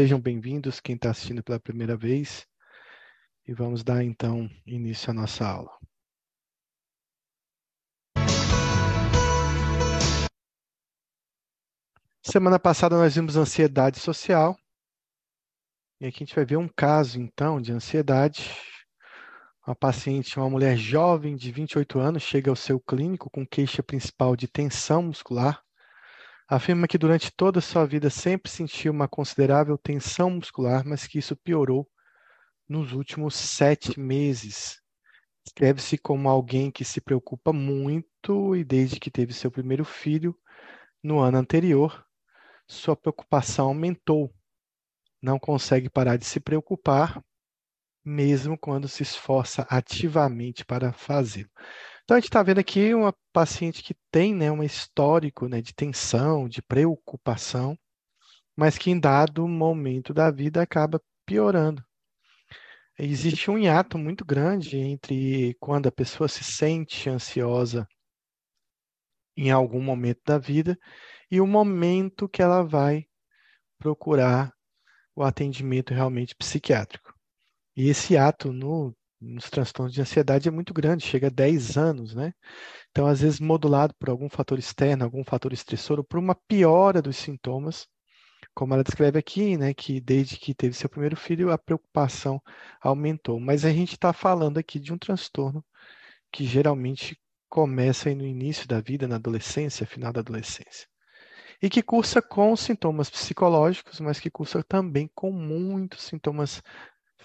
sejam bem-vindos quem está assistindo pela primeira vez. E vamos dar então início à nossa aula. Semana passada nós vimos ansiedade social. E aqui a gente vai ver um caso então de ansiedade. Uma paciente, uma mulher jovem de 28 anos, chega ao seu clínico com queixa principal de tensão muscular. Afirma que durante toda a sua vida sempre sentiu uma considerável tensão muscular, mas que isso piorou nos últimos sete meses. Escreve-se como alguém que se preocupa muito e desde que teve seu primeiro filho, no ano anterior, sua preocupação aumentou. Não consegue parar de se preocupar, mesmo quando se esforça ativamente para fazê-lo. Então, a gente está vendo aqui uma paciente que tem né, um histórico né, de tensão, de preocupação, mas que em dado momento da vida acaba piorando. Existe um hiato muito grande entre quando a pessoa se sente ansiosa em algum momento da vida e o momento que ela vai procurar o atendimento realmente psiquiátrico. E esse ato no, nos transtornos de ansiedade é muito grande, chega a 10 anos, né? Então, às vezes, modulado por algum fator externo, algum fator estressor, ou por uma piora dos sintomas, como ela descreve aqui, né, que desde que teve seu primeiro filho, a preocupação aumentou. Mas a gente está falando aqui de um transtorno que geralmente começa no início da vida, na adolescência, final da adolescência e que cursa com sintomas psicológicos, mas que cursa também com muitos sintomas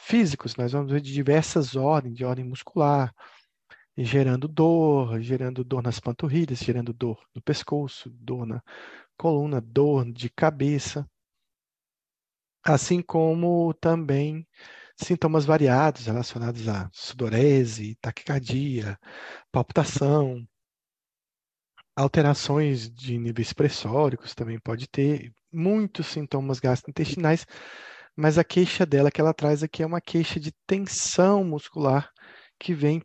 físicos. Nós vamos ver de diversas ordens, de ordem muscular, gerando dor, gerando dor nas panturrilhas, gerando dor no pescoço, dor na coluna, dor de cabeça, assim como também sintomas variados relacionados a sudorese, taquicardia, palpitação, alterações de níveis pressóricos também pode ter, muitos sintomas gastrointestinais, mas a queixa dela que ela traz aqui é uma queixa de tensão muscular que vem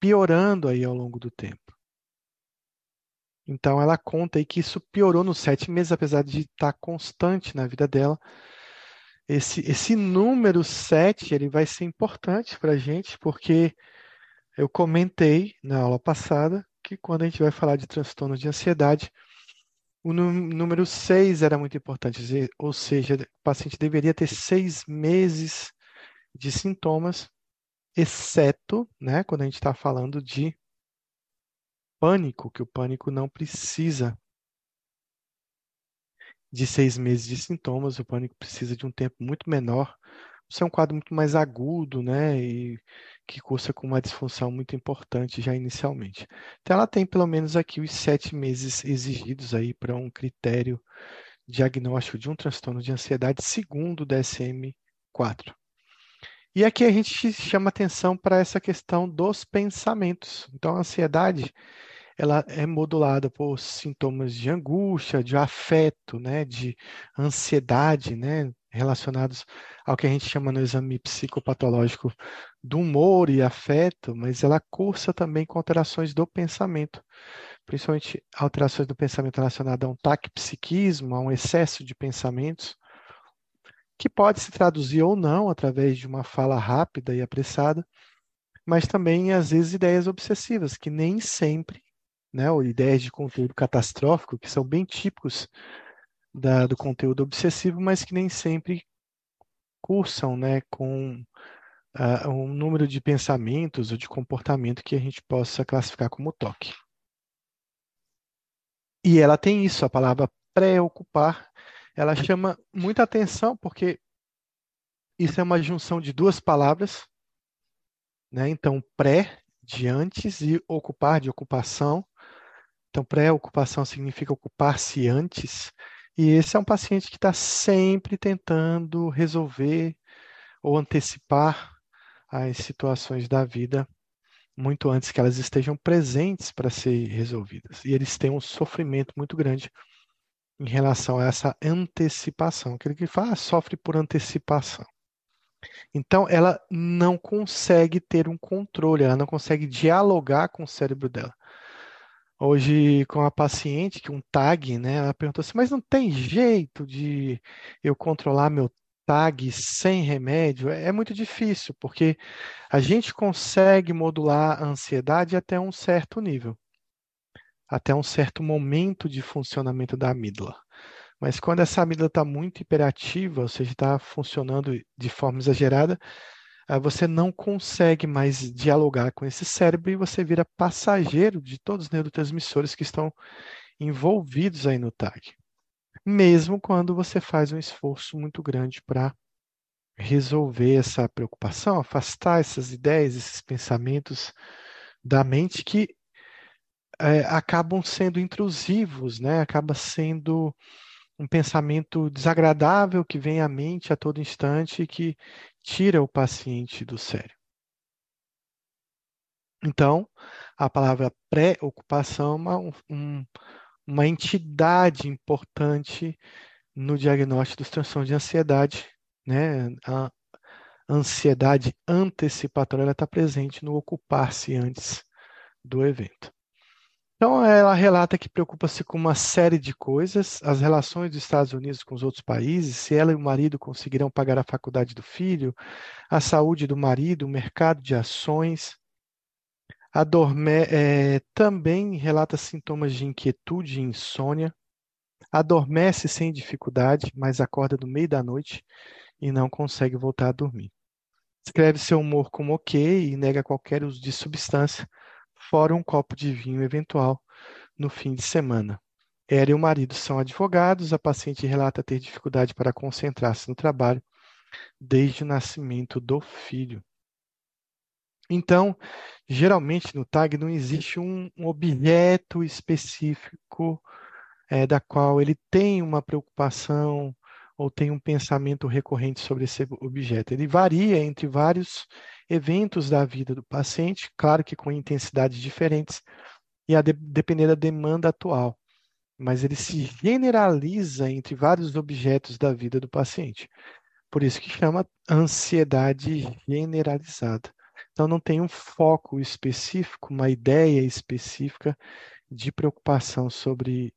piorando aí ao longo do tempo. Então ela conta aí que isso piorou nos sete meses, apesar de estar constante na vida dela. Esse, esse número sete ele vai ser importante para a gente, porque eu comentei na aula passada que quando a gente vai falar de transtorno de ansiedade, o número 6 era muito importante, ou seja, o paciente deveria ter seis meses de sintomas, exceto né, quando a gente está falando de pânico, que o pânico não precisa de seis meses de sintomas, o pânico precisa de um tempo muito menor. Isso é um quadro muito mais agudo, né? E que cursa com uma disfunção muito importante já inicialmente. Então, ela tem pelo menos aqui os sete meses exigidos aí para um critério diagnóstico de um transtorno de ansiedade segundo o DSM-4. E aqui a gente chama atenção para essa questão dos pensamentos. Então, a ansiedade ela é modulada por sintomas de angústia, de afeto, né, de ansiedade, né, relacionados ao que a gente chama no exame psicopatológico do humor e afeto, mas ela cursa também com alterações do pensamento, principalmente alterações do pensamento relacionadas a um taquipsiquismo, a um excesso de pensamentos, que pode se traduzir ou não através de uma fala rápida e apressada, mas também às vezes ideias obsessivas, que nem sempre, né, ou ideias de conteúdo catastrófico, que são bem típicos da, do conteúdo obsessivo, mas que nem sempre cursam né, com uh, um número de pensamentos ou de comportamento que a gente possa classificar como toque. E ela tem isso, a palavra preocupar, ela chama muita atenção porque isso é uma junção de duas palavras, né? Então, pré de antes e ocupar de ocupação. Então, pré-ocupação significa ocupar-se antes. E esse é um paciente que está sempre tentando resolver ou antecipar as situações da vida muito antes que elas estejam presentes para ser resolvidas. E eles têm um sofrimento muito grande em relação a essa antecipação. Aquele que fala ah, sofre por antecipação. Então, ela não consegue ter um controle, ela não consegue dialogar com o cérebro dela. Hoje, com a paciente, que um tag, né, ela perguntou assim, mas não tem jeito de eu controlar meu TAG sem remédio é muito difícil, porque a gente consegue modular a ansiedade até um certo nível, até um certo momento de funcionamento da amígdala. Mas quando essa amígdala está muito hiperativa, ou seja, está funcionando de forma exagerada, você não consegue mais dialogar com esse cérebro e você vira passageiro de todos os neurotransmissores que estão envolvidos aí no TAG mesmo quando você faz um esforço muito grande para resolver essa preocupação, afastar essas ideias, esses pensamentos da mente que é, acabam sendo intrusivos, né? Acaba sendo um pensamento desagradável que vem à mente a todo instante e que tira o paciente do sério. Então, a palavra preocupação é uma, um, uma entidade importante no diagnóstico dos transtornos de ansiedade, né? A ansiedade antecipatória está presente no ocupar-se antes do evento. Então, ela relata que preocupa-se com uma série de coisas, as relações dos Estados Unidos com os outros países, se ela e o marido conseguirão pagar a faculdade do filho, a saúde do marido, o mercado de ações, é, também relata sintomas de inquietude e insônia. Adormece sem dificuldade, mas acorda no meio da noite e não consegue voltar a dormir. Descreve seu humor como ok e nega qualquer uso de substância, fora um copo de vinho eventual no fim de semana. Ela e o marido são advogados. A paciente relata ter dificuldade para concentrar-se no trabalho desde o nascimento do filho. Então, geralmente no tag não existe um, um objeto específico é, da qual ele tem uma preocupação ou tem um pensamento recorrente sobre esse objeto. Ele varia entre vários eventos da vida do paciente, claro que com intensidades diferentes e a de, depender da demanda atual, mas ele se generaliza entre vários objetos da vida do paciente. Por isso que chama ansiedade generalizada. Então, não tem um foco específico, uma ideia específica de preocupação sobre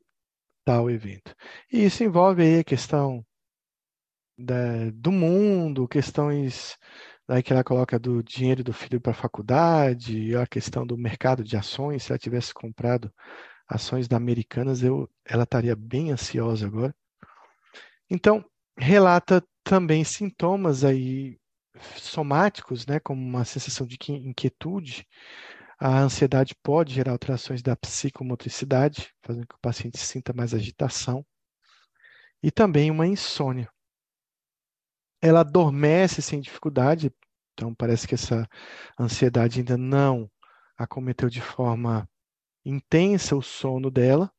tal evento. E isso envolve aí a questão da, do mundo, questões aí que ela coloca do dinheiro do filho para a faculdade, a questão do mercado de ações, se ela tivesse comprado ações da Americanas, eu, ela estaria bem ansiosa agora. Então, relata também sintomas aí somáticos, né, como uma sensação de inquietude, a ansiedade pode gerar alterações da psicomotricidade, fazendo com que o paciente sinta mais agitação, e também uma insônia. Ela adormece sem dificuldade, então parece que essa ansiedade ainda não acometeu de forma intensa o sono dela,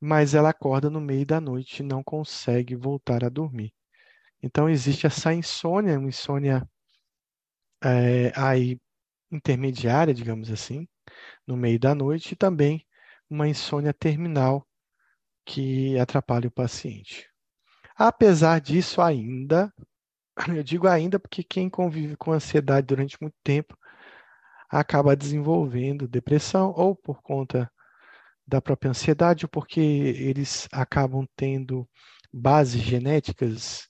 mas ela acorda no meio da noite e não consegue voltar a dormir. Então existe essa insônia, uma insônia é, aí intermediária, digamos assim, no meio da noite, e também uma insônia terminal que atrapalha o paciente. Apesar disso, ainda, eu digo ainda porque quem convive com ansiedade durante muito tempo acaba desenvolvendo depressão ou por conta da própria ansiedade ou porque eles acabam tendo bases genéticas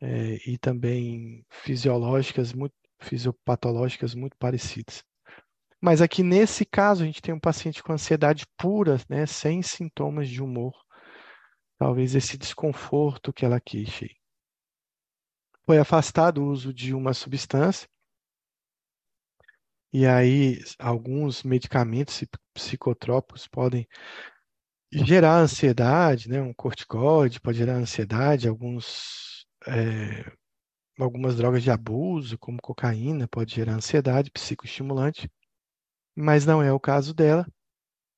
é, e também fisiológicas, muito, fisiopatológicas muito parecidas. Mas aqui nesse caso a gente tem um paciente com ansiedade pura, né, sem sintomas de humor. Talvez esse desconforto que ela queixe. Foi afastado o uso de uma substância. E aí alguns medicamentos psicotrópicos podem gerar ansiedade, né? Um corticoide pode gerar ansiedade, alguns é, algumas drogas de abuso, como cocaína, pode gerar ansiedade, psicoestimulante, mas não é o caso dela.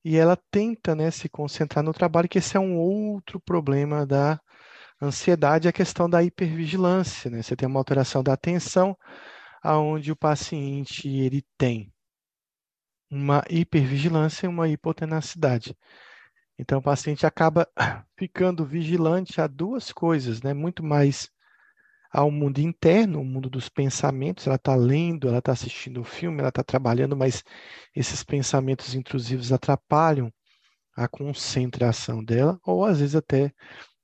E ela tenta, né, se concentrar no trabalho, que esse é um outro problema da ansiedade, a questão da hipervigilância, né? Você tem uma alteração da atenção, aonde o paciente ele tem uma hipervigilância e uma hipotenacidade. Então, o paciente acaba ficando vigilante a duas coisas, né? Muito mais ao mundo interno, o mundo dos pensamentos. Ela está lendo, ela está assistindo o filme, ela está trabalhando, mas esses pensamentos intrusivos atrapalham a concentração dela, ou às vezes até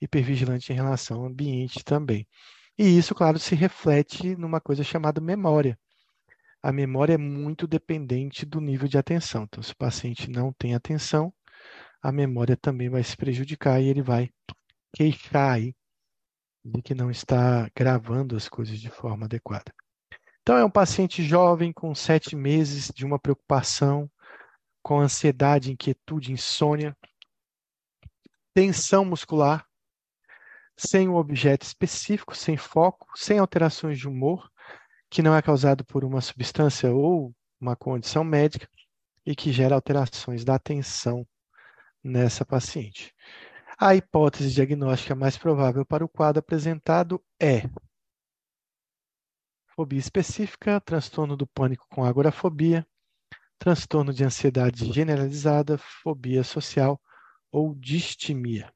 hipervigilante em relação ao ambiente também. E isso, claro, se reflete numa coisa chamada memória. A memória é muito dependente do nível de atenção. Então, se o paciente não tem atenção, a memória também vai se prejudicar e ele vai queixar aí de que não está gravando as coisas de forma adequada. Então, é um paciente jovem com sete meses de uma preocupação, com ansiedade, inquietude, insônia, tensão muscular, sem um objeto específico, sem foco, sem alterações de humor, que não é causado por uma substância ou uma condição médica e que gera alterações da atenção nessa paciente. A hipótese diagnóstica mais provável para o quadro apresentado é fobia específica, transtorno do pânico com agorafobia, transtorno de ansiedade generalizada, fobia social ou distimia.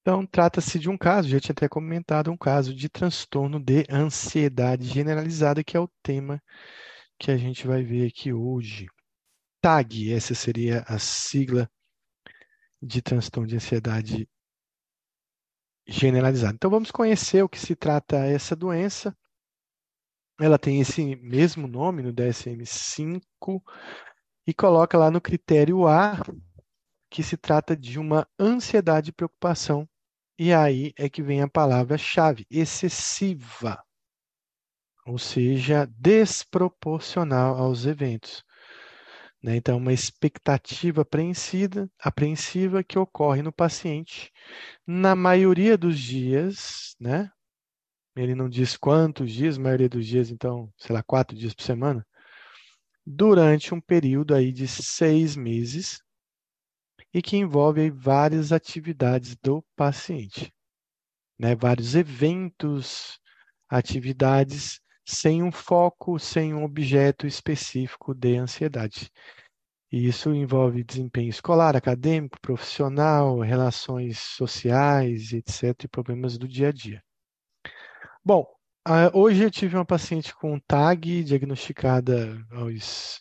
Então, trata-se de um caso, já tinha até comentado, um caso de transtorno de ansiedade generalizada, que é o tema que a gente vai ver aqui hoje. TAG, essa seria a sigla de transtorno de ansiedade generalizada. Então, vamos conhecer o que se trata essa doença. Ela tem esse mesmo nome no DSM-5 e coloca lá no critério A que se trata de uma ansiedade e preocupação e aí é que vem a palavra-chave, excessiva, ou seja, desproporcional aos eventos. Né? Então, uma expectativa apreensiva, que ocorre no paciente na maioria dos dias, né? Ele não diz quantos dias, maioria dos dias, então, sei lá, quatro dias por semana, durante um período aí de seis meses, e que envolve várias atividades do paciente, né? vários eventos, atividades sem um foco, sem um objeto específico de ansiedade. E isso envolve desempenho escolar, acadêmico, profissional, relações sociais, etc., e problemas do dia a dia. Bom, hoje eu tive uma paciente com TAG diagnosticada aos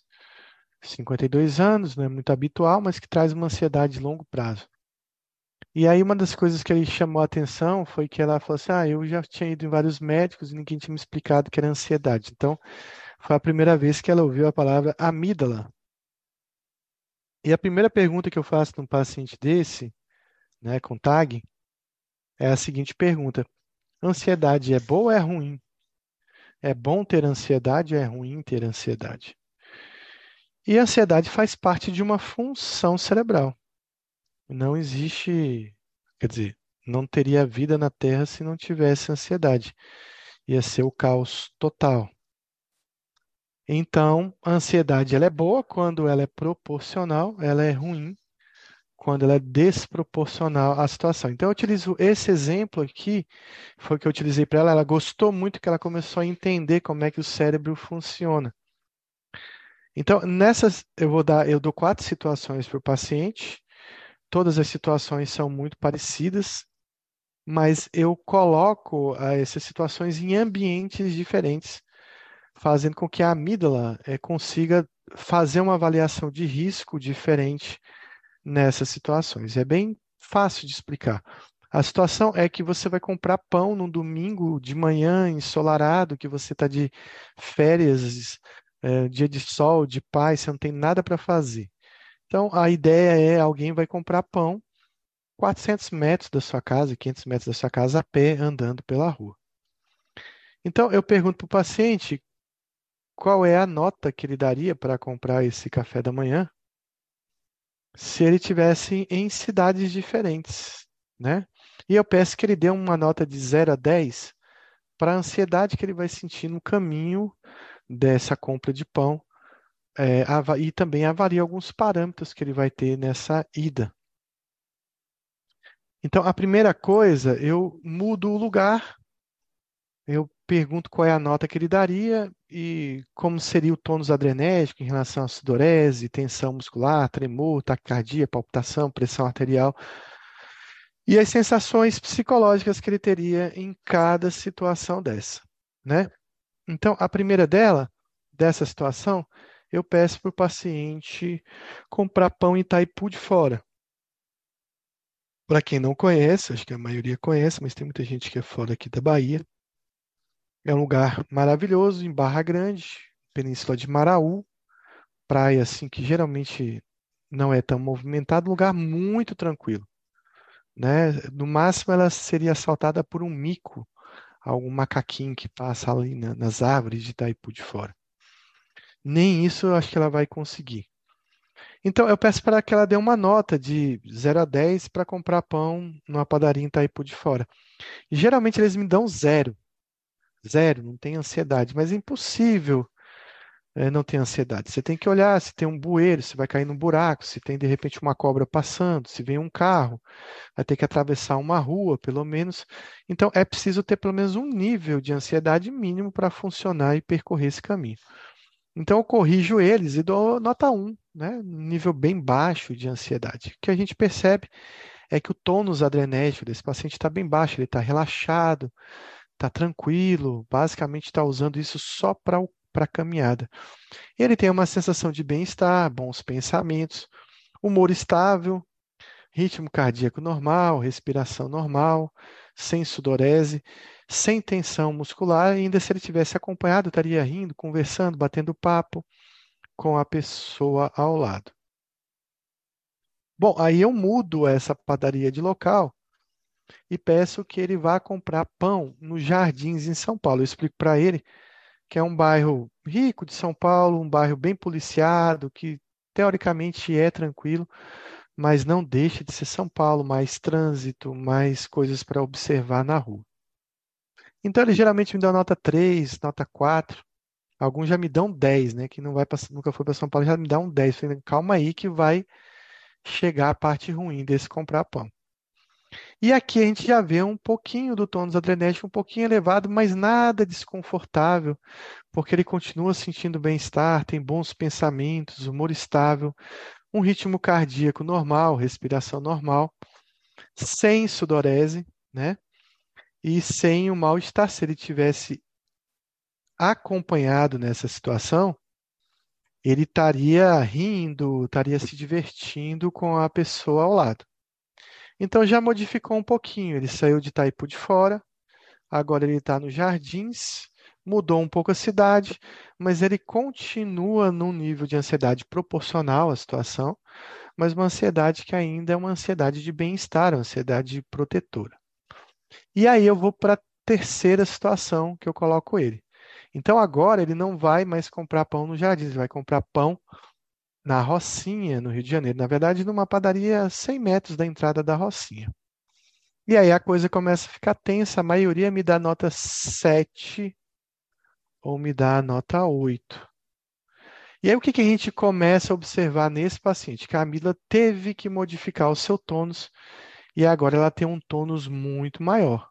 52 anos, não é muito habitual, mas que traz uma ansiedade de longo prazo. E aí uma das coisas que ele chamou a atenção foi que ela falou assim: "Ah, eu já tinha ido em vários médicos e ninguém tinha me explicado que era ansiedade". Então, foi a primeira vez que ela ouviu a palavra amígdala. E a primeira pergunta que eu faço num paciente desse, né, com TAG, é a seguinte pergunta: ansiedade é boa ou é ruim? É bom ter ansiedade ou é ruim ter ansiedade? E a ansiedade faz parte de uma função cerebral. Não existe, quer dizer, não teria vida na Terra se não tivesse ansiedade. Ia ser o caos total. Então, a ansiedade ela é boa quando ela é proporcional, ela é ruim quando ela é desproporcional à situação. Então, eu utilizo esse exemplo aqui, foi o que eu utilizei para ela. Ela gostou muito que ela começou a entender como é que o cérebro funciona. Então, nessas, eu vou dar, eu dou quatro situações para o paciente. Todas as situações são muito parecidas, mas eu coloco uh, essas situações em ambientes diferentes, fazendo com que a amígdala uh, consiga fazer uma avaliação de risco diferente nessas situações. É bem fácil de explicar. A situação é que você vai comprar pão num domingo de manhã ensolarado, que você está de férias é, dia de sol, de paz, você não tem nada para fazer. Então, a ideia é alguém vai comprar pão 400 metros da sua casa, 500 metros da sua casa a pé, andando pela rua. Então, eu pergunto para o paciente qual é a nota que ele daria para comprar esse café da manhã se ele tivesse em cidades diferentes, né? E eu peço que ele dê uma nota de 0 a 10 para a ansiedade que ele vai sentir no caminho dessa compra de pão é, e também avalia alguns parâmetros que ele vai ter nessa ida. Então, a primeira coisa, eu mudo o lugar, eu pergunto qual é a nota que ele daria e como seria o tônus adrenérgico em relação à sudorese, tensão muscular, tremor, taquicardia, palpitação, pressão arterial. e as sensações psicológicas que ele teria em cada situação dessa, né? Então, a primeira dela, dessa situação, eu peço para o paciente comprar pão em Itaipu de fora. Para quem não conhece, acho que a maioria conhece, mas tem muita gente que é fora aqui da Bahia. É um lugar maravilhoso, em Barra Grande, Península de Maraú, praia assim que geralmente não é tão movimentado, lugar muito tranquilo. Né? No máximo ela seria assaltada por um mico, algum macaquinho que passa ali na, nas árvores de Itaipu de fora. Nem isso eu acho que ela vai conseguir. Então, eu peço para que ela dê uma nota de 0 a 10 para comprar pão numa padaria em Itaipu de fora. E, geralmente eles me dão zero. Zero, não tem ansiedade, mas é impossível não ter ansiedade. Você tem que olhar se tem um bueiro, se vai cair num buraco, se tem de repente uma cobra passando, se vem um carro, vai ter que atravessar uma rua, pelo menos. Então, é preciso ter pelo menos um nível de ansiedade mínimo para funcionar e percorrer esse caminho. Então, eu corrijo eles e dou nota 1, né? Um nível bem baixo de ansiedade. O que a gente percebe é que o tônus adrenérgico desse paciente está bem baixo, ele está relaxado, está tranquilo, basicamente está usando isso só para a caminhada. Ele tem uma sensação de bem-estar, bons pensamentos, humor estável, ritmo cardíaco normal, respiração normal, sem sudorese sem tensão muscular, ainda se ele tivesse acompanhado, estaria rindo, conversando, batendo papo com a pessoa ao lado. Bom, aí eu mudo essa padaria de local e peço que ele vá comprar pão nos Jardins em São Paulo. Eu explico para ele que é um bairro rico de São Paulo, um bairro bem policiado, que teoricamente é tranquilo, mas não deixa de ser São Paulo, mais trânsito, mais coisas para observar na rua. Então, eles geralmente me dão nota 3, nota 4. Alguns já me dão 10, né? Que não vai pra, nunca foi para São Paulo, já me dá um 10. Falei, calma aí que vai chegar a parte ruim desse comprar pão. E aqui a gente já vê um pouquinho do tônus adrenérgico um pouquinho elevado, mas nada desconfortável, porque ele continua sentindo bem-estar, tem bons pensamentos, humor estável, um ritmo cardíaco normal, respiração normal, sem sudorese, né? e sem o mal-estar. Se ele tivesse acompanhado nessa situação, ele estaria rindo, estaria se divertindo com a pessoa ao lado. Então já modificou um pouquinho. Ele saiu de Itaipu de fora, agora ele está nos Jardins, mudou um pouco a cidade, mas ele continua num nível de ansiedade proporcional à situação, mas uma ansiedade que ainda é uma ansiedade de bem-estar, uma ansiedade protetora. E aí eu vou para a terceira situação que eu coloco ele. Então agora ele não vai mais comprar pão no jardim, ele vai comprar pão na Rocinha, no Rio de Janeiro. Na verdade, numa padaria a 100 metros da entrada da Rocinha. E aí a coisa começa a ficar tensa. A maioria me dá nota 7 ou me dá nota 8. E aí o que, que a gente começa a observar nesse paciente? Que a amígdala teve que modificar o seu tônus e agora ela tem um tônus muito maior.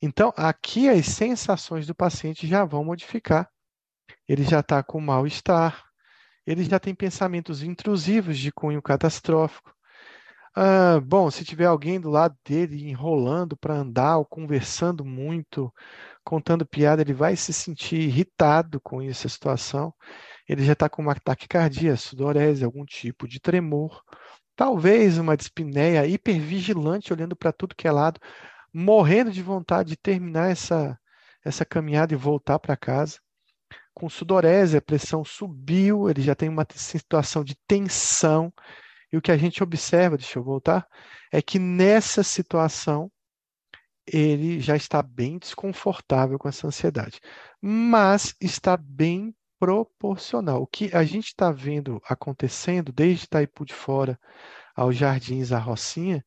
Então, aqui as sensações do paciente já vão modificar. Ele já está com mal-estar, ele já tem pensamentos intrusivos de cunho catastrófico. Ah, bom, se tiver alguém do lado dele enrolando para andar ou conversando muito, contando piada, ele vai se sentir irritado com essa situação. Ele já está com uma taquicardia, sudorese, algum tipo de tremor. Talvez uma dispneia hipervigilante, olhando para tudo que é lado, morrendo de vontade de terminar essa, essa caminhada e voltar para casa. Com sudorese, a pressão subiu, ele já tem uma situação de tensão. E o que a gente observa, deixa eu voltar, é que nessa situação ele já está bem desconfortável com essa ansiedade, mas está bem proporcional. O que a gente está vendo acontecendo desde Itaipu de Fora aos Jardins, à Rocinha,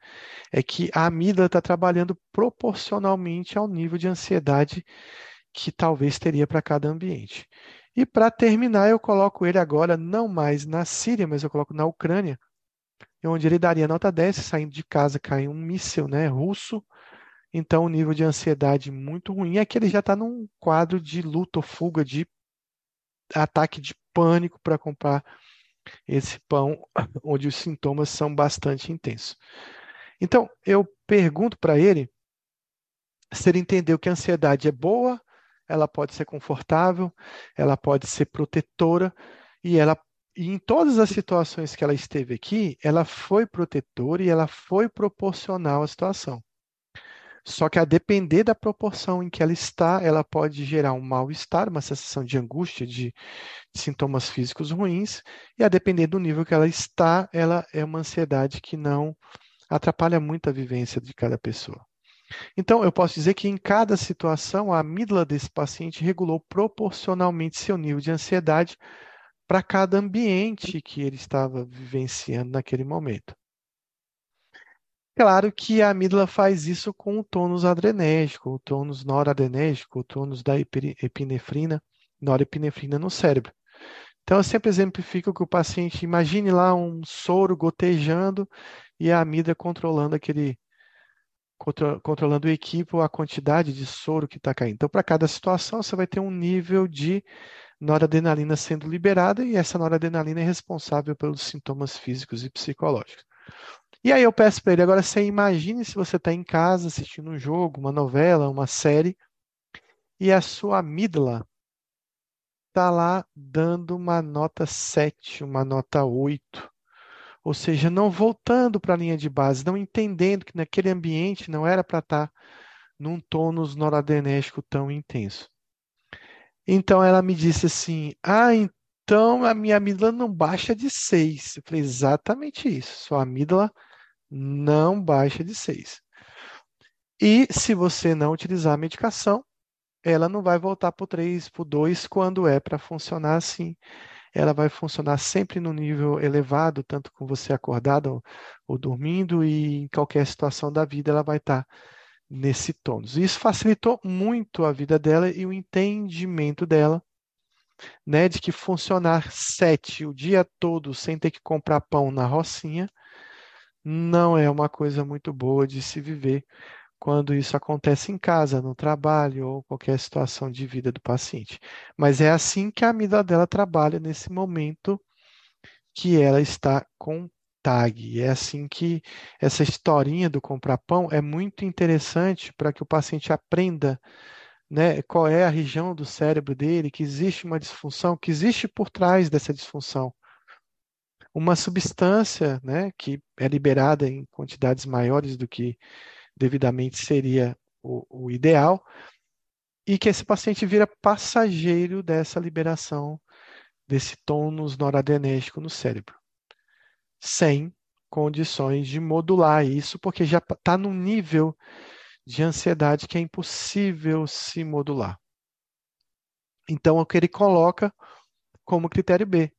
é que a amígdala está trabalhando proporcionalmente ao nível de ansiedade que talvez teria para cada ambiente. E para terminar, eu coloco ele agora não mais na Síria, mas eu coloco na Ucrânia, onde ele daria nota 10, saindo de casa cai um míssil né, russo, então o nível de ansiedade muito ruim. Aqui ele já está num quadro de luta ou fuga, de ataque de pânico para comprar esse pão, onde os sintomas são bastante intensos. Então, eu pergunto para ele se ele entendeu que a ansiedade é boa, ela pode ser confortável, ela pode ser protetora e ela e em todas as situações que ela esteve aqui, ela foi protetora e ela foi proporcional à situação. Só que a depender da proporção em que ela está, ela pode gerar um mal-estar, uma sensação de angústia, de, de, sintomas físicos ruins, e a depender do nível que ela está, ela é uma ansiedade que não atrapalha muito a vivência de cada pessoa. Então, eu posso dizer que em cada situação, a amígdala desse paciente regulou proporcionalmente seu nível de ansiedade para cada ambiente que ele estava vivenciando naquele momento. Claro que a amígdala faz isso com o tônus adrenérgico, o tônus noradrenérgico, o tônus da epinefrina, norepinefrina no cérebro. Então, eu sempre exemplifico que o paciente, imagine lá um soro gotejando e a amígdala controlando aquele, controlando o equipo, a quantidade de soro que está caindo. Então, para cada situação, você vai ter um nível de noradrenalina sendo liberada e essa noradrenalina é responsável pelos sintomas físicos e psicológicos. E aí eu peço para ele, agora você imagine se você está em casa assistindo um jogo, uma novela, uma série, e a sua amígdala está lá dando uma nota 7, uma nota 8. Ou seja, não voltando para a linha de base, não entendendo que naquele ambiente não era para estar tá num tônus noradrenérgico tão intenso. Então ela me disse assim: Ah, então a minha amígdala não baixa de 6. Eu falei: Exatamente isso. Sua amígdala não baixa de 6. E se você não utilizar a medicação, ela não vai voltar para o 3, para o 2, quando é para funcionar assim. Ela vai funcionar sempre no nível elevado, tanto com você acordado ou, ou dormindo, e em qualquer situação da vida ela vai estar nesse tônus. Isso facilitou muito a vida dela e o entendimento dela, né, de que funcionar sete o dia todo sem ter que comprar pão na rocinha não é uma coisa muito boa de se viver quando isso acontece em casa, no trabalho ou qualquer situação de vida do paciente. Mas é assim que a amígdala dela trabalha nesse momento que ela está com TAG. É assim que essa historinha do comprar pão é muito interessante para que o paciente aprenda né, qual é a região do cérebro dele, que existe uma disfunção, que existe por trás dessa disfunção uma substância né, que é liberada em quantidades maiores do que devidamente seria o, o ideal, e que esse paciente vira passageiro dessa liberação desse tônus noradrenérgico no cérebro, sem condições de modular isso, porque já está num nível de ansiedade que é impossível se modular. Então, é o que ele coloca como critério B.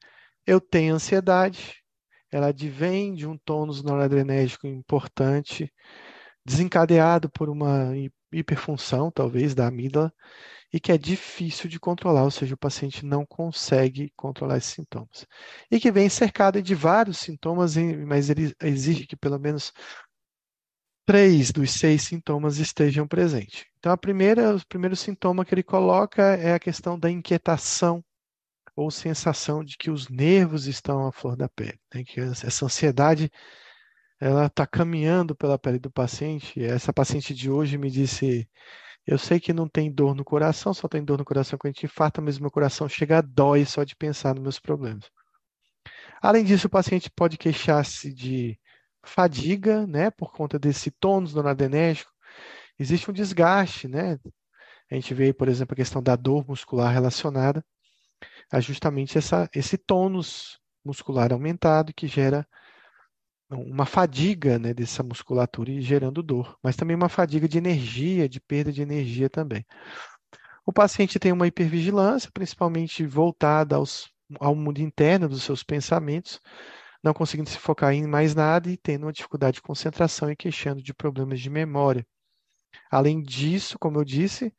Eu tenho ansiedade, ela advém de um tônus noradrenérgico importante, desencadeado por uma hiperfunção, talvez, da amígdala, e que é difícil de controlar, ou seja, o paciente não consegue controlar esses sintomas. E que vem cercado de vários sintomas, mas ele exige que pelo menos três dos seis sintomas estejam presentes. Então, a primeira, o primeiro sintoma que ele coloca é a questão da inquietação ou sensação de que os nervos estão à flor da pele, né? que essa ansiedade ela está caminhando pela pele do paciente. Essa paciente de hoje me disse: Eu sei que não tem dor no coração, só tem dor no coração quando a gente infarta, mas meu coração chega a dói só de pensar nos meus problemas. Além disso, o paciente pode queixar-se de fadiga, né, por conta desse tônus noradrenérgico. Existe um desgaste, né? A gente vê, por exemplo, a questão da dor muscular relacionada a justamente essa, esse tônus muscular aumentado que gera uma fadiga né, dessa musculatura e gerando dor, mas também uma fadiga de energia, de perda de energia também. O paciente tem uma hipervigilância, principalmente voltada aos, ao mundo interno dos seus pensamentos, não conseguindo se focar em mais nada e tendo uma dificuldade de concentração e queixando de problemas de memória. Além disso, como eu disse,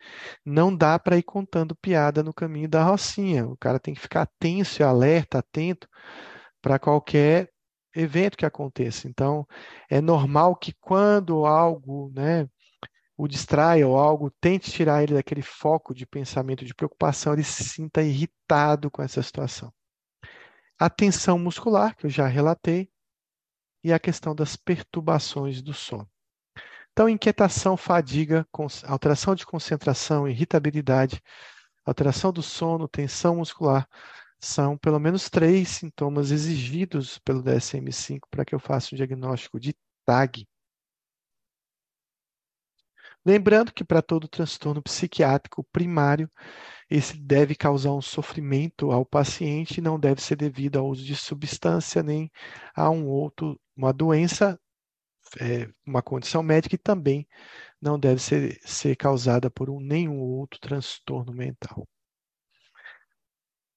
não dá para ir contando piada no caminho da rocinha. O cara tem que ficar tenso e alerta, atento para qualquer evento que aconteça. Então, é normal que quando algo, né, o distraia ou algo tente tirar ele daquele foco de pensamento, de preocupação, ele se sinta irritado com essa situação. A tensão muscular, que eu já relatei, e a questão das perturbações do sono. Então, inquietação, fadiga, alteração de concentração, irritabilidade, alteração do sono, tensão muscular, são pelo menos três sintomas exigidos pelo DSM-5 para que eu faça um diagnóstico de TAG. Lembrando que para todo transtorno psiquiátrico primário, esse deve causar um sofrimento ao paciente e não deve ser devido ao uso de substância nem a um outro, uma doença, é, uma condição médica e também não deve ser, ser causada por um, nenhum outro transtorno mental.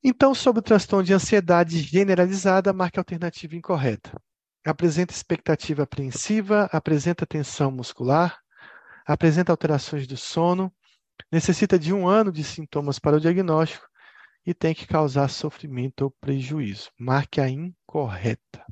Então, sobre o transtorno de ansiedade generalizada, marque a alternativa incorreta. Apresenta expectativa apreensiva, apresenta tensão muscular, apresenta alterações do sono, necessita de um ano de sintomas para o diagnóstico e tem que causar sofrimento ou prejuízo. Marque a incorreta.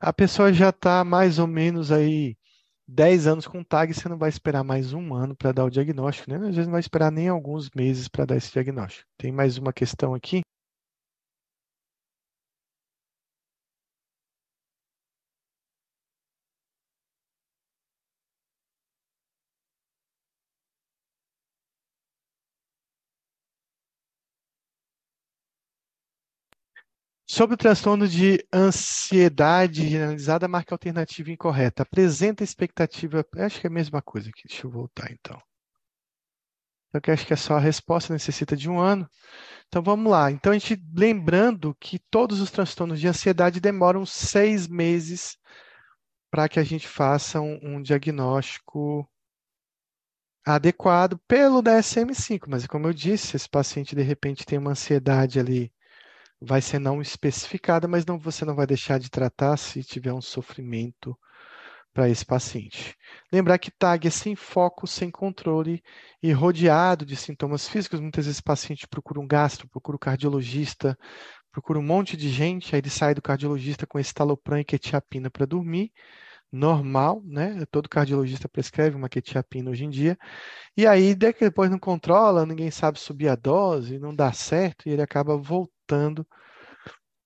A pessoa já está mais ou menos aí 10 anos com tag, você não vai esperar mais um ano para dar o diagnóstico, né? Às vezes não vai esperar nem alguns meses para dar esse diagnóstico. Tem mais uma questão aqui. Sobre o transtorno de ansiedade generalizada, marca a alternativa incorreta. Apresenta expectativa. Acho que é a mesma coisa aqui. Deixa eu voltar então. Que acho que é só a resposta, necessita de um ano. Então vamos lá. Então, a gente lembrando que todos os transtornos de ansiedade demoram seis meses para que a gente faça um, um diagnóstico adequado pelo DSM-5. Mas, como eu disse, esse paciente de repente tem uma ansiedade ali vai ser não especificada, mas não, você não vai deixar de tratar se tiver um sofrimento para esse paciente. Lembrar que TAG é sem foco, sem controle e rodeado de sintomas físicos. Muitas vezes o paciente procura um gastro, procura um cardiologista, procura um monte de gente, aí ele sai do cardiologista com estalopram e quetiapina para dormir. Normal, né? Todo cardiologista prescreve uma quetiapina hoje em dia. E aí, depois não controla, ninguém sabe subir a dose, não dá certo, e ele acaba voltando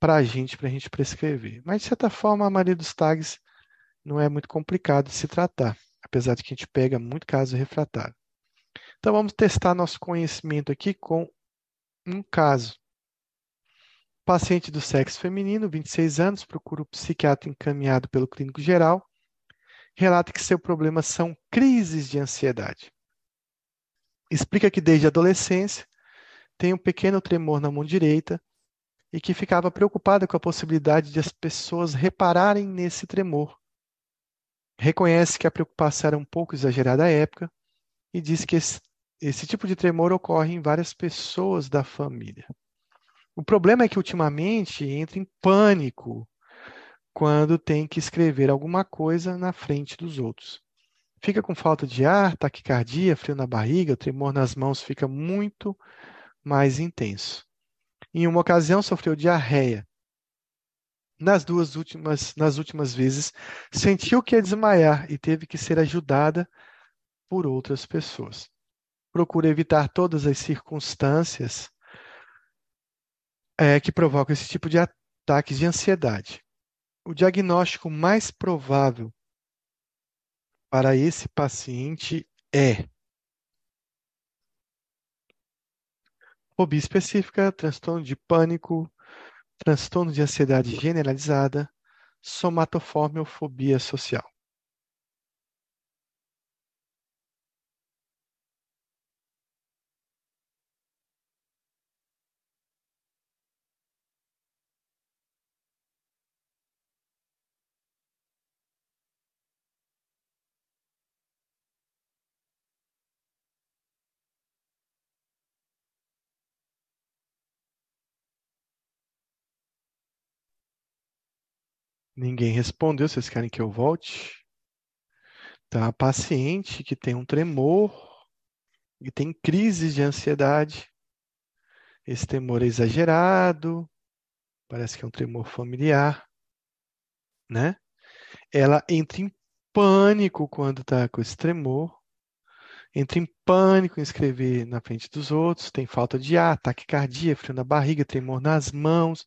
para a gente, para a gente prescrever. Mas, de certa forma, a maioria dos tags não é muito complicado de se tratar, apesar de que a gente pega muito caso refratário. Então, vamos testar nosso conhecimento aqui com um caso. Paciente do sexo feminino, 26 anos, procura o psiquiatra encaminhado pelo clínico geral, relata que seu problema são crises de ansiedade. Explica que desde a adolescência tem um pequeno tremor na mão direita e que ficava preocupada com a possibilidade de as pessoas repararem nesse tremor. Reconhece que a preocupação era um pouco exagerada à época e diz que esse, esse tipo de tremor ocorre em várias pessoas da família. O problema é que ultimamente entra em pânico quando tem que escrever alguma coisa na frente dos outros. Fica com falta de ar, taquicardia, frio na barriga, o tremor nas mãos fica muito mais intenso. Em uma ocasião, sofreu diarreia. Nas duas últimas, nas últimas vezes, sentiu que ia desmaiar e teve que ser ajudada por outras pessoas. Procura evitar todas as circunstâncias é, que provocam esse tipo de ataques de ansiedade. O diagnóstico mais provável para esse paciente é fobia específica, transtorno de pânico, transtorno de ansiedade generalizada, somatoforme ou fobia social. Ninguém respondeu. Vocês querem que eu volte? Tá, paciente que tem um tremor e tem crises de ansiedade. Esse tremor é exagerado, parece que é um tremor familiar. né? Ela entra em pânico quando está com esse tremor, entra em pânico em escrever na frente dos outros, tem falta de ar, taquicardia, frio na barriga, tremor nas mãos,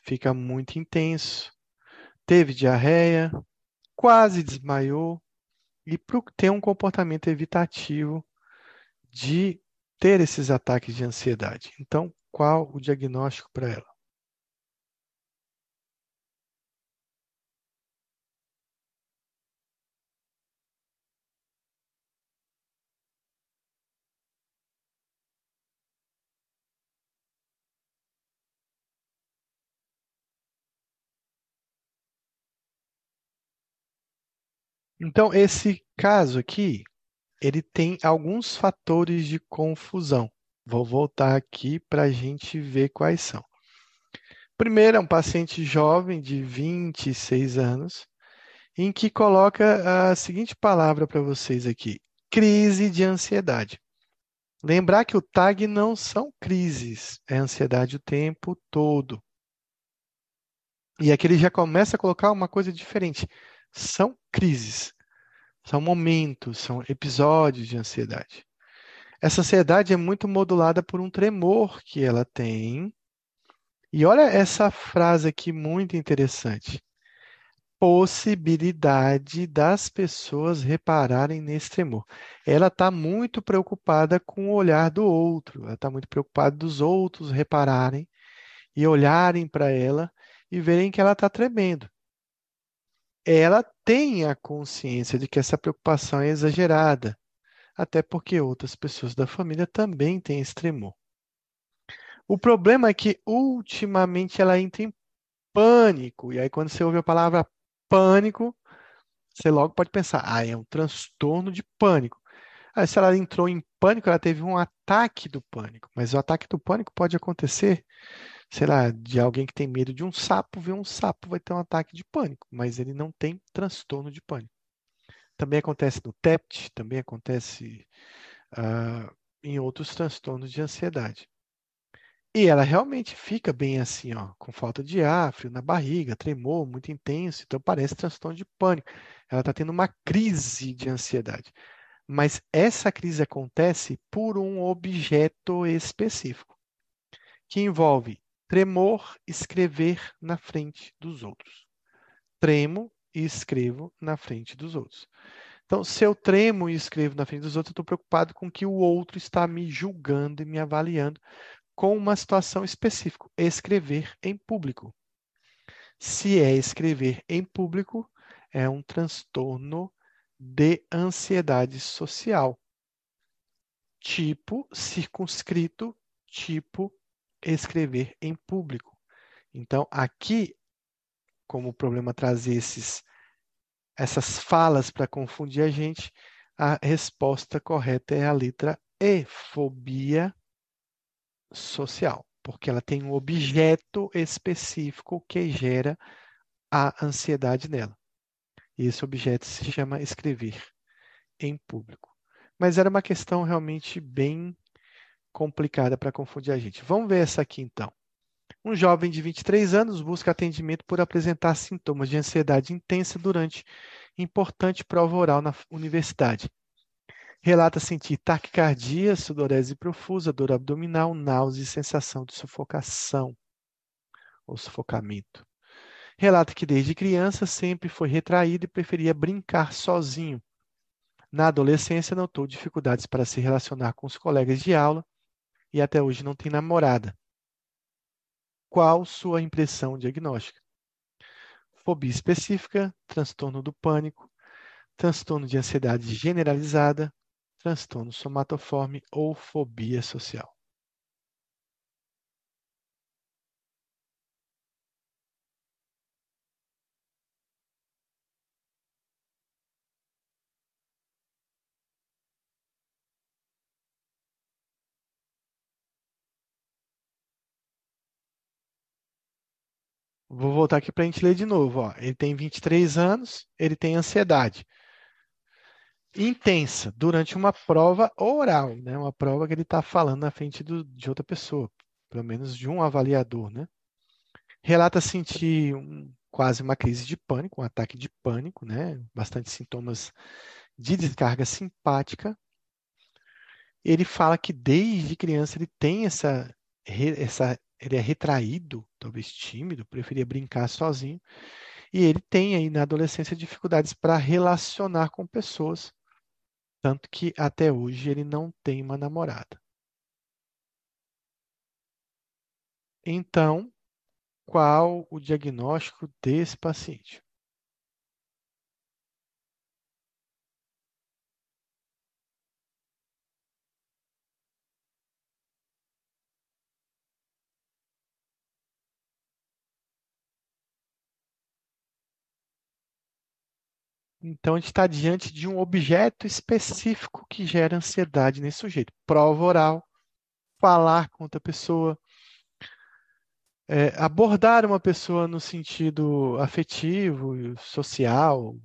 fica muito intenso, teve diarreia, quase desmaiou e tem um comportamento evitativo de ter esses ataques de ansiedade. Então, qual o diagnóstico para ela? Então, esse caso aqui, ele tem alguns fatores de confusão. Vou voltar aqui para a gente ver quais são. Primeiro, é um paciente jovem de 26 anos, em que coloca a seguinte palavra para vocês aqui: crise de ansiedade. Lembrar que o TAG não são crises, é ansiedade o tempo todo. E aqui ele já começa a colocar uma coisa diferente. São crises. São momentos, são episódios de ansiedade. Essa ansiedade é muito modulada por um tremor que ela tem. E olha essa frase aqui muito interessante. Possibilidade das pessoas repararem nesse tremor. Ela está muito preocupada com o olhar do outro, ela está muito preocupada dos outros repararem e olharem para ela e verem que ela está tremendo ela tem a consciência de que essa preocupação é exagerada, até porque outras pessoas da família também têm esse tremor. O problema é que ultimamente ela entra em pânico, e aí quando você ouve a palavra pânico, você logo pode pensar, ah, é um transtorno de pânico. Aí, se ela entrou em pânico, ela teve um ataque do pânico. Mas o ataque do pânico pode acontecer sei lá, de alguém que tem medo de um sapo, ver um sapo vai ter um ataque de pânico, mas ele não tem transtorno de pânico. Também acontece no TEPT, também acontece uh, em outros transtornos de ansiedade. E ela realmente fica bem assim, ó, com falta de ar, frio na barriga, tremor muito intenso, então parece transtorno de pânico. Ela está tendo uma crise de ansiedade. Mas essa crise acontece por um objeto específico, que envolve Tremor, escrever na frente dos outros. Tremo e escrevo na frente dos outros. Então, se eu tremo e escrevo na frente dos outros, eu estou preocupado com que o outro está me julgando e me avaliando com uma situação específica, escrever em público. Se é escrever em público, é um transtorno de ansiedade social. Tipo circunscrito, tipo escrever em público. Então, aqui, como o problema traz esses, essas falas para confundir a gente, a resposta correta é a letra E, fobia social, porque ela tem um objeto específico que gera a ansiedade nela. E esse objeto se chama escrever em público. Mas era uma questão realmente bem complicada para confundir a gente. Vamos ver essa aqui então. Um jovem de 23 anos busca atendimento por apresentar sintomas de ansiedade intensa durante importante prova oral na universidade. Relata sentir taquicardia, sudorese profusa, dor abdominal, náusea e sensação de sufocação ou sufocamento. Relata que desde criança sempre foi retraído e preferia brincar sozinho. Na adolescência, notou dificuldades para se relacionar com os colegas de aula e até hoje não tem namorada. Qual sua impressão diagnóstica? Fobia específica, transtorno do pânico, transtorno de ansiedade generalizada, transtorno somatoforme ou fobia social. Vou voltar aqui para a gente ler de novo. Ó. Ele tem 23 anos, ele tem ansiedade intensa durante uma prova oral, né? uma prova que ele está falando na frente do, de outra pessoa, pelo menos de um avaliador. Né? Relata sentir um quase uma crise de pânico, um ataque de pânico, né? Bastante sintomas de descarga simpática. Ele fala que desde criança ele tem essa, essa ele é retraído, talvez tímido, preferia brincar sozinho. E ele tem aí na adolescência dificuldades para relacionar com pessoas, tanto que até hoje ele não tem uma namorada. Então, qual o diagnóstico desse paciente? Então, a gente está diante de um objeto específico que gera ansiedade nesse sujeito. Prova oral, falar com outra pessoa, é, abordar uma pessoa no sentido afetivo, social,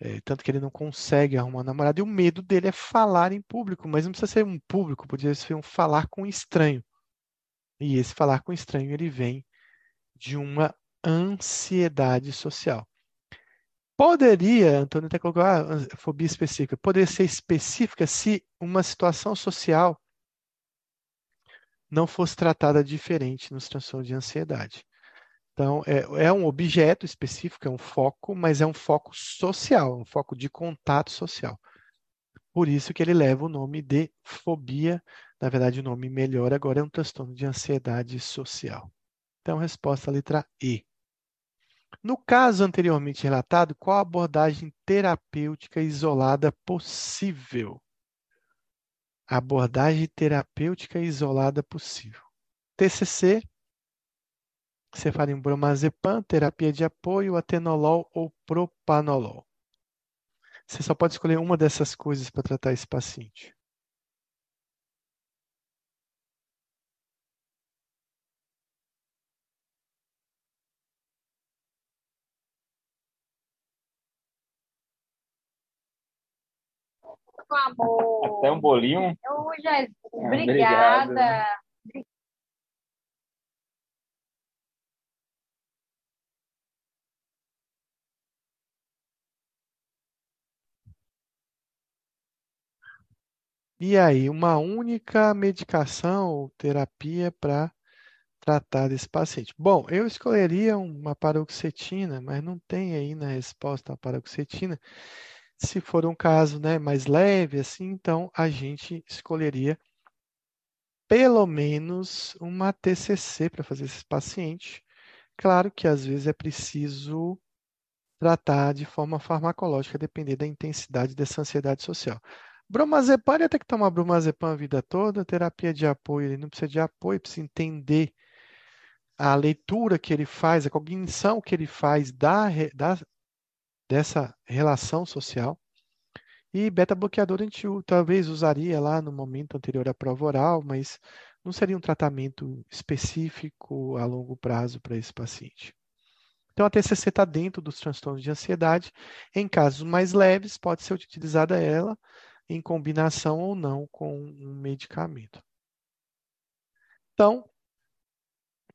é, tanto que ele não consegue arrumar um namorado, e o medo dele é falar em público, mas não precisa ser um público, podia ser um falar com um estranho. E esse falar com estranho, ele vem de uma ansiedade social. Poderia, Antônio até colocou ah, fobia específica, poderia ser específica se uma situação social não fosse tratada diferente nos transtornos de ansiedade. Então, é, é, um objeto específico, é um foco, mas é um foco social, um foco de contato social. Por isso que ele leva o nome de fobia. Na verdade, o nome melhor agora é um transtorno de ansiedade social. Então, resposta letra E. No caso anteriormente relatado, qual a abordagem terapêutica isolada possível? Abordagem terapêutica isolada possível. TCC, cefalin bromazepam, terapia de apoio, atenolol ou propanolol. Você só pode escolher uma dessas coisas para tratar esse paciente. Com amor. Até um bolinho. Jesus, obrigada. Obrigado. E aí, uma única medicação ou terapia para tratar desse paciente? Bom, eu escolheria uma paroxetina, mas não tem aí na resposta a paroxetina. Se for um caso, né, mais leve, assim, então a gente escolheria pelo menos uma TCC para fazer esse paciente. Claro que às vezes é preciso tratar de forma farmacológica, depender da intensidade dessa ansiedade social. Bromazepam, ele tem que tomar bromazepam a vida toda, terapia de apoio, ele não precisa de apoio, precisa entender a leitura que ele faz, a cognição que ele faz da, da dessa relação social. E beta-bloqueador a gente talvez usaria lá no momento anterior à prova oral, mas não seria um tratamento específico a longo prazo para esse paciente. Então, a TCC está dentro dos transtornos de ansiedade. Em casos mais leves, pode ser utilizada ela em combinação ou não com um medicamento. Então,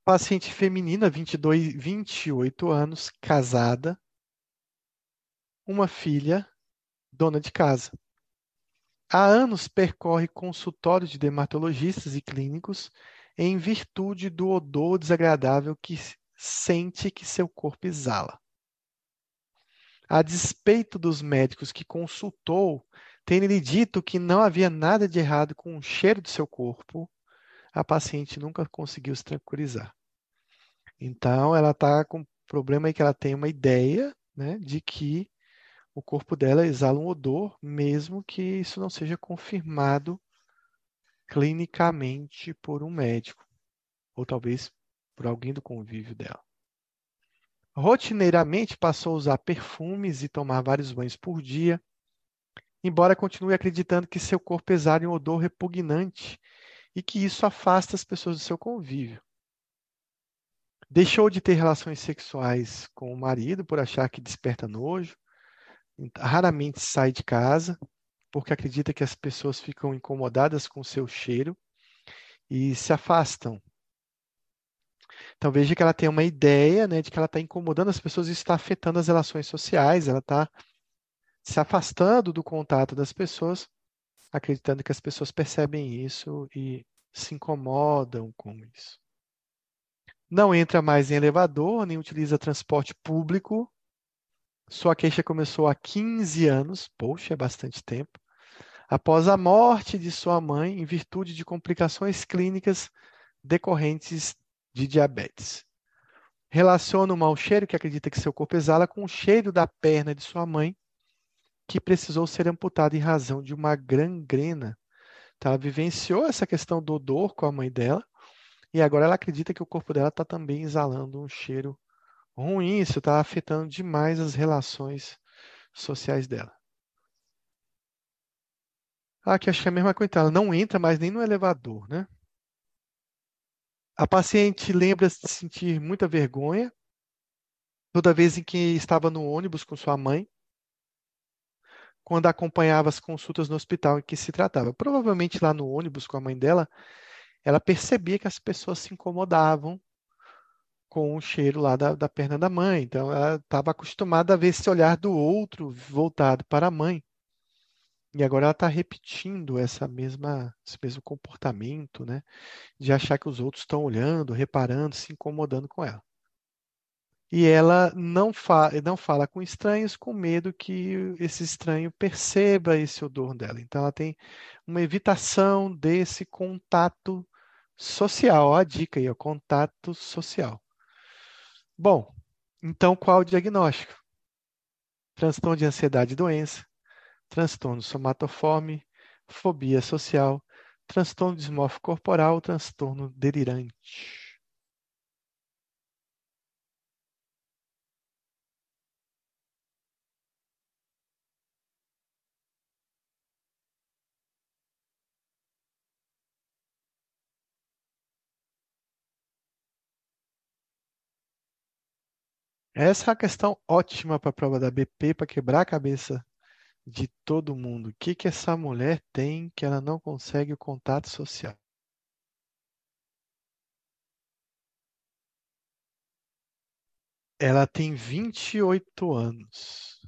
paciente feminina, 22, 28 anos, casada, uma filha, dona de casa. Há anos percorre consultórios de dermatologistas e clínicos em virtude do odor desagradável que sente que seu corpo exala. A despeito dos médicos que consultou terem lhe dito que não havia nada de errado com o cheiro do seu corpo, a paciente nunca conseguiu se tranquilizar. Então, ela está com o problema aí que ela tem uma ideia né, de que o corpo dela exala um odor, mesmo que isso não seja confirmado clinicamente por um médico, ou talvez por alguém do convívio dela. Rotineiramente passou a usar perfumes e tomar vários banhos por dia, embora continue acreditando que seu corpo exale um odor repugnante e que isso afasta as pessoas do seu convívio. Deixou de ter relações sexuais com o marido por achar que desperta nojo, raramente sai de casa porque acredita que as pessoas ficam incomodadas com o seu cheiro e se afastam. Então veja que ela tem uma ideia, né, de que ela está incomodando as pessoas e está afetando as relações sociais, ela está se afastando do contato das pessoas, acreditando que as pessoas percebem isso e se incomodam com isso. Não entra mais em elevador, nem utiliza transporte público. Sua queixa começou há 15 anos, poxa, é bastante tempo. Após a morte de sua mãe, em virtude de complicações clínicas decorrentes de diabetes. Relaciona o mau cheiro que acredita que seu corpo exala com o cheiro da perna de sua mãe, que precisou ser amputada em razão de uma gangrena. Então, ela vivenciou essa questão do odor com a mãe dela e agora ela acredita que o corpo dela está também exalando um cheiro ruim. Isso está afetando demais as relações sociais dela. Aqui acho que é a mesma coisa. Ela não entra mais nem no elevador, né? A paciente lembra se de sentir muita vergonha toda vez em que estava no ônibus com sua mãe, quando acompanhava as consultas no hospital em que se tratava. Provavelmente lá no ônibus com a mãe dela, ela percebia que as pessoas se incomodavam com o cheiro lá da, da perna da mãe. Então, ela estava acostumada a ver esse olhar do outro voltado para a mãe. E agora ela está repetindo essa mesma, esse mesmo comportamento, né? De achar que os outros estão olhando, reparando, se incomodando com ela. E ela não, fa não fala com estranhos com medo que esse estranho perceba esse odor dela. Então ela tem uma evitação desse contato social. Ó, a dica aí, o contato social. Bom, então qual o diagnóstico? Transtorno de ansiedade e doença, transtorno somatoforme, fobia social, transtorno dismórfico corporal, transtorno delirante. Essa é a questão ótima para a prova da BP, para quebrar a cabeça de todo mundo. O que que essa mulher tem que ela não consegue o contato social? Ela tem 28 anos.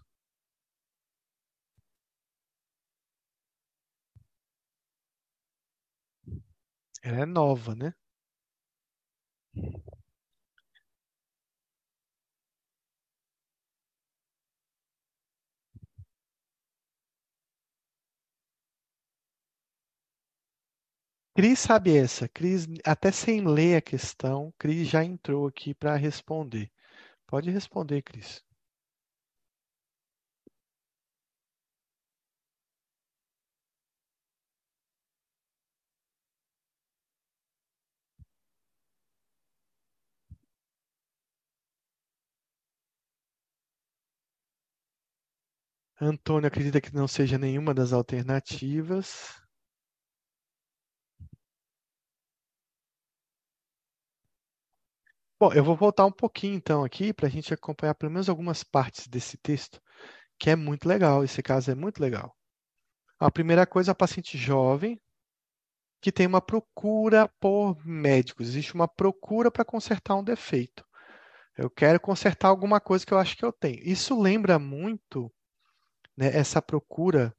Ela é nova, né? Cris sabe essa. Cris, até sem ler a questão, Cris já entrou aqui para responder. Pode responder, Cris. Antônio acredita que não seja nenhuma das alternativas. Bom, eu vou voltar um pouquinho então aqui para a gente acompanhar pelo menos algumas partes desse texto, que é muito legal. Esse caso é muito legal. A primeira coisa, a paciente jovem que tem uma procura por médicos. Existe uma procura para consertar um defeito. Eu quero consertar alguma coisa que eu acho que eu tenho. Isso lembra muito né, essa procura.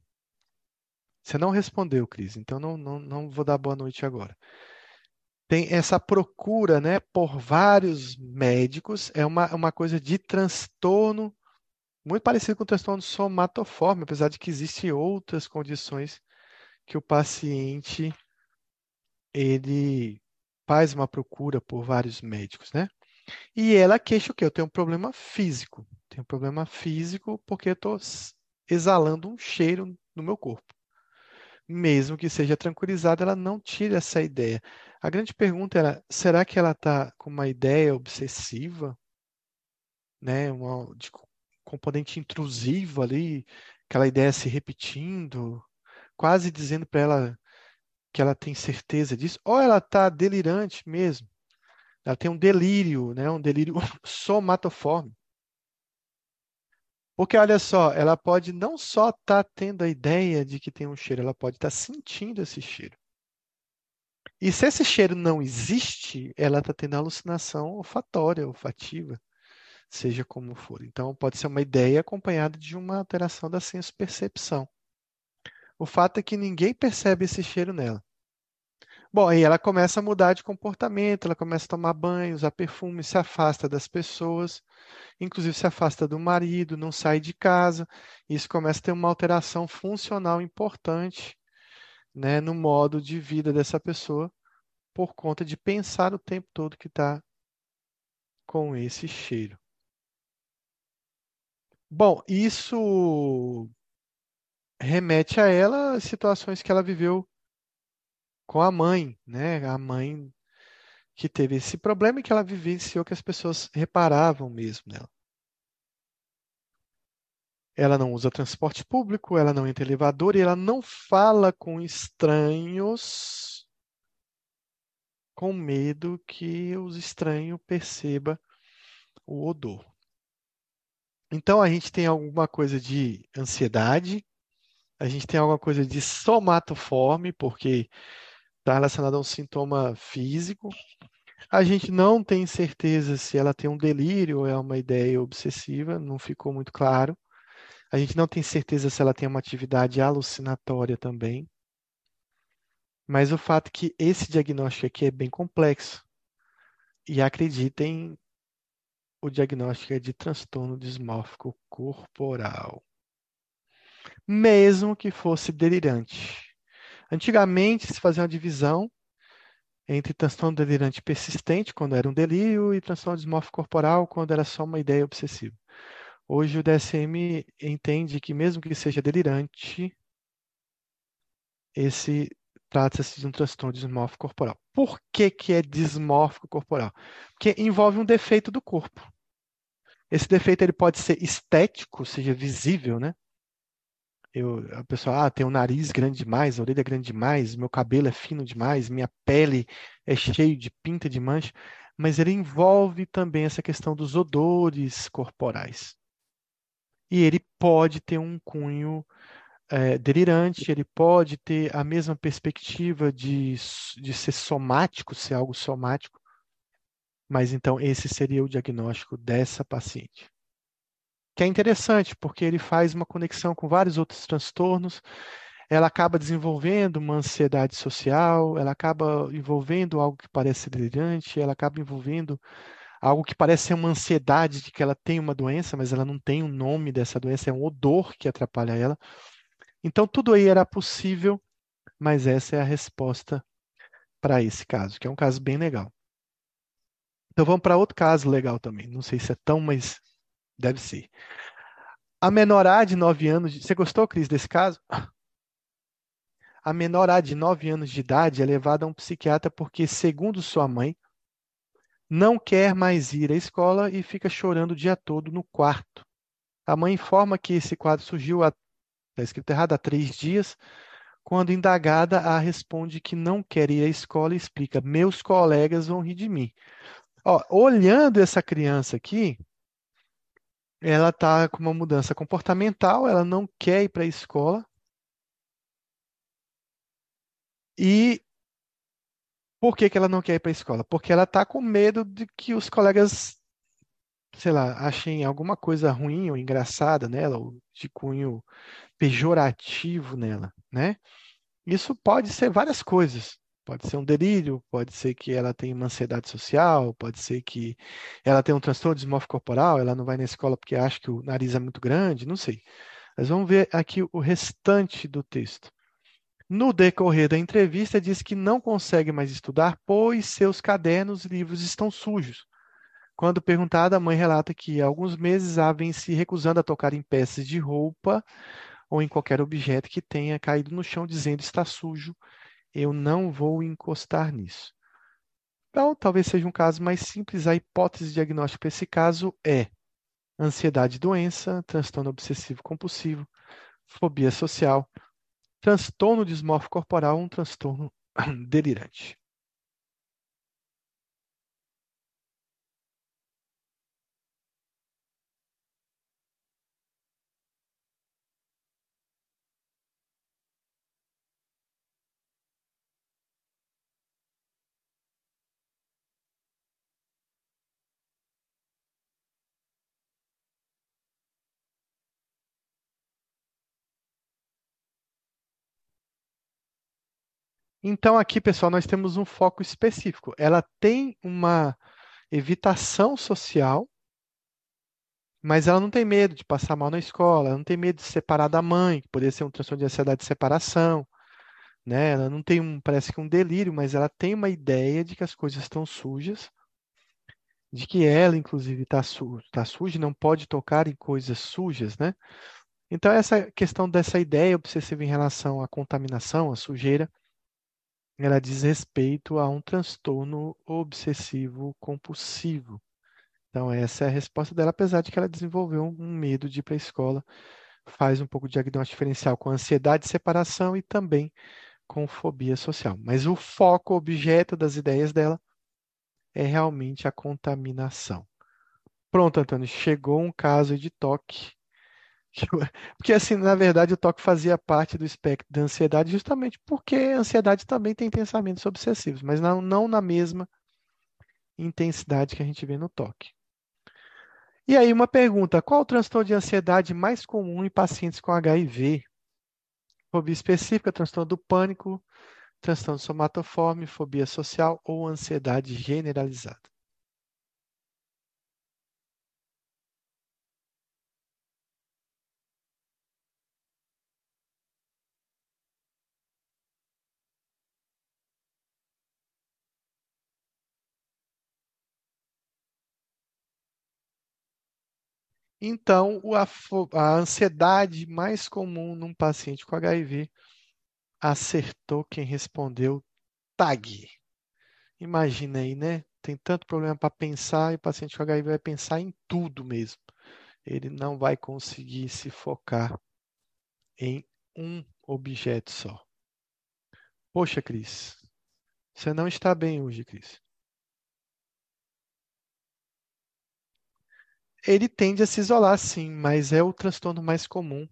Você não respondeu, Cris, então não, não, não vou dar boa noite agora tem essa procura né, por vários médicos, é uma, uma coisa de transtorno, muito parecido com o transtorno somatoforme, apesar de que existem outras condições que o paciente ele faz uma procura por vários médicos, né? E ela queixa o quê? Eu tenho um problema físico. Tenho um problema físico porque estou exalando um cheiro no meu corpo. Mesmo que seja tranquilizada, ela não tira essa ideia. A grande pergunta era: será que ela está com uma ideia obsessiva, né, uma de componente intrusivo ali, aquela ideia se repetindo, quase dizendo para ela que ela tem certeza disso, ou ela está delirante mesmo? Ela tem um delírio, né, um delírio somatoforme. Porque olha só, ela pode não só estar tá tendo a ideia de que tem um cheiro, ela pode estar tá sentindo esse cheiro. E se esse cheiro não existe, ela está tendo alucinação olfatória, olfativa, seja como for. Então, pode ser uma ideia acompanhada de uma alteração da senso-percepção. O fato é que ninguém percebe esse cheiro nela. Bom, aí ela começa a mudar de comportamento, ela começa a tomar banho, usar perfume, se afasta das pessoas, inclusive se afasta do marido, não sai de casa. Isso começa a ter uma alteração funcional importante, né, no modo de vida dessa pessoa, por conta de pensar o tempo todo que está com esse cheiro. Bom, isso remete a ela situações que ela viveu com a mãe, né? A mãe que teve esse problema e que ela vivenciou que as pessoas reparavam mesmo nela. Ela não usa transporte público, ela não entra em elevador e ela não fala com estranhos com medo que os estranhos perceba o odor. Então a gente tem alguma coisa de ansiedade, a gente tem alguma coisa de somatoforme, porque está relacionado a um sintoma físico. A gente não tem certeza se ela tem um delírio ou é uma ideia obsessiva, não ficou muito claro. A gente não tem certeza se ela tem uma atividade alucinatória também. Mas o fato é que esse diagnóstico aqui é bem complexo. E acreditem, o diagnóstico é de transtorno dismórfico corporal. Mesmo que fosse delirante. Antigamente se fazia uma divisão entre transtorno delirante persistente, quando era um delírio, e transtorno dismórfico corporal, quando era só uma ideia obsessiva. Hoje o DSM entende que mesmo que seja delirante, esse trata-se de um transtorno dismórfico corporal. Por que, que é dismórfico corporal? Porque envolve um defeito do corpo. Esse defeito ele pode ser estético, seja visível, né? Eu, a pessoa, ah, tem um nariz grande demais, a orelha é grande demais, meu cabelo é fino demais, minha pele é cheio de pinta de mancha, mas ele envolve também essa questão dos odores corporais. E ele pode ter um cunho é, delirante, ele pode ter a mesma perspectiva de, de ser somático, ser algo somático, mas então esse seria o diagnóstico dessa paciente que é interessante, porque ele faz uma conexão com vários outros transtornos. Ela acaba desenvolvendo uma ansiedade social, ela acaba envolvendo algo que parece delirante, ela acaba envolvendo algo que parece ser uma ansiedade de que ela tem uma doença, mas ela não tem o um nome dessa doença, é um odor que atrapalha ela. Então, tudo aí era possível, mas essa é a resposta para esse caso, que é um caso bem legal. Então, vamos para outro caso legal também. Não sei se é tão, mas Deve ser. A menor A de 9 anos. Você gostou, Cris, desse caso? A menor A de 9 anos de idade é levada a um psiquiatra porque, segundo sua mãe, não quer mais ir à escola e fica chorando o dia todo no quarto. A mãe informa que esse quadro surgiu, está escrito errado, há três dias. Quando indagada, a responde que não quer ir à escola e explica: meus colegas vão rir de mim. Ó, olhando essa criança aqui, ela está com uma mudança comportamental, ela não quer ir para a escola. E por que, que ela não quer ir para a escola? Porque ela está com medo de que os colegas, sei lá, achem alguma coisa ruim ou engraçada nela, ou de cunho pejorativo nela, né? Isso pode ser várias coisas. Pode ser um delírio, pode ser que ela tenha uma ansiedade social, pode ser que ela tenha um transtorno dismórfico corporal, ela não vai na escola porque acha que o nariz é muito grande, não sei. Mas vamos ver aqui o restante do texto. No decorrer da entrevista, diz que não consegue mais estudar, pois seus cadernos e livros estão sujos. Quando perguntada, a mãe relata que há alguns meses a vem se recusando a tocar em peças de roupa ou em qualquer objeto que tenha caído no chão, dizendo está sujo eu não vou encostar nisso. Então, talvez seja um caso mais simples. A hipótese diagnóstica para esse caso é ansiedade doença, transtorno obsessivo compulsivo, fobia social, transtorno dismórfico corporal, um transtorno delirante. Então, aqui, pessoal, nós temos um foco específico. Ela tem uma evitação social, mas ela não tem medo de passar mal na escola, ela não tem medo de se separar da mãe, que poderia ser um transtorno de ansiedade de separação, né? Ela não tem um, parece que um delírio, mas ela tem uma ideia de que as coisas estão sujas, de que ela, inclusive, está su tá suja, não pode tocar em coisas sujas, né? Então, essa questão dessa ideia obsessiva em relação à contaminação, à sujeira, ela diz respeito a um transtorno obsessivo compulsivo. Então, essa é a resposta dela, apesar de que ela desenvolveu um medo de ir para a escola, faz um pouco de diagnóstico diferencial com ansiedade de separação e também com fobia social. Mas o foco, objeto das ideias dela é realmente a contaminação. Pronto, Antônio, chegou um caso de toque porque, assim, na verdade, o toque fazia parte do espectro da ansiedade, justamente porque a ansiedade também tem pensamentos obsessivos, mas não, não na mesma intensidade que a gente vê no toque. E aí, uma pergunta: qual o transtorno de ansiedade mais comum em pacientes com HIV? Fobia específica, transtorno do pânico, transtorno somatoforme, fobia social ou ansiedade generalizada? Então, a, a ansiedade mais comum num paciente com HIV acertou quem respondeu TAG. Imagina aí, né? Tem tanto problema para pensar e o paciente com HIV vai pensar em tudo mesmo. Ele não vai conseguir se focar em um objeto só. Poxa, Cris, você não está bem hoje, Cris. Ele tende a se isolar, sim, mas é o transtorno mais comum.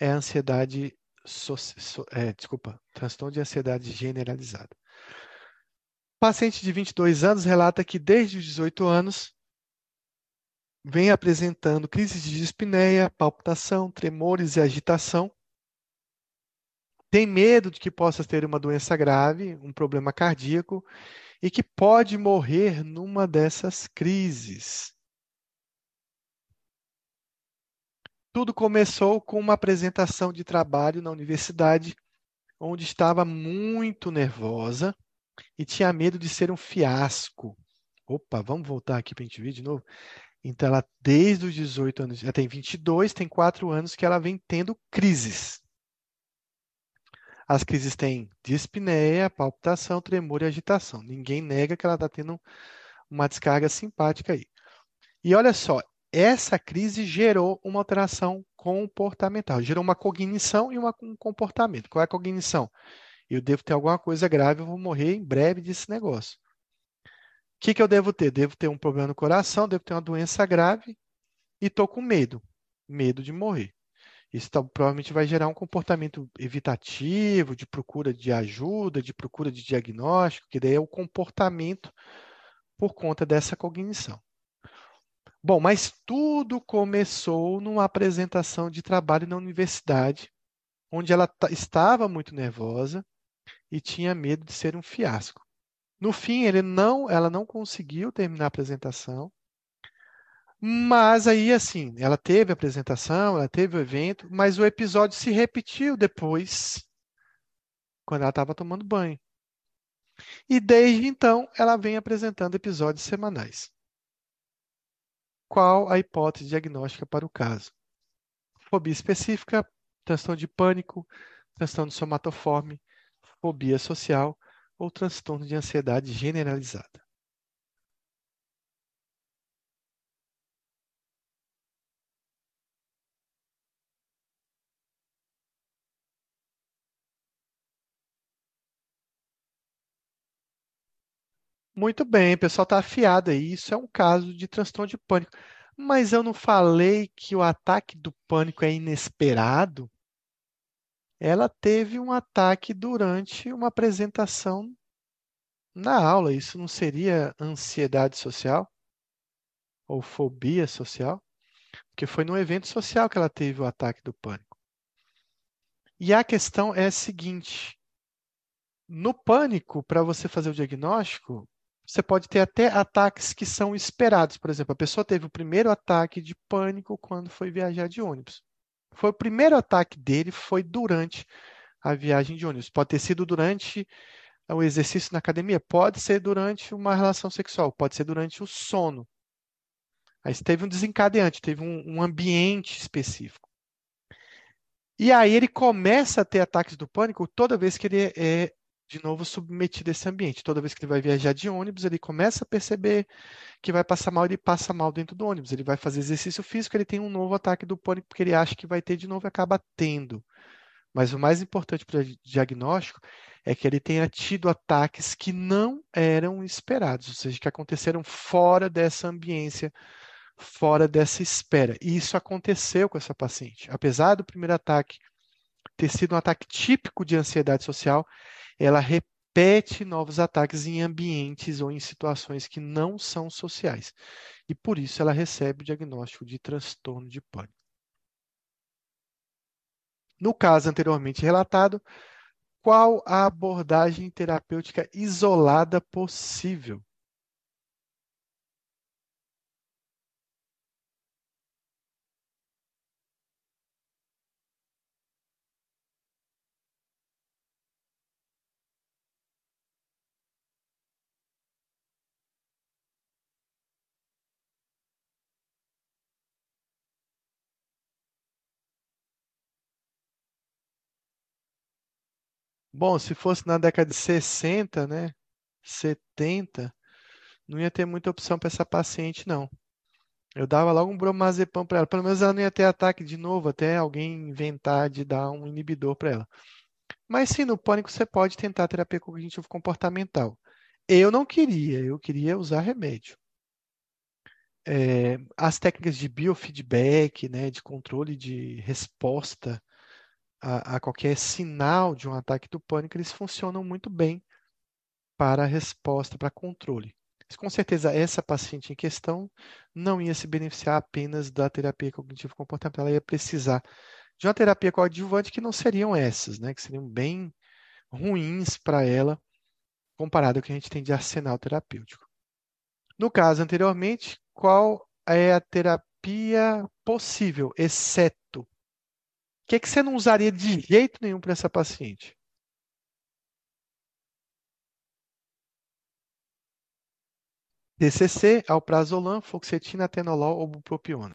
É a ansiedade, so, so, é, desculpa, transtorno de ansiedade generalizada. Paciente de 22 anos relata que desde os 18 anos vem apresentando crises de dispneia, palpitação, tremores e agitação. Tem medo de que possa ter uma doença grave, um problema cardíaco, e que pode morrer numa dessas crises. Tudo começou com uma apresentação de trabalho na universidade, onde estava muito nervosa e tinha medo de ser um fiasco. Opa, vamos voltar aqui para a gente ver de novo? Então, ela, desde os 18 anos, ela tem 22, tem 4 anos que ela vem tendo crises. As crises têm dispneia, palpitação, tremor e agitação. Ninguém nega que ela está tendo uma descarga simpática aí. E olha só, essa crise gerou uma alteração comportamental, gerou uma cognição e uma, um comportamento. Qual é a cognição? Eu devo ter alguma coisa grave, eu vou morrer em breve desse negócio. O que, que eu devo ter? Devo ter um problema no coração, devo ter uma doença grave e estou com medo, medo de morrer. Isso tá, provavelmente vai gerar um comportamento evitativo, de procura de ajuda, de procura de diagnóstico, que daí é o comportamento por conta dessa cognição. Bom, mas tudo começou numa apresentação de trabalho na universidade, onde ela estava muito nervosa e tinha medo de ser um fiasco. No fim, não, ela não conseguiu terminar a apresentação, mas aí, assim, ela teve a apresentação, ela teve o evento, mas o episódio se repetiu depois, quando ela estava tomando banho. E desde então, ela vem apresentando episódios semanais qual a hipótese diagnóstica para o caso. Fobia específica, transtorno de pânico, transtorno somatoforme, fobia social ou transtorno de ansiedade generalizada. Muito bem, o pessoal está afiado aí. Isso é um caso de transtorno de pânico. Mas eu não falei que o ataque do pânico é inesperado? Ela teve um ataque durante uma apresentação na aula. Isso não seria ansiedade social? Ou fobia social? Porque foi num evento social que ela teve o ataque do pânico. E a questão é a seguinte: No pânico, para você fazer o diagnóstico, você pode ter até ataques que são esperados. Por exemplo, a pessoa teve o primeiro ataque de pânico quando foi viajar de ônibus. Foi o primeiro ataque dele foi durante a viagem de ônibus. Pode ter sido durante o exercício na academia, pode ser durante uma relação sexual, pode ser durante o sono. Aí teve um desencadeante, teve um, um ambiente específico. E aí ele começa a ter ataques do pânico toda vez que ele é de novo submetido a esse ambiente. Toda vez que ele vai viajar de ônibus, ele começa a perceber que vai passar mal, ele passa mal dentro do ônibus. Ele vai fazer exercício físico, ele tem um novo ataque do pânico porque ele acha que vai ter de novo e acaba tendo. Mas o mais importante para o diagnóstico é que ele tenha tido ataques que não eram esperados, ou seja, que aconteceram fora dessa ambiência, fora dessa espera. E isso aconteceu com essa paciente. Apesar do primeiro ataque ter sido um ataque típico de ansiedade social, ela repete novos ataques em ambientes ou em situações que não são sociais. E por isso ela recebe o diagnóstico de transtorno de pânico. No caso anteriormente relatado, qual a abordagem terapêutica isolada possível? Bom, se fosse na década de 60, né, 70, não ia ter muita opção para essa paciente, não. Eu dava logo um bromazepam para ela. Pelo menos ela não ia ter ataque de novo, até alguém inventar de dar um inibidor para ela. Mas sim, no pânico você pode tentar terapia cognitivo comportamental. Eu não queria, eu queria usar remédio. É, as técnicas de biofeedback, né, de controle de resposta a, a qualquer sinal de um ataque do pânico, eles funcionam muito bem para a resposta, para controle. Com certeza, essa paciente em questão não ia se beneficiar apenas da terapia cognitivo-comportamental, ela ia precisar de uma terapia coadjuvante que não seriam essas, né, que seriam bem ruins para ela, comparado ao que a gente tem de arsenal terapêutico. No caso anteriormente, qual é a terapia possível, exceto que, que você não usaria de jeito nenhum para essa paciente? DCC, alprazolam, fluoxetina, atenolol ou bupropiona.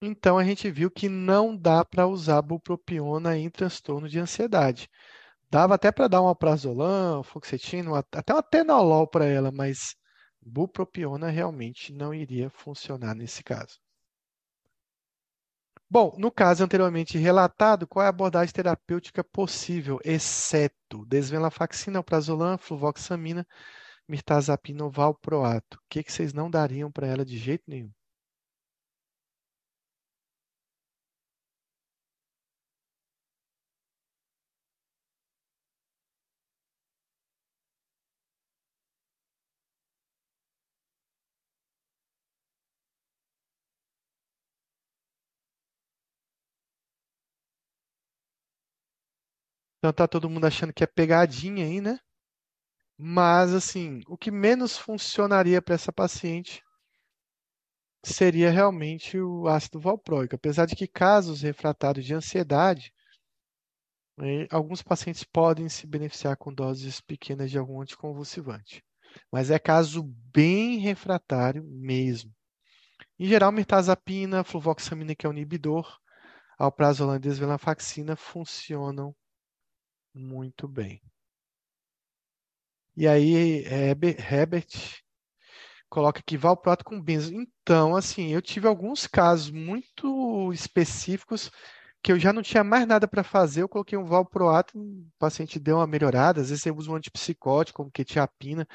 Então a gente viu que não dá para usar bupropiona em transtorno de ansiedade. Dava até para dar um alprazolam, fluoxetina, até um atenolol para ela, mas bupropiona realmente não iria funcionar nesse caso. Bom, no caso anteriormente relatado, qual é a abordagem terapêutica possível, exceto desvenlafaxina, alprazolam, fluvoxamina, mirtazapina ou valproato? O que, que vocês não dariam para ela de jeito nenhum? Então tá todo mundo achando que é pegadinha aí, né? Mas assim, o que menos funcionaria para essa paciente seria realmente o ácido valproico. Apesar de que casos refratários de ansiedade, né, alguns pacientes podem se beneficiar com doses pequenas de algum anticonvulsivante. Mas é caso bem refratário mesmo. Em geral, mirtazapina, fluvoxamina, que é um inibidor, alprazolam e desvenlafaxina funcionam muito bem. E aí, Herbert coloca aqui valproato com benzo. Então, assim, eu tive alguns casos muito específicos que eu já não tinha mais nada para fazer, eu coloquei um valproato, o paciente deu uma melhorada, às vezes você usa um antipsicótico, como quetiapina,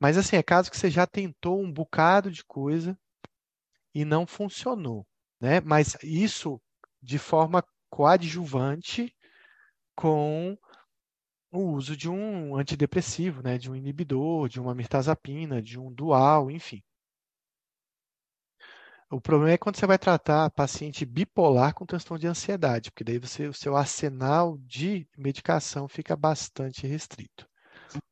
mas assim, é caso que você já tentou um bocado de coisa e não funcionou, né? Mas isso de forma coadjuvante com o uso de um antidepressivo, né, de um inibidor, de uma mirtazapina, de um dual, enfim. O problema é quando você vai tratar paciente bipolar com transtorno de ansiedade, porque daí você, o seu arsenal de medicação fica bastante restrito. Vou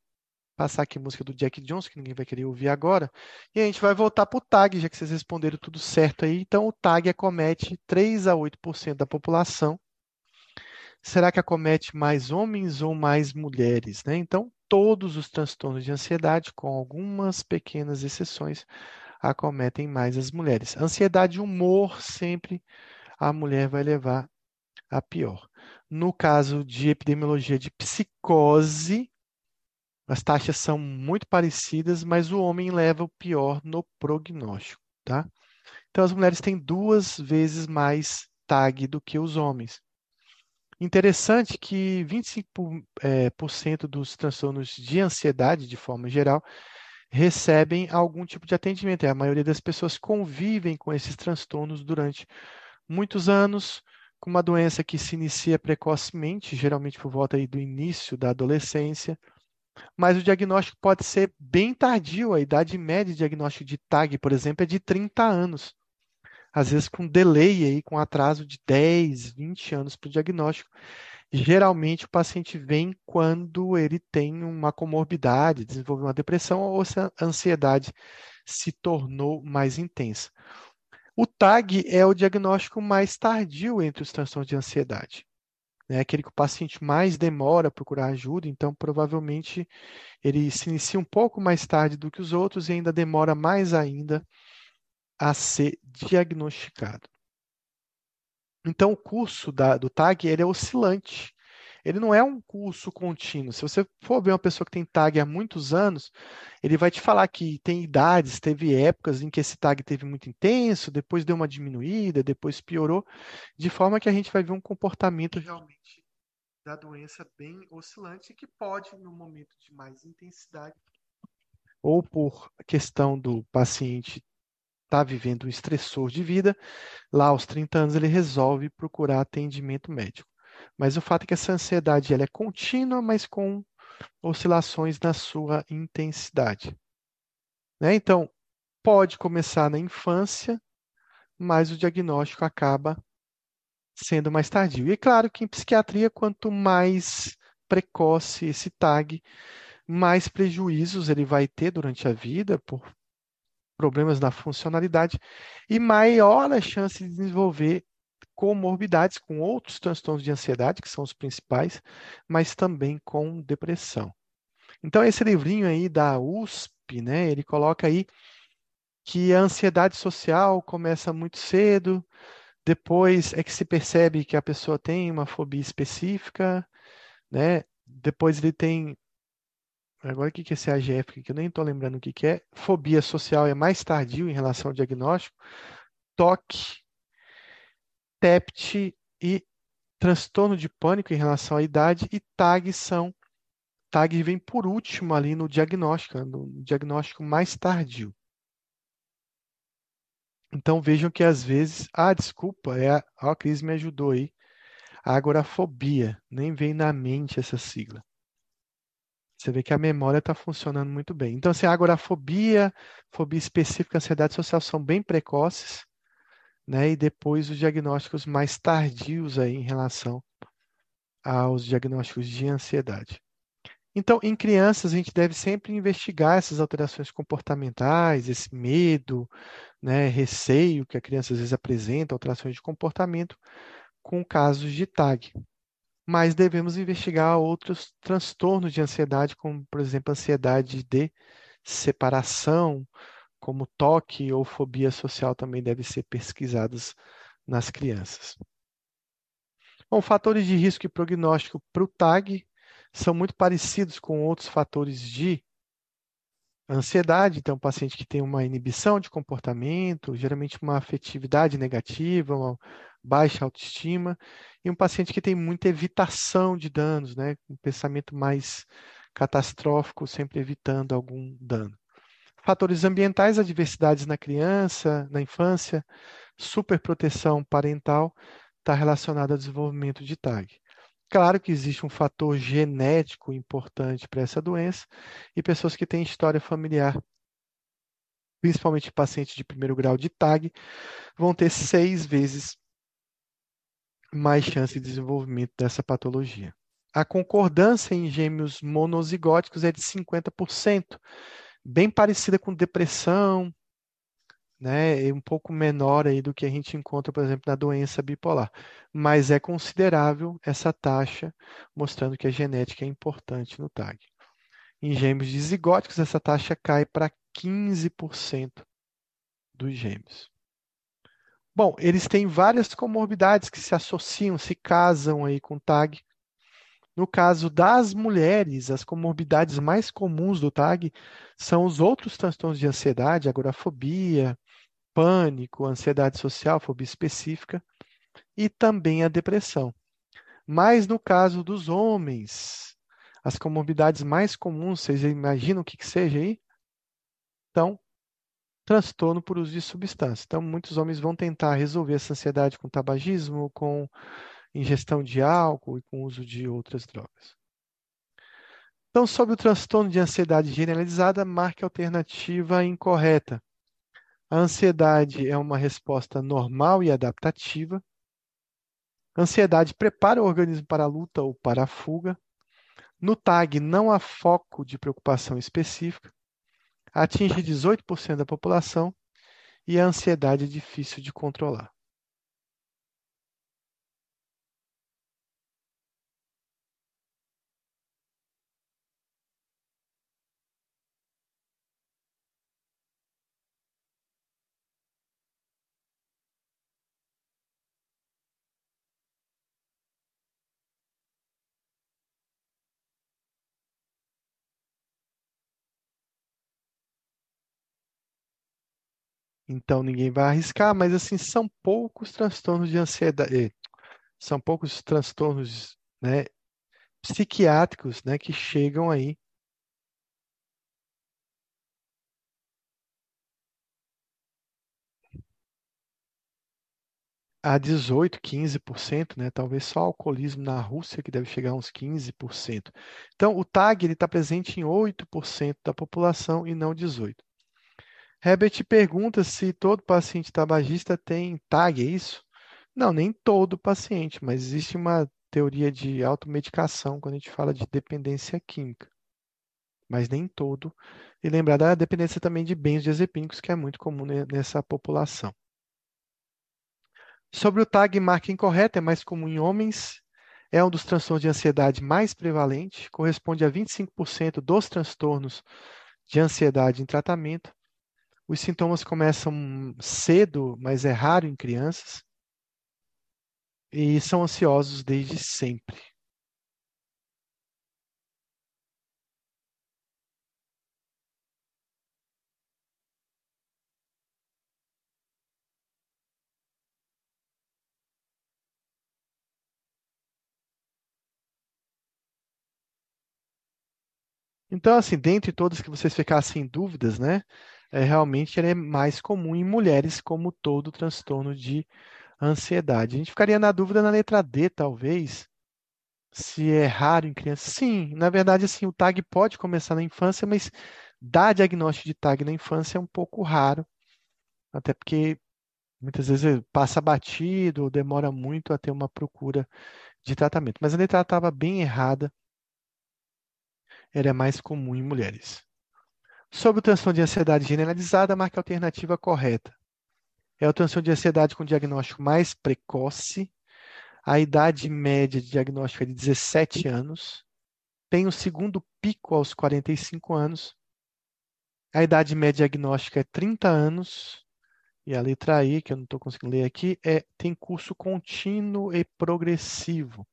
passar aqui música do Jack Johnson, que ninguém vai querer ouvir agora. E a gente vai voltar para o TAG, já que vocês responderam tudo certo aí. Então, o TAG acomete 3 a 8% da população. Será que acomete mais homens ou mais mulheres? Né? Então, todos os transtornos de ansiedade, com algumas pequenas exceções, acometem mais as mulheres. Ansiedade e humor, sempre a mulher vai levar a pior. No caso de epidemiologia de psicose, as taxas são muito parecidas, mas o homem leva o pior no prognóstico, tá? Então, as mulheres têm duas vezes mais TAG do que os homens. Interessante que 25% é, por cento dos transtornos de ansiedade, de forma geral, recebem algum tipo de atendimento. A maioria das pessoas convivem com esses transtornos durante muitos anos, com uma doença que se inicia precocemente, geralmente por volta do início da adolescência, mas o diagnóstico pode ser bem tardio. A idade média de diagnóstico de TAG, por exemplo, é de 30 anos. Às vezes com delay aí, com atraso de 10, 20 anos para o diagnóstico. Geralmente o paciente vem quando ele tem uma comorbidade, desenvolveu uma depressão ou se a ansiedade se tornou mais intensa. O TAG é o diagnóstico mais tardio entre os transtornos de ansiedade. É aquele que o paciente mais demora a procurar ajuda, então provavelmente ele se inicia um pouco mais tarde do que os outros e ainda demora mais ainda a ser diagnosticado. Então, o curso da, do TAG ele é oscilante. Ele não é um curso contínuo. Se você for ver uma pessoa que tem TAG há muitos anos, ele vai te falar que tem idades, teve épocas em que esse TAG teve muito intenso, depois deu uma diminuída, depois piorou, de forma que a gente vai ver um comportamento realmente da doença bem oscilante que pode, no momento de mais intensidade, ou por questão do paciente está vivendo um estressor de vida, lá aos 30 anos ele resolve procurar atendimento médico. Mas o fato é que essa ansiedade ela é contínua, mas com oscilações na sua intensidade. Né? Então, pode começar na infância, mas o diagnóstico acaba sendo mais tardio. E é claro que em psiquiatria, quanto mais precoce esse TAG, mais prejuízos ele vai ter durante a vida por problemas na funcionalidade e maior a chance de desenvolver comorbidades com outros transtornos de ansiedade, que são os principais, mas também com depressão. Então, esse livrinho aí da USP, né, ele coloca aí que a ansiedade social começa muito cedo, depois é que se percebe que a pessoa tem uma fobia específica, né? Depois ele tem Agora, o que é esse AGF, que eu nem estou lembrando o que é. Fobia social é mais tardio em relação ao diagnóstico. TOC, TEPT e transtorno de pânico em relação à idade. E TAG são. TAG vem por último ali no diagnóstico, no diagnóstico mais tardio. Então vejam que às vezes. Ah, desculpa, é a, a Cris me ajudou aí. A agorafobia, nem vem na mente essa sigla. Você vê que a memória está funcionando muito bem. Então, assim, a agorafobia, fobia específica, ansiedade social são bem precoces, né? E depois os diagnósticos mais tardios aí em relação aos diagnósticos de ansiedade. Então, em crianças, a gente deve sempre investigar essas alterações comportamentais, esse medo, né, receio que a criança às vezes apresenta, alterações de comportamento, com casos de TAG mas devemos investigar outros transtornos de ansiedade, como, por exemplo, ansiedade de separação, como toque ou fobia social também devem ser pesquisados nas crianças. Bom, fatores de risco e prognóstico para o TAG são muito parecidos com outros fatores de ansiedade. Então, um paciente que tem uma inibição de comportamento, geralmente uma afetividade negativa, uma baixa autoestima, e um paciente que tem muita evitação de danos, né? Um pensamento mais catastrófico, sempre evitando algum dano. Fatores ambientais, adversidades na criança, na infância, superproteção parental, está relacionado ao desenvolvimento de TAG. Claro que existe um fator genético importante para essa doença e pessoas que têm história familiar principalmente pacientes de primeiro grau de TAG, vão ter seis vezes mais chance de desenvolvimento dessa patologia. A concordância em gêmeos monozigóticos é de 50%, bem parecida com depressão, né, um pouco menor aí do que a gente encontra, por exemplo, na doença bipolar. Mas é considerável essa taxa, mostrando que a genética é importante no TAG. Em gêmeos dizigóticos, essa taxa cai para 15% dos gêmeos. Bom, eles têm várias comorbidades que se associam, se casam aí com TAG. No caso das mulheres, as comorbidades mais comuns do TAG são os outros transtornos de ansiedade, agorafobia, pânico, ansiedade social, fobia específica, e também a depressão. Mas no caso dos homens, as comorbidades mais comuns, vocês imaginam o que, que seja aí? Então, transtorno por uso de substância. Então, muitos homens vão tentar resolver essa ansiedade com tabagismo, com ingestão de álcool e com uso de outras drogas. Então, sobre o transtorno de ansiedade generalizada, marque a alternativa incorreta. A ansiedade é uma resposta normal e adaptativa. A ansiedade prepara o organismo para a luta ou para a fuga. No TAG não há foco de preocupação específica. Atinge 18% da população e a ansiedade é difícil de controlar. Então ninguém vai arriscar, mas assim, são poucos transtornos de ansiedade, eh, são poucos transtornos, né, psiquiátricos, né, que chegam aí a 18, 15%, né? Talvez só alcoolismo na Rússia que deve chegar a uns 15%. Então, o TAG está presente em 8% da população e não 18%. Herbert pergunta se todo paciente tabagista tem TAG, é isso? Não, nem todo paciente, mas existe uma teoria de automedicação quando a gente fala de dependência química. Mas nem todo. E lembrar da dependência também de benzodiazepínicos, que é muito comum nessa população. Sobre o TAG marca incorreta, é mais comum em homens, é um dos transtornos de ansiedade mais prevalente, corresponde a 25% dos transtornos de ansiedade em tratamento os sintomas começam cedo, mas é raro em crianças. E são ansiosos desde sempre. Então, assim, dentre todas que vocês ficassem em dúvidas, né? É, realmente ele é mais comum em mulheres, como todo transtorno de ansiedade. A gente ficaria na dúvida na letra D, talvez, se é raro em crianças. Sim, na verdade, assim, o TAG pode começar na infância, mas dar diagnóstico de TAG na infância é um pouco raro, até porque muitas vezes passa batido ou demora muito a ter uma procura de tratamento. Mas a letra estava bem errada, era mais comum em mulheres. Sobre o transtorno de ansiedade generalizada, marque a alternativa correta. É o transtorno de ansiedade com diagnóstico mais precoce. A idade média de diagnóstico é de 17 anos. Tem o segundo pico aos 45 anos. A idade média diagnóstica é 30 anos. E a letra I, que eu não estou conseguindo ler aqui, é tem curso contínuo e progressivo.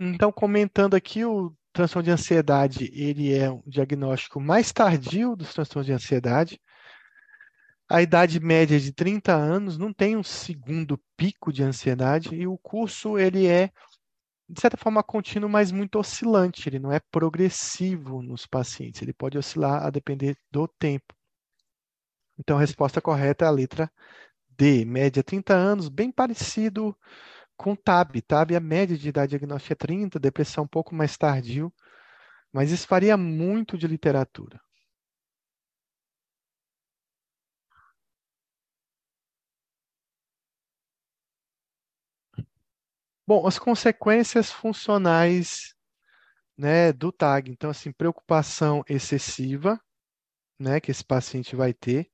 Então, comentando aqui, o transtorno de ansiedade, ele é um diagnóstico mais tardio dos transtornos de ansiedade. A idade média é de 30 anos, não tem um segundo pico de ansiedade e o curso ele é de certa forma, contínuo, mas muito oscilante. Ele não é progressivo nos pacientes. Ele pode oscilar a depender do tempo. Então, a resposta correta é a letra D, média 30 anos, bem parecido com TAB. TAB, a média de idade diagnóstica é 30, depressão um pouco mais tardio, mas isso varia muito de literatura. Bom, as consequências funcionais né, do TAG. Então, assim, preocupação excessiva, né, que esse paciente vai ter.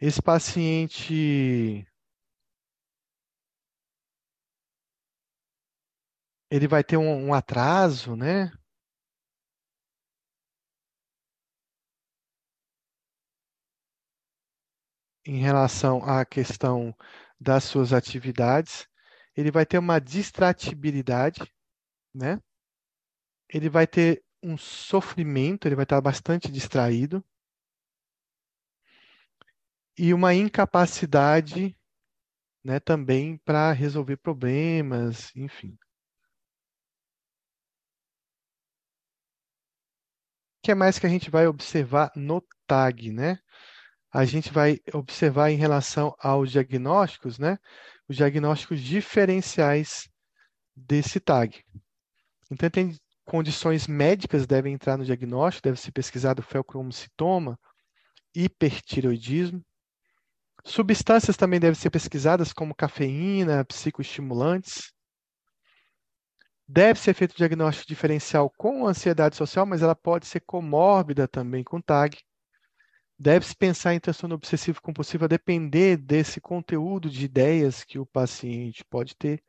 Esse paciente ele vai ter um, um atraso, né? Em relação à questão das suas atividades, ele vai ter uma distratibilidade, né? Ele vai ter um sofrimento, ele vai estar bastante distraído e uma incapacidade, né, também para resolver problemas, enfim. Que mais que a gente vai observar no TAG, né? A gente vai observar em relação aos diagnósticos, né? Os diagnósticos diferenciais desse TAG. Então, tem condições médicas devem entrar no diagnóstico, deve ser pesquisado felcromocitoma, hipertireoidismo. Substâncias também devem ser pesquisadas, como cafeína, psicoestimulantes. Deve ser feito o diagnóstico diferencial com ansiedade social, mas ela pode ser comórbida também com TAG. Deve-se pensar em transtorno obsessivo compulsivo a depender desse conteúdo de ideias que o paciente pode ter.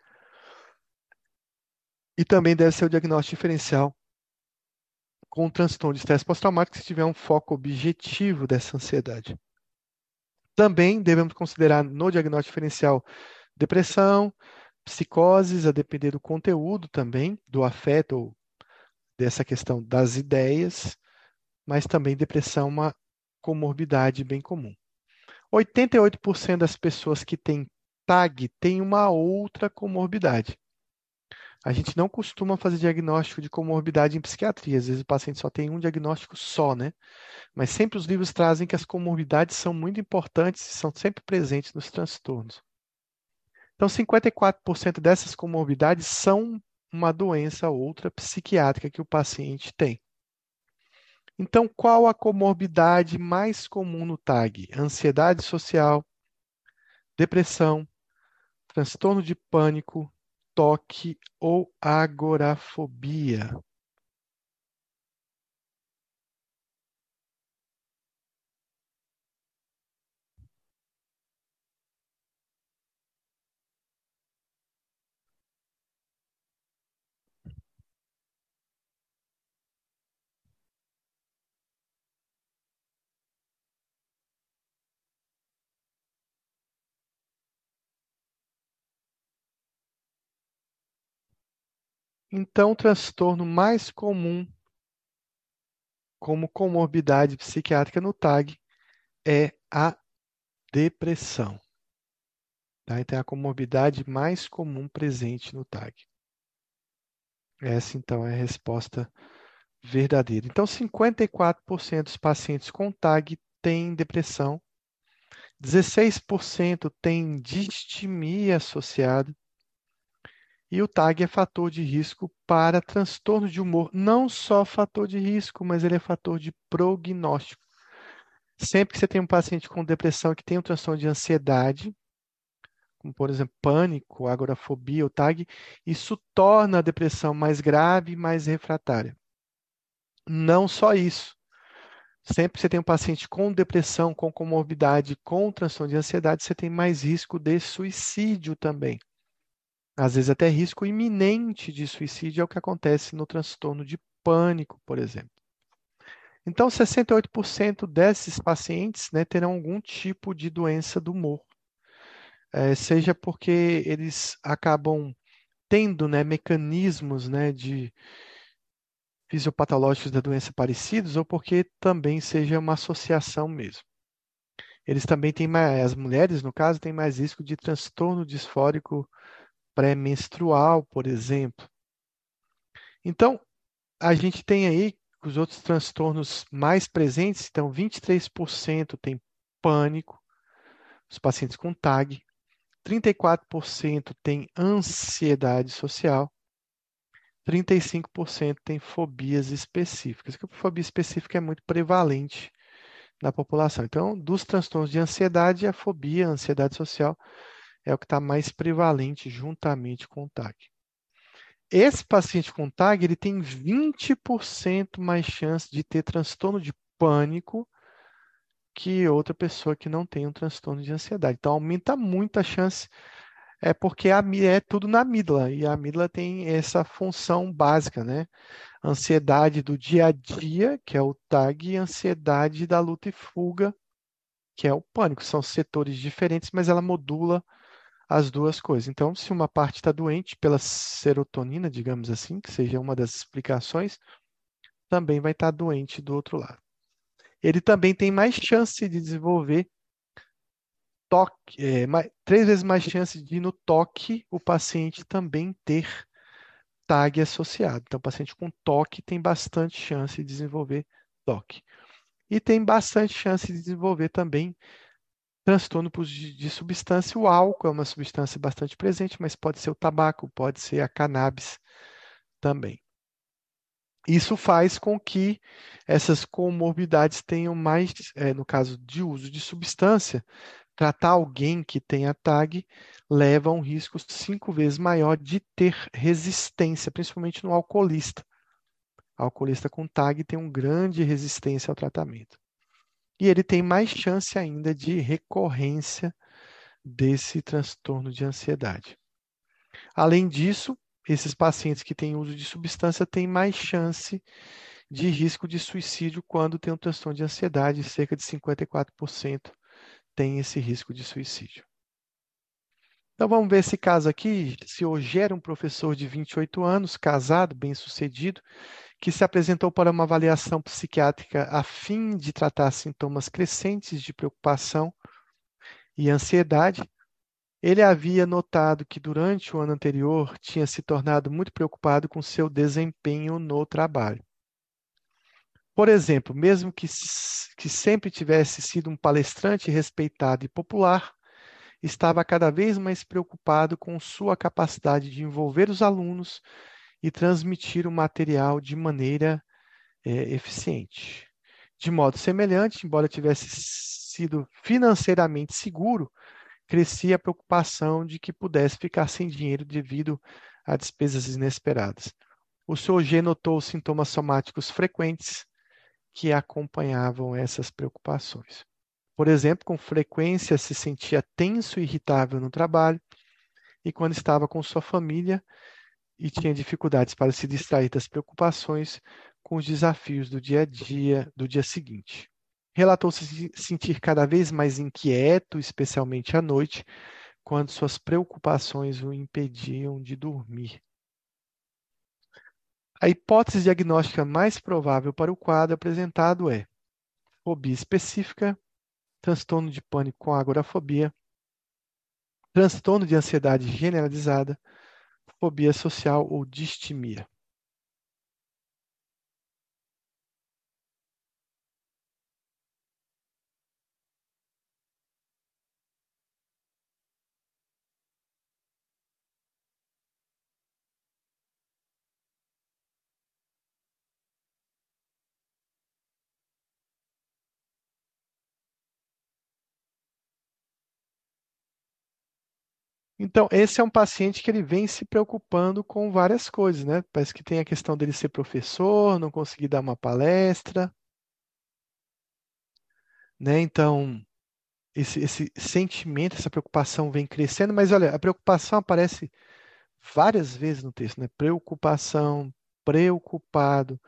E também deve ser o diagnóstico diferencial com transtorno de estresse pós-traumático se tiver um foco objetivo dessa ansiedade. Também devemos considerar no diagnóstico diferencial depressão, psicoses, a depender do conteúdo também, do afeto ou dessa questão das ideias, mas também depressão é uma comorbidade bem comum. 88% das pessoas que têm TAG têm uma outra comorbidade. A gente não costuma fazer diagnóstico de comorbidade em psiquiatria, às vezes o paciente só tem um diagnóstico só, né? Mas sempre os livros trazem que as comorbidades são muito importantes e são sempre presentes nos transtornos. Então, 54% dessas comorbidades são uma doença ou outra psiquiátrica que o paciente tem. Então, qual a comorbidade mais comum no TAG? Ansiedade social, depressão, transtorno de pânico, toque ou agorafobia. Então, o transtorno mais comum como comorbidade psiquiátrica no TAG é a depressão. Tá? Então, é a comorbidade mais comum presente no TAG. Essa, então, é a resposta verdadeira. Então, 54% dos pacientes com TAG têm depressão, 16% têm distimia associada, e o TAG é fator de risco para transtorno de humor. Não só fator de risco, mas ele é fator de prognóstico. Sempre que você tem um paciente com depressão que tem um transtorno de ansiedade, como por exemplo pânico, agorafobia, o TAG, isso torna a depressão mais grave e mais refratária. Não só isso. Sempre que você tem um paciente com depressão, com comorbidade, com transtorno de ansiedade, você tem mais risco de suicídio também. Às vezes até risco iminente de suicídio é o que acontece no transtorno de pânico, por exemplo. Então, 68% desses pacientes né, terão algum tipo de doença do humor, é, seja porque eles acabam tendo né, mecanismos né, de fisiopatológicos da doença parecidos, ou porque também seja uma associação mesmo. Eles também têm mais, as mulheres, no caso, têm mais risco de transtorno disfórico pré-menstrual, por exemplo. Então, a gente tem aí os outros transtornos mais presentes, então 23% tem pânico, os pacientes com TAG, 34% tem ansiedade social, 35% tem fobias específicas. A fobia específica é muito prevalente na população. Então, dos transtornos de ansiedade, a fobia, a ansiedade social, é o que está mais prevalente juntamente com o TAG. Esse paciente com TAG ele tem 20% mais chance de ter transtorno de pânico que outra pessoa que não tem um transtorno de ansiedade. Então, aumenta muito a chance, é porque a, é tudo na amígdala, e a amígdala tem essa função básica, né? Ansiedade do dia a dia, que é o TAG, e ansiedade da luta e fuga, que é o pânico. São setores diferentes, mas ela modula as duas coisas. Então, se uma parte está doente pela serotonina, digamos assim, que seja uma das explicações, também vai estar tá doente do outro lado. Ele também tem mais chance de desenvolver toque, é, mais, três vezes mais chance de no toque o paciente também ter TAG associado. Então, paciente com toque tem bastante chance de desenvolver toque. E tem bastante chance de desenvolver também transtorno de substância. O álcool é uma substância bastante presente, mas pode ser o tabaco, pode ser a cannabis também. Isso faz com que essas comorbidades tenham mais, é, no caso de uso de substância, tratar alguém que tenha TAG leva a um risco cinco vezes maior de ter resistência, principalmente no alcoolista. Alcoolista com TAG tem uma grande resistência ao tratamento e ele tem mais chance ainda de recorrência desse transtorno de ansiedade. Além disso, esses pacientes que têm uso de substância têm mais chance de risco de suicídio quando tem um transtorno de ansiedade, cerca de 54% tem esse risco de suicídio. Então vamos ver esse caso aqui. Se hoje era um professor de 28 anos, casado, bem-sucedido, que se apresentou para uma avaliação psiquiátrica a fim de tratar sintomas crescentes de preocupação e ansiedade. Ele havia notado que durante o ano anterior tinha se tornado muito preocupado com seu desempenho no trabalho. Por exemplo, mesmo que, que sempre tivesse sido um palestrante respeitado e popular, estava cada vez mais preocupado com sua capacidade de envolver os alunos e transmitir o material de maneira é, eficiente. De modo semelhante, embora tivesse sido financeiramente seguro, crescia a preocupação de que pudesse ficar sem dinheiro devido a despesas inesperadas. O Sr. G notou sintomas somáticos frequentes que acompanhavam essas preocupações. Por exemplo, com frequência se sentia tenso e irritável no trabalho, e quando estava com sua família, e tinha dificuldades para se distrair das preocupações com os desafios do dia a dia do dia seguinte. Relatou-se sentir cada vez mais inquieto, especialmente à noite, quando suas preocupações o impediam de dormir. A hipótese diagnóstica mais provável para o quadro apresentado é fobia específica, transtorno de pânico com agorafobia, transtorno de ansiedade generalizada, fobia social ou distimia. Então, esse é um paciente que ele vem se preocupando com várias coisas, né? Parece que tem a questão dele ser professor, não conseguir dar uma palestra, né? Então, esse, esse sentimento, essa preocupação vem crescendo, mas olha, a preocupação aparece várias vezes no texto, né? Preocupação, preocupado,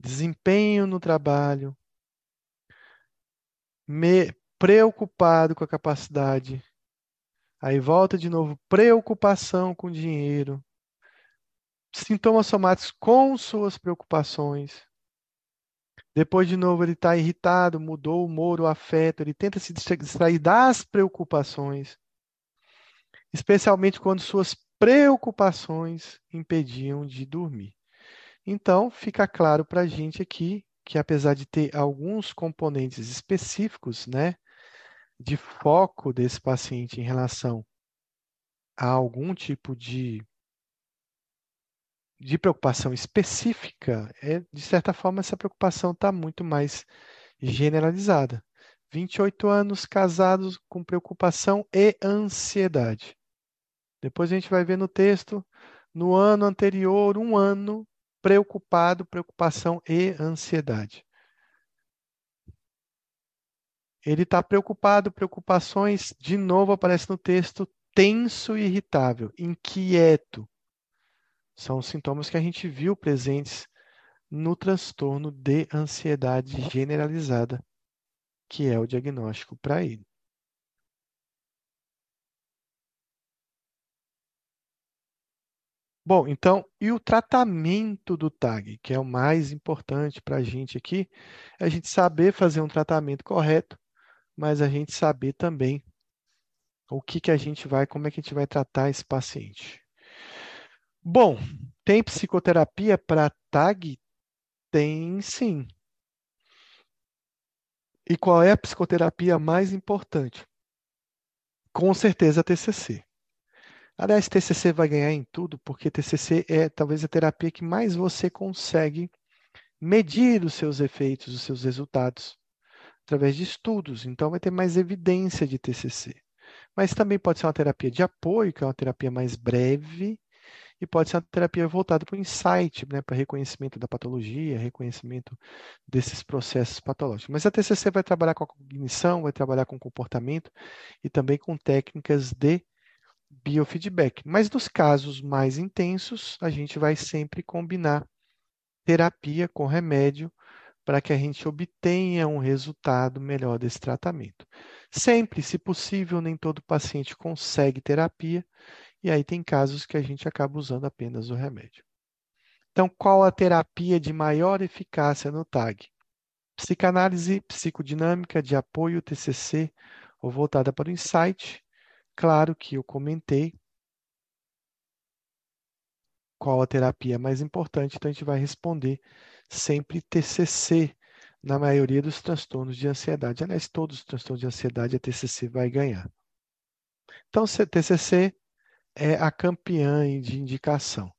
desempenho no trabalho, me, preocupado com a capacidade Aí volta de novo, preocupação com dinheiro, sintomas somáticos com suas preocupações. Depois, de novo, ele está irritado, mudou o humor, o afeto, ele tenta se distrair das preocupações, especialmente quando suas preocupações impediam de dormir. Então, fica claro para a gente aqui que, apesar de ter alguns componentes específicos, né, de foco desse paciente em relação a algum tipo de, de preocupação específica, é, de certa forma, essa preocupação está muito mais generalizada. 28 anos casados com preocupação e ansiedade. Depois a gente vai ver no texto, no ano anterior, um ano preocupado, preocupação e ansiedade. Ele está preocupado, preocupações, de novo aparece no texto, tenso e irritável, inquieto. São sintomas que a gente viu presentes no transtorno de ansiedade generalizada, que é o diagnóstico para ele. Bom, então, e o tratamento do TAG, que é o mais importante para a gente aqui, é a gente saber fazer um tratamento correto, mas a gente saber também o que, que a gente vai, como é que a gente vai tratar esse paciente. Bom, tem psicoterapia para TAG? Tem sim. E qual é a psicoterapia mais importante? Com certeza a TCC. Aliás, TCC vai ganhar em tudo, porque TCC é talvez a terapia que mais você consegue medir os seus efeitos, os seus resultados, através de estudos. Então, vai ter mais evidência de TCC. Mas também pode ser uma terapia de apoio, que é uma terapia mais breve, e pode ser uma terapia voltada para o insight, né, para reconhecimento da patologia, reconhecimento desses processos patológicos. Mas a TCC vai trabalhar com a cognição, vai trabalhar com comportamento e também com técnicas de biofeedback. Mas nos casos mais intensos, a gente vai sempre combinar terapia com remédio para que a gente obtenha um resultado melhor desse tratamento. Sempre, se possível, nem todo paciente consegue terapia, e aí tem casos que a gente acaba usando apenas o remédio. Então, qual a terapia de maior eficácia no TAG? Psicanálise psicodinâmica de apoio TCC ou voltada para o insight, Claro que eu comentei qual a terapia mais importante, então a gente vai responder sempre TCC na maioria dos transtornos de ansiedade. Aliás, todos os transtornos de ansiedade a TCC vai ganhar. Então, TCC é a campeã de indicação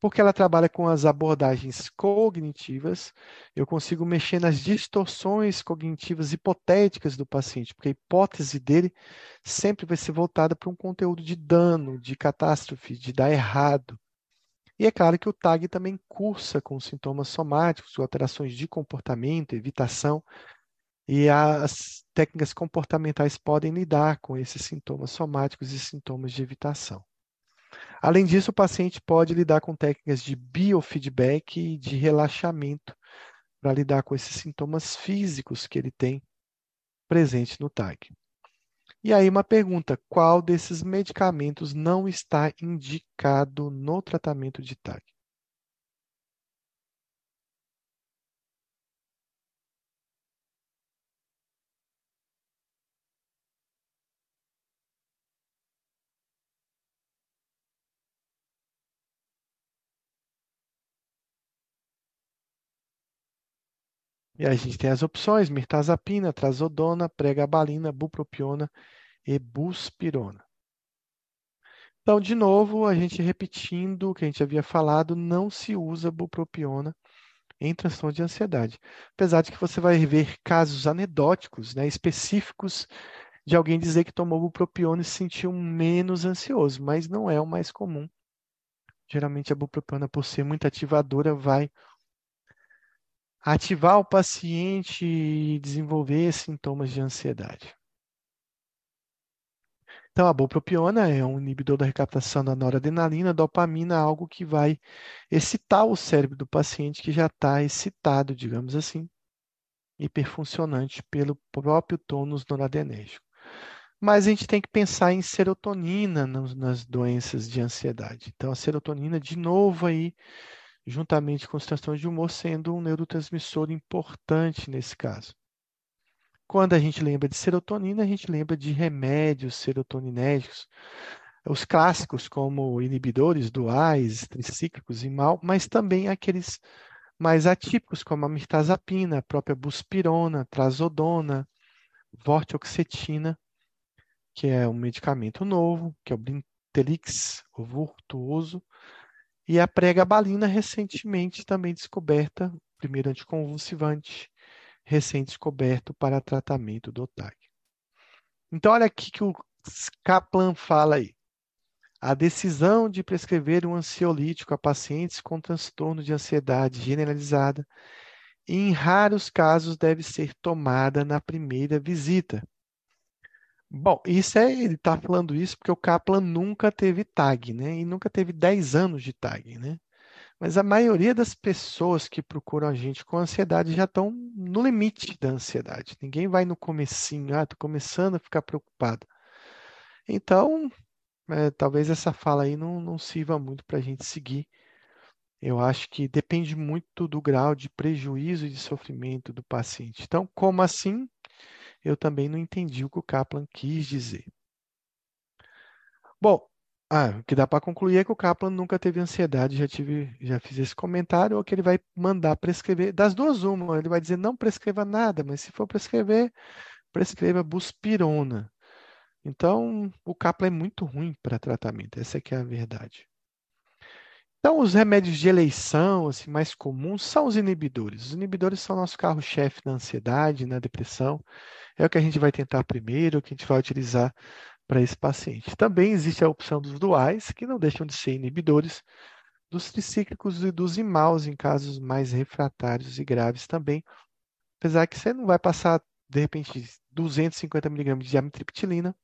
porque ela trabalha com as abordagens cognitivas, eu consigo mexer nas distorções cognitivas hipotéticas do paciente, porque a hipótese dele sempre vai ser voltada para um conteúdo de dano, de catástrofe, de dar errado. E é claro que o TAG também cursa com sintomas somáticos, alterações de comportamento, evitação, e as técnicas comportamentais podem lidar com esses sintomas somáticos e sintomas de evitação. Além disso, o paciente pode lidar com técnicas de biofeedback e de relaxamento para lidar com esses sintomas físicos que ele tem presente no TAG. E aí uma pergunta, qual desses medicamentos não está indicado no tratamento de TAG? E a gente tem as opções: mirtazapina, trazodona, pregabalina, bupropiona e buspirona. Então, de novo, a gente repetindo o que a gente havia falado, não se usa bupropiona em transtorno de ansiedade. Apesar de que você vai ver casos anedóticos, né, específicos de alguém dizer que tomou bupropiona e se sentiu menos ansioso, mas não é o mais comum. Geralmente a bupropiona, por ser muito ativadora, vai ativar o paciente e desenvolver sintomas de ansiedade. Então, a bupropiona é um inibidor da recaptação da noradrenalina, dopamina, algo que vai excitar o cérebro do paciente que já está excitado, digamos assim, hiperfuncionante pelo próprio tônus noradrenérgico. Mas a gente tem que pensar em serotonina nas doenças de ansiedade. Então, a serotonina, de novo, aí juntamente com os transtornos de humor, sendo um neurotransmissor importante nesse caso. Quando a gente lembra de serotonina, a gente lembra de remédios serotoninérgicos. os clássicos como inibidores duais, tricíclicos e mal, mas também aqueles mais atípicos como a mirtazapina, a própria buspirona, trazodona, vortioxetina, que é um medicamento novo, que é o Brintelix, o virtuoso, e a pregabalina recentemente também descoberta, primeiro anticonvulsivante, recém-descoberto para tratamento do TAG. Então, olha aqui que o Kaplan fala aí. A decisão de prescrever um ansiolítico a pacientes com transtorno de ansiedade generalizada, em raros casos, deve ser tomada na primeira visita. Bom, isso é, ele está falando isso porque o Kaplan nunca teve TAG, né? E nunca teve 10 anos de TAG, né? Mas a maioria das pessoas que procuram a gente com ansiedade já estão no limite da ansiedade. Ninguém vai no comecinho, ah, estou começando a ficar preocupado. Então, é, talvez essa fala aí não, não sirva muito para a gente seguir. Eu acho que depende muito do grau de prejuízo e de sofrimento do paciente. Então, como assim? Eu também não entendi o que o Kaplan quis dizer. Bom, ah, o que dá para concluir é que o Kaplan nunca teve ansiedade, já tive, já fiz esse comentário, ou que ele vai mandar prescrever. Das duas, uma, ele vai dizer não prescreva nada, mas se for prescrever, prescreva buspirona. Então, o Kaplan é muito ruim para tratamento, essa é que é a verdade. Então, os remédios de eleição assim, mais comuns são os inibidores. Os inibidores são nosso carro-chefe na ansiedade, na depressão. É o que a gente vai tentar primeiro, o que a gente vai utilizar para esse paciente. Também existe a opção dos duais, que não deixam de ser inibidores, dos tricíclicos e dos imaus em casos mais refratários e graves também. Apesar que você não vai passar, de repente, 250 mg de amitriptilina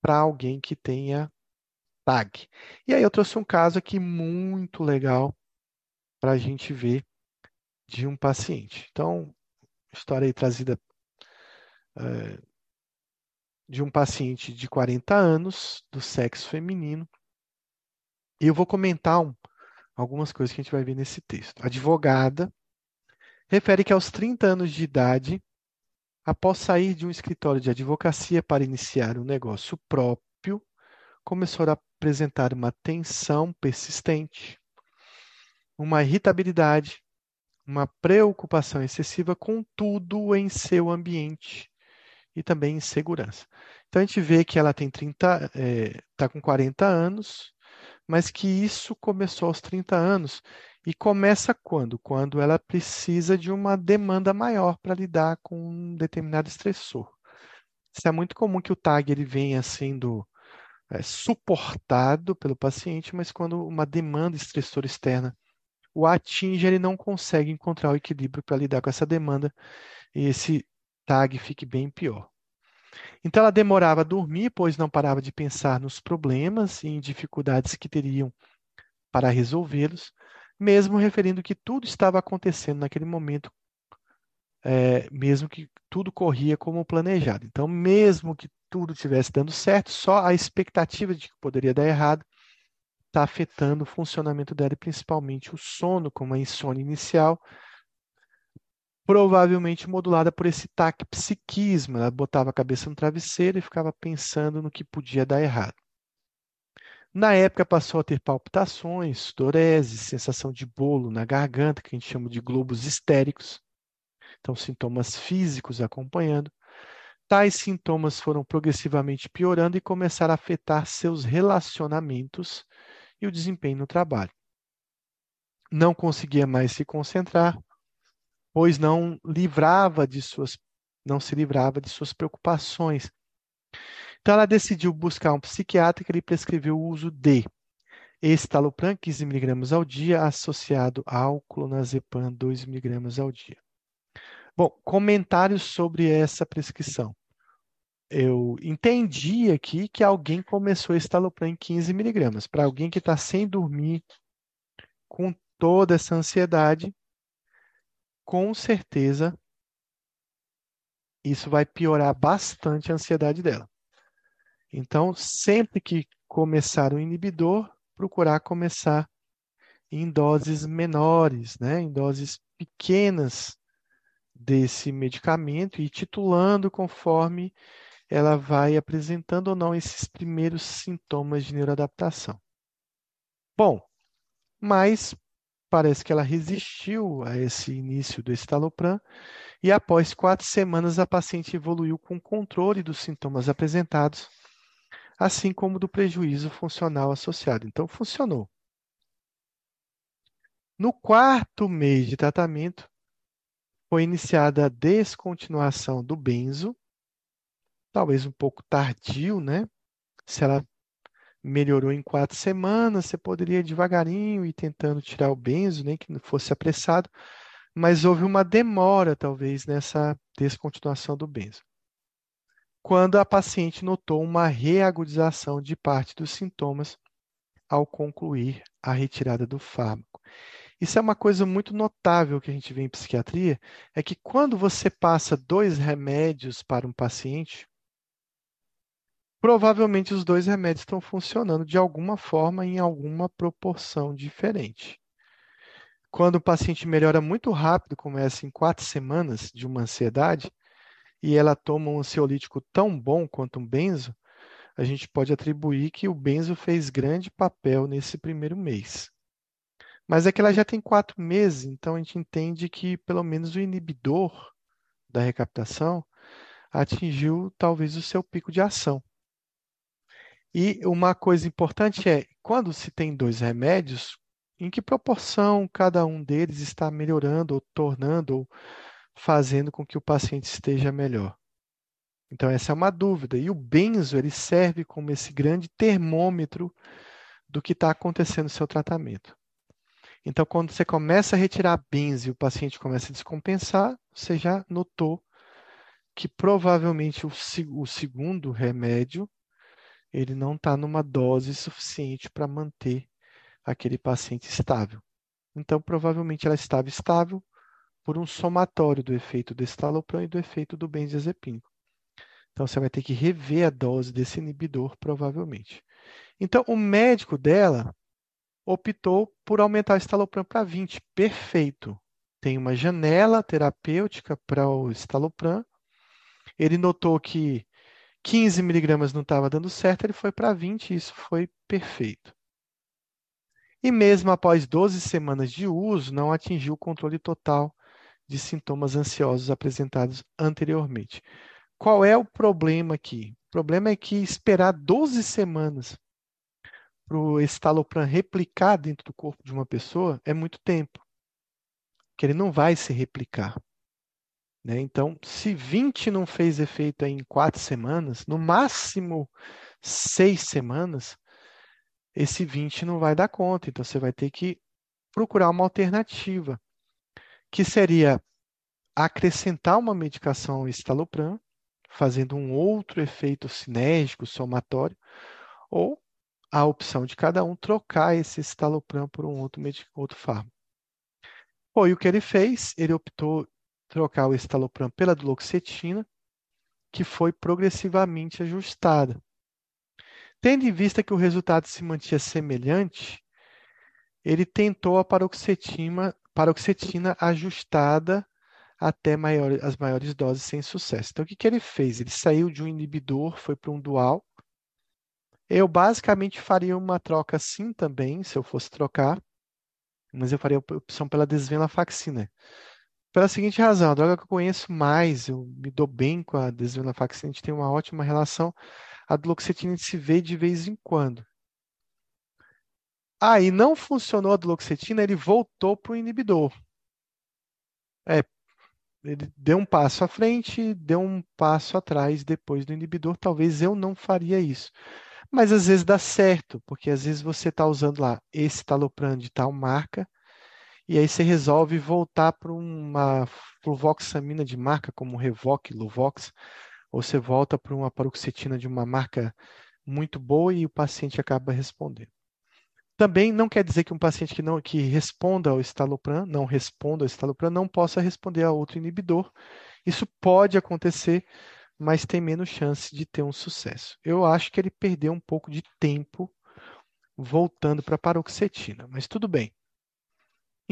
para alguém que tenha TAG. E aí eu trouxe um caso aqui muito legal para a gente ver de um paciente. Então, história aí trazida é, de um paciente de 40 anos, do sexo feminino. E eu vou comentar um, algumas coisas que a gente vai ver nesse texto. Advogada refere que aos 30 anos de idade, após sair de um escritório de advocacia para iniciar um negócio próprio, começou a apresentar uma tensão persistente, uma irritabilidade, uma preocupação excessiva com tudo em seu ambiente e também insegurança. Então a gente vê que ela tem 30, está é, tá com 40 anos, mas que isso começou aos 30 anos. E começa quando? Quando ela precisa de uma demanda maior para lidar com um determinado estressor. Isso é muito comum que o TAG ele venha sendo é, suportado pelo paciente, mas quando uma demanda estressora externa o atinge, ele não consegue encontrar o equilíbrio para lidar com essa demanda e esse tag fique bem pior. Então ela demorava a dormir, pois não parava de pensar nos problemas e em dificuldades que teriam para resolvê-los, mesmo referindo que tudo estava acontecendo naquele momento, é, mesmo que tudo corria como planejado. Então, mesmo que tudo estivesse dando certo, só a expectativa de que poderia dar errado está afetando o funcionamento dela, e principalmente o sono, como a insônia inicial, provavelmente modulada por esse taquipsiquismo. Ela botava a cabeça no travesseiro e ficava pensando no que podia dar errado. Na época passou a ter palpitações, sudorese, sensação de bolo na garganta, que a gente chama de globos histéricos. Então, sintomas físicos acompanhando. Tais sintomas foram progressivamente piorando e começaram a afetar seus relacionamentos e o desempenho no trabalho. Não conseguia mais se concentrar, pois não livrava de suas não se livrava de suas preocupações. Então ela decidiu buscar um psiquiatra que lhe prescreveu o uso de estalopram 15 mg ao dia associado ao clonazepam 2 mg ao dia. Bom, comentários sobre essa prescrição. Eu entendi aqui que alguém começou estalopram em 15 miligramas. Para alguém que está sem dormir, com toda essa ansiedade, com certeza isso vai piorar bastante a ansiedade dela. Então, sempre que começar o inibidor, procurar começar em doses menores, né? em doses pequenas desse medicamento e titulando conforme ela vai apresentando ou não esses primeiros sintomas de neuroadaptação. Bom, mas parece que ela resistiu a esse início do estalopram e após quatro semanas a paciente evoluiu com controle dos sintomas apresentados, assim como do prejuízo funcional associado. Então, funcionou. No quarto mês de tratamento, foi iniciada a descontinuação do benzo, talvez um pouco tardio, né? Se ela melhorou em quatro semanas, você poderia devagarinho ir tentando tirar o benzo, nem que não fosse apressado, mas houve uma demora, talvez, nessa descontinuação do benzo. Quando a paciente notou uma reagudização de parte dos sintomas ao concluir a retirada do fármaco. Isso é uma coisa muito notável que a gente vê em psiquiatria, é que quando você passa dois remédios para um paciente, provavelmente os dois remédios estão funcionando de alguma forma em alguma proporção diferente. Quando o paciente melhora muito rápido, começa em quatro semanas de uma ansiedade, e ela toma um ansiolítico tão bom quanto um benzo, a gente pode atribuir que o benzo fez grande papel nesse primeiro mês. Mas é que ela já tem quatro meses, então a gente entende que pelo menos o inibidor da recaptação atingiu talvez o seu pico de ação. E uma coisa importante é, quando se tem dois remédios, em que proporção cada um deles está melhorando, ou tornando, ou fazendo com que o paciente esteja melhor? Então, essa é uma dúvida. E o benzo, ele serve como esse grande termômetro do que está acontecendo no seu tratamento. Então, quando você começa a retirar benzo e o paciente começa a descompensar, você já notou que provavelmente o, o segundo remédio ele não está numa dose suficiente para manter aquele paciente estável. Então, provavelmente ela estava estável por um somatório do efeito do estalopram e do efeito do benzodiazepínico. Então, você vai ter que rever a dose desse inibidor, provavelmente. Então, o médico dela optou por aumentar o estalopram para 20. Perfeito. Tem uma janela terapêutica para o estalopram. Ele notou que 15 miligramas não estava dando certo, ele foi para 20 e isso foi perfeito. E mesmo após 12 semanas de uso, não atingiu o controle total de sintomas ansiosos apresentados anteriormente. Qual é o problema aqui? O problema é que esperar 12 semanas para o estalopram replicar dentro do corpo de uma pessoa é muito tempo, que ele não vai se replicar. Né? Então, se 20 não fez efeito em quatro semanas, no máximo seis semanas, esse 20 não vai dar conta. Então, você vai ter que procurar uma alternativa, que seria acrescentar uma medicação estalopram, fazendo um outro efeito sinérgico, somatório, ou a opção de cada um trocar esse estalopram por um outro, outro fármaco. Foi o que ele fez, ele optou trocar o estalopram pela duloxetina, que foi progressivamente ajustada. Tendo em vista que o resultado se mantinha semelhante, ele tentou a paroxetina, paroxetina ajustada até maior, as maiores doses sem sucesso. Então, o que, que ele fez? Ele saiu de um inibidor, foi para um dual. Eu basicamente faria uma troca assim também, se eu fosse trocar, mas eu faria a opção pela desvenlafaxina. Pela seguinte razão, a droga que eu conheço mais, eu me dou bem com a desvenlafaxina, a gente tem uma ótima relação. A duloxetina a gente se vê de vez em quando. Aí ah, não funcionou a duloxetina, ele voltou para o inibidor. É, ele deu um passo à frente, deu um passo atrás depois do inibidor. Talvez eu não faria isso. Mas às vezes dá certo, porque às vezes você está usando lá esse talopram de tal marca, e aí você resolve voltar para uma fluvoxamina de marca como Revoc, Luvox, ou você volta para uma paroxetina de uma marca muito boa e o paciente acaba respondendo. Também não quer dizer que um paciente que não que responda ao estalopram, não responda ao estalopram, não possa responder a outro inibidor. Isso pode acontecer, mas tem menos chance de ter um sucesso. Eu acho que ele perdeu um pouco de tempo voltando para a paroxetina, mas tudo bem.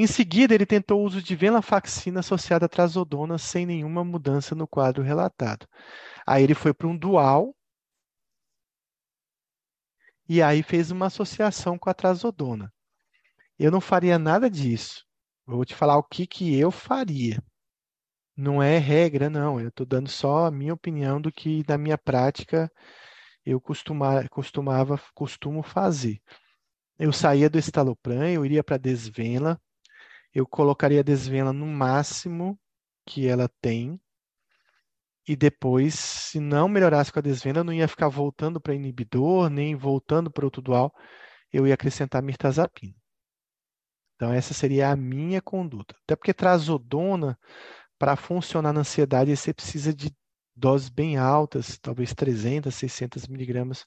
Em seguida, ele tentou o uso de venlafaxina associada a trazodona sem nenhuma mudança no quadro relatado. Aí ele foi para um dual e aí fez uma associação com a trazodona. Eu não faria nada disso. Vou te falar o que, que eu faria. Não é regra, não. Eu estou dando só a minha opinião do que na minha prática eu costuma, costumava, costumo fazer. Eu saía do estalopram, eu iria para a desvena, eu colocaria a desvena no máximo que ela tem, e depois, se não melhorasse com a desvena, eu não ia ficar voltando para inibidor, nem voltando para outro dual, eu ia acrescentar mirtazapina. Então, essa seria a minha conduta. Até porque trazodona, para funcionar na ansiedade, você precisa de doses bem altas, talvez 300, 600 miligramas,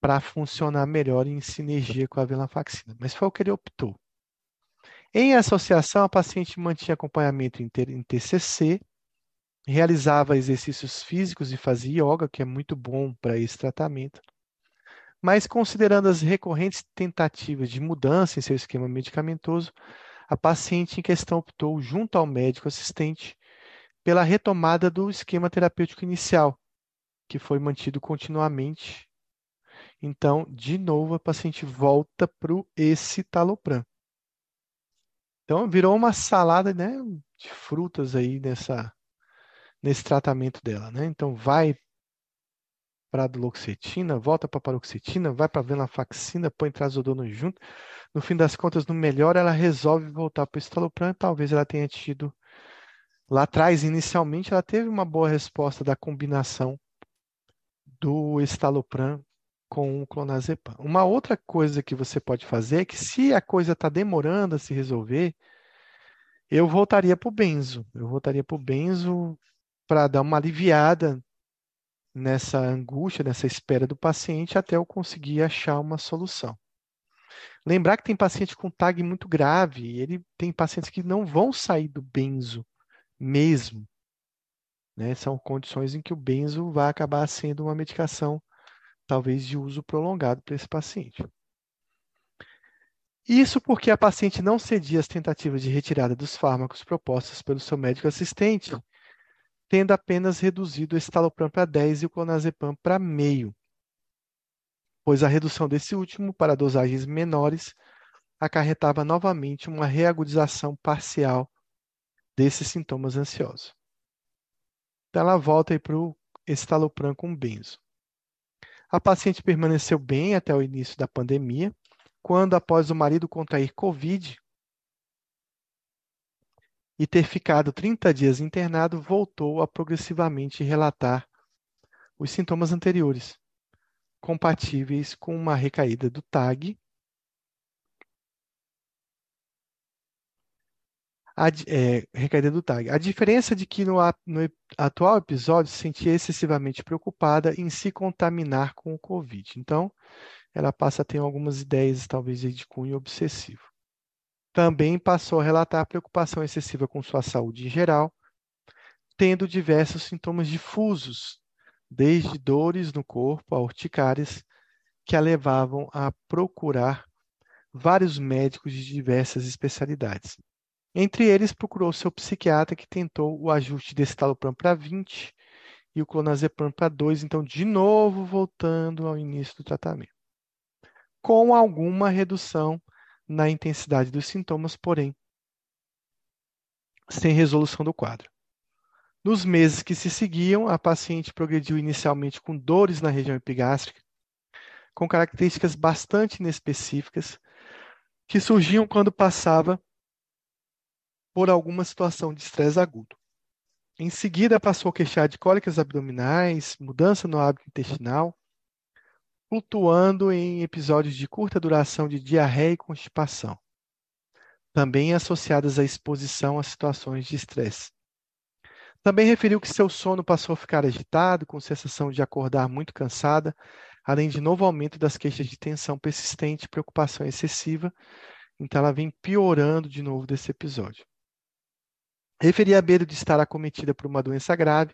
para funcionar melhor em sinergia com a venlafaxina. Mas foi o que ele optou. Em associação, a paciente mantinha acompanhamento em TCC, realizava exercícios físicos e fazia yoga, que é muito bom para esse tratamento. Mas, considerando as recorrentes tentativas de mudança em seu esquema medicamentoso, a paciente em questão optou, junto ao médico assistente, pela retomada do esquema terapêutico inicial, que foi mantido continuamente. Então, de novo, a paciente volta para o escitalopram. Então, virou uma salada né, de frutas aí nessa, nesse tratamento dela. Né? Então, vai para a duloxetina, volta para a paroxetina, vai para a venlafaxina, põe trazodona junto. No fim das contas, no melhor, ela resolve voltar para o estalopram. Talvez ela tenha tido Lá atrás, inicialmente, ela teve uma boa resposta da combinação do estalopram com o clonazepam. Uma outra coisa que você pode fazer é que se a coisa está demorando a se resolver, eu voltaria para o benzo. Eu voltaria para o benzo para dar uma aliviada nessa angústia, nessa espera do paciente até eu conseguir achar uma solução. Lembrar que tem paciente com TAG muito grave, ele tem pacientes que não vão sair do benzo mesmo. Né? São condições em que o benzo vai acabar sendo uma medicação, talvez de uso prolongado para esse paciente. Isso porque a paciente não cedia às tentativas de retirada dos fármacos propostos pelo seu médico assistente, tendo apenas reduzido o estalopram para 10 e o clonazepam para meio, pois a redução desse último para dosagens menores acarretava novamente uma reagudização parcial desses sintomas ansiosos. Então, ela volta para o estalopram com benzo. A paciente permaneceu bem até o início da pandemia, quando, após o marido contrair Covid e ter ficado 30 dias internado, voltou a progressivamente relatar os sintomas anteriores, compatíveis com uma recaída do TAG a, é, recaída do TAG. A diferença de que no, no atual episódio se sentia excessivamente preocupada em se contaminar com o Covid. Então, ela passa a ter algumas ideias, talvez, de cunho obsessivo. Também passou a relatar preocupação excessiva com sua saúde em geral, tendo diversos sintomas difusos, desde dores no corpo a urticárias, que a levavam a procurar vários médicos de diversas especialidades. Entre eles, procurou seu psiquiatra, que tentou o ajuste desse talopram para 20 e o clonazepam para 2, então, de novo, voltando ao início do tratamento. Com alguma redução na intensidade dos sintomas, porém, sem resolução do quadro. Nos meses que se seguiam, a paciente progrediu inicialmente com dores na região epigástrica, com características bastante inespecíficas, que surgiam quando passava por alguma situação de estresse agudo. Em seguida, passou a queixar de cólicas abdominais, mudança no hábito intestinal, flutuando em episódios de curta duração de diarreia e constipação, também associadas à exposição a situações de estresse. Também referiu que seu sono passou a ficar agitado, com sensação de acordar muito cansada, além de novo aumento das queixas de tensão persistente preocupação excessiva. Então, ela vem piorando de novo desse episódio. Referia a medo de estar acometida por uma doença grave,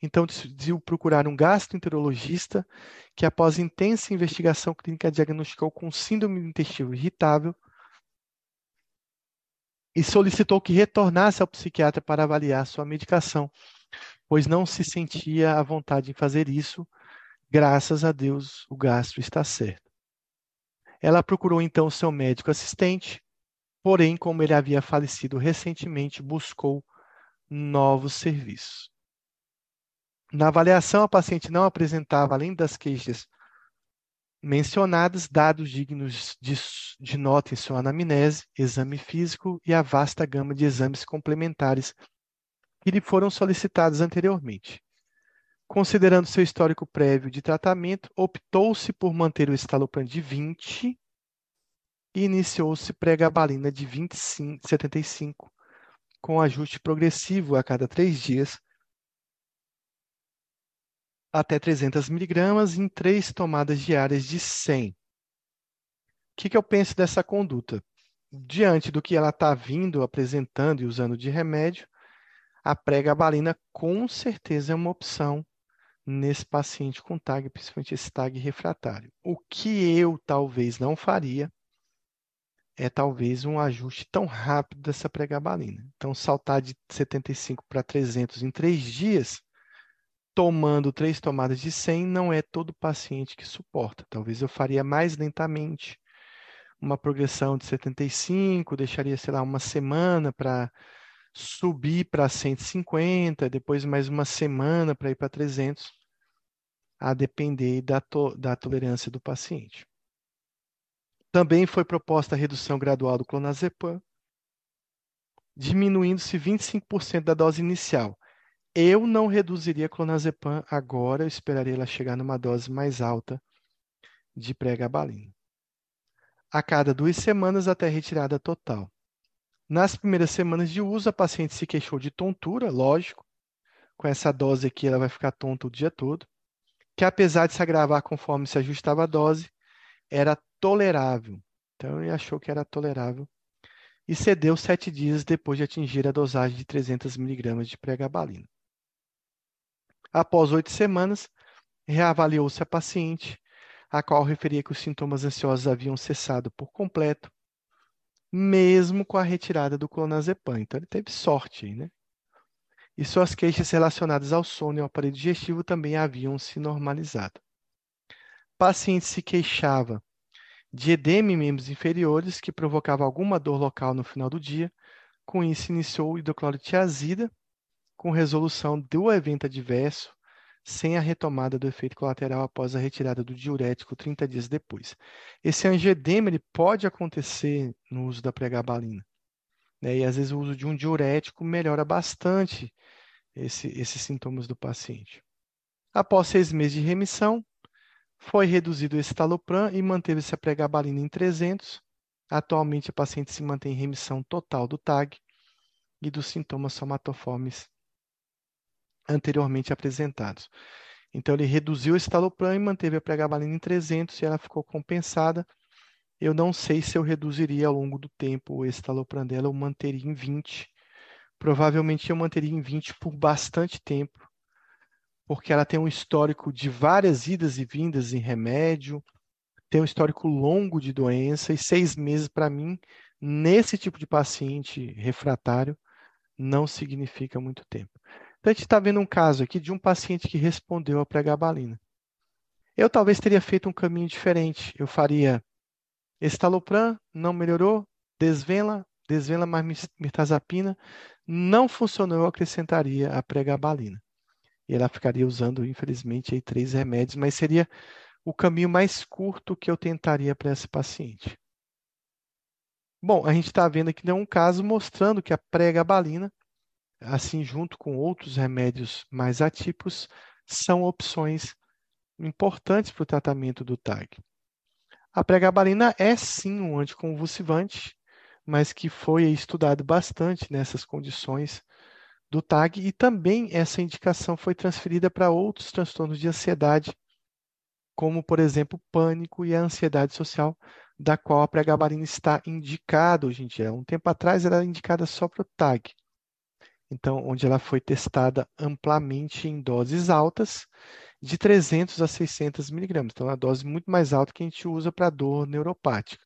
então decidiu procurar um gastroenterologista que, após intensa investigação clínica, diagnosticou com síndrome do intestino irritável e solicitou que retornasse ao psiquiatra para avaliar sua medicação, pois não se sentia à vontade em fazer isso. Graças a Deus, o gastro está certo. Ela procurou então seu médico assistente, porém, como ele havia falecido recentemente, buscou novos serviços. Na avaliação, a paciente não apresentava, além das queixas mencionadas, dados dignos de, de nota em sua anamnese, exame físico e a vasta gama de exames complementares que lhe foram solicitados anteriormente. Considerando seu histórico prévio de tratamento, optou-se por manter o estalopram de 20 e iniciou-se pregabalina de 25, 75, com ajuste progressivo a cada três dias, até 300 miligramas em três tomadas diárias de 100. O que, que eu penso dessa conduta? Diante do que ela está vindo apresentando e usando de remédio, a pregabalina com certeza é uma opção nesse paciente com TAG, principalmente esse TAG refratário. O que eu talvez não faria é talvez um ajuste tão rápido dessa pregabalina. Então, saltar de 75 para 300 em três dias, tomando três tomadas de 100, não é todo paciente que suporta. Talvez eu faria mais lentamente, uma progressão de 75, deixaria, sei lá, uma semana para subir para 150, depois mais uma semana para ir para 300, a depender da, to da tolerância do paciente. Também foi proposta a redução gradual do clonazepam, diminuindo-se 25% da dose inicial. Eu não reduziria clonazepam agora, eu esperaria ela chegar numa dose mais alta de pregabalina. A cada duas semanas até retirada total. Nas primeiras semanas de uso, a paciente se queixou de tontura, lógico. Com essa dose aqui, ela vai ficar tonta o dia todo. Que apesar de se agravar conforme se ajustava a dose, era tolerável. Então, ele achou que era tolerável. E cedeu sete dias depois de atingir a dosagem de 300 miligramas de pregabalina. Após oito semanas, reavaliou-se a paciente, a qual referia que os sintomas ansiosos haviam cessado por completo mesmo com a retirada do clonazepam. Então, ele teve sorte né? E suas queixas relacionadas ao sono e ao aparelho digestivo também haviam se normalizado. O paciente se queixava de edema em membros inferiores, que provocava alguma dor local no final do dia. Com isso, iniciou hidroclorotiazida, com resolução do evento adverso sem a retomada do efeito colateral após a retirada do diurético 30 dias depois. Esse angedema ele pode acontecer no uso da pregabalina. Né? E às vezes o uso de um diurético melhora bastante esse, esses sintomas do paciente. Após seis meses de remissão, foi reduzido o estalopram e manteve-se a pregabalina em 300. Atualmente, a paciente se mantém em remissão total do TAG e dos sintomas somatoformes anteriormente apresentados. Então, ele reduziu o estalopram e manteve a pregabalina em 300 e ela ficou compensada. Eu não sei se eu reduziria ao longo do tempo o estalopram dela ou manteria em 20. Provavelmente eu manteria em 20 por bastante tempo, porque ela tem um histórico de várias idas e vindas em remédio, tem um histórico longo de doença, e seis meses, para mim, nesse tipo de paciente refratário, não significa muito tempo. Então, a gente está vendo um caso aqui de um paciente que respondeu à pregabalina. Eu talvez teria feito um caminho diferente. Eu faria estalopram, não melhorou, desvela, desvela mais mirtazapina, não funcionou, eu acrescentaria a pregabalina. E ela ficaria usando, infelizmente, aí, três remédios, mas seria o caminho mais curto que eu tentaria para esse paciente. Bom, a gente está vendo aqui um caso mostrando que a pregabalina assim junto com outros remédios mais atípicos, são opções importantes para o tratamento do TAG. A pregabalina é sim um anticonvulsivante, mas que foi estudado bastante nessas condições do TAG e também essa indicação foi transferida para outros transtornos de ansiedade, como por exemplo pânico e a ansiedade social, da qual a pregabalina está indicada hoje em dia. Um tempo atrás era indicada só para o TAG então, onde ela foi testada amplamente em doses altas, de 300 a 600 miligramas. Então, é uma dose muito mais alta que a gente usa para dor neuropática.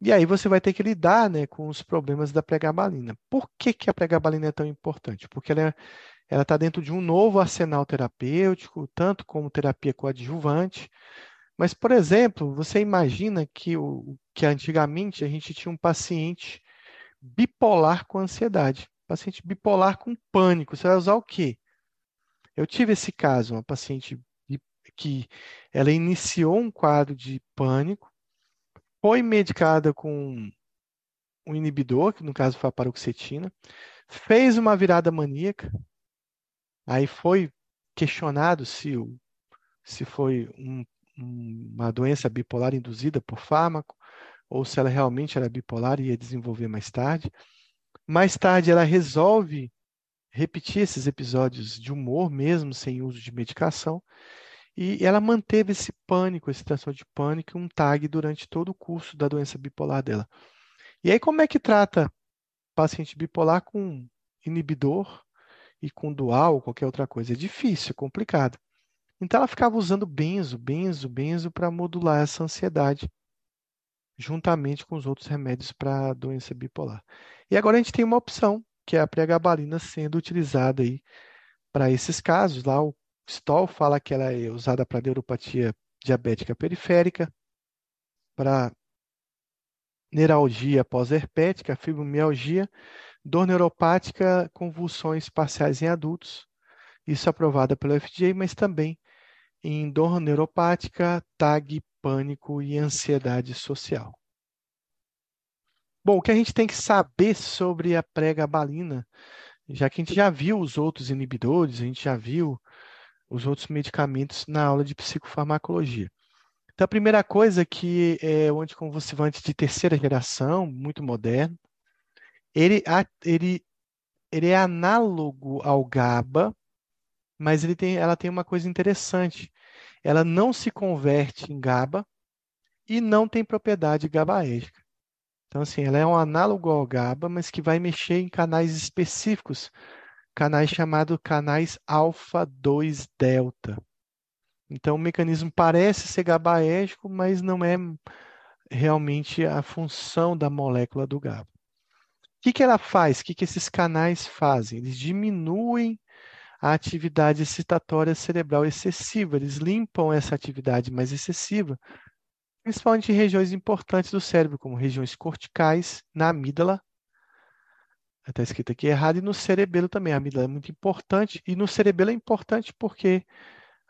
E aí você vai ter que lidar né, com os problemas da pregabalina. Por que, que a pregabalina é tão importante? Porque ela é, está dentro de um novo arsenal terapêutico, tanto como terapia coadjuvante. Mas, por exemplo, você imagina que, o, que antigamente a gente tinha um paciente bipolar com ansiedade, paciente bipolar com pânico. Você vai usar o quê? Eu tive esse caso, uma paciente que ela iniciou um quadro de pânico, foi medicada com um inibidor, que no caso foi a paroxetina, fez uma virada maníaca, aí foi questionado se, se foi um, uma doença bipolar induzida por fármaco, ou se ela realmente era bipolar e ia desenvolver mais tarde. Mais tarde, ela resolve repetir esses episódios de humor, mesmo sem uso de medicação, e ela manteve esse pânico, esse transtorno de pânico, um tag durante todo o curso da doença bipolar dela. E aí, como é que trata paciente bipolar com inibidor e com dual ou qualquer outra coisa? É difícil, é complicado. Então, ela ficava usando benzo, benzo, benzo para modular essa ansiedade, juntamente com os outros remédios para a doença bipolar. E agora a gente tem uma opção, que é a pregabalina sendo utilizada aí para esses casos. Lá o Stoll fala que ela é usada para neuropatia diabética periférica, para neuralgia pós-herpética, fibromialgia, dor neuropática, convulsões parciais em adultos, isso aprovada pelo FDA, mas também em dor neuropática, TAG, pânico e ansiedade social. Bom, o que a gente tem que saber sobre a pregabalina, já que a gente já viu os outros inibidores, a gente já viu os outros medicamentos na aula de psicofarmacologia. Então, a primeira coisa que é o anticonvulsivante de terceira geração, muito moderno, ele, ele, ele é análogo ao GABA, mas ele tem, ela tem uma coisa interessante. Ela não se converte em GABA e não tem propriedade GABAérgica. Então, assim, ela é um análogo ao GABA, mas que vai mexer em canais específicos, canais chamados canais alfa-2 delta. Então, o mecanismo parece ser GABAérgico, mas não é realmente a função da molécula do GABA. O que, que ela faz? O que, que esses canais fazem? Eles diminuem a atividade excitatória cerebral excessiva, eles limpam essa atividade mais excessiva, principalmente em regiões importantes do cérebro, como regiões corticais, na amígdala, está escrito aqui errado, e no cerebelo também. A amígdala é muito importante, e no cerebelo é importante porque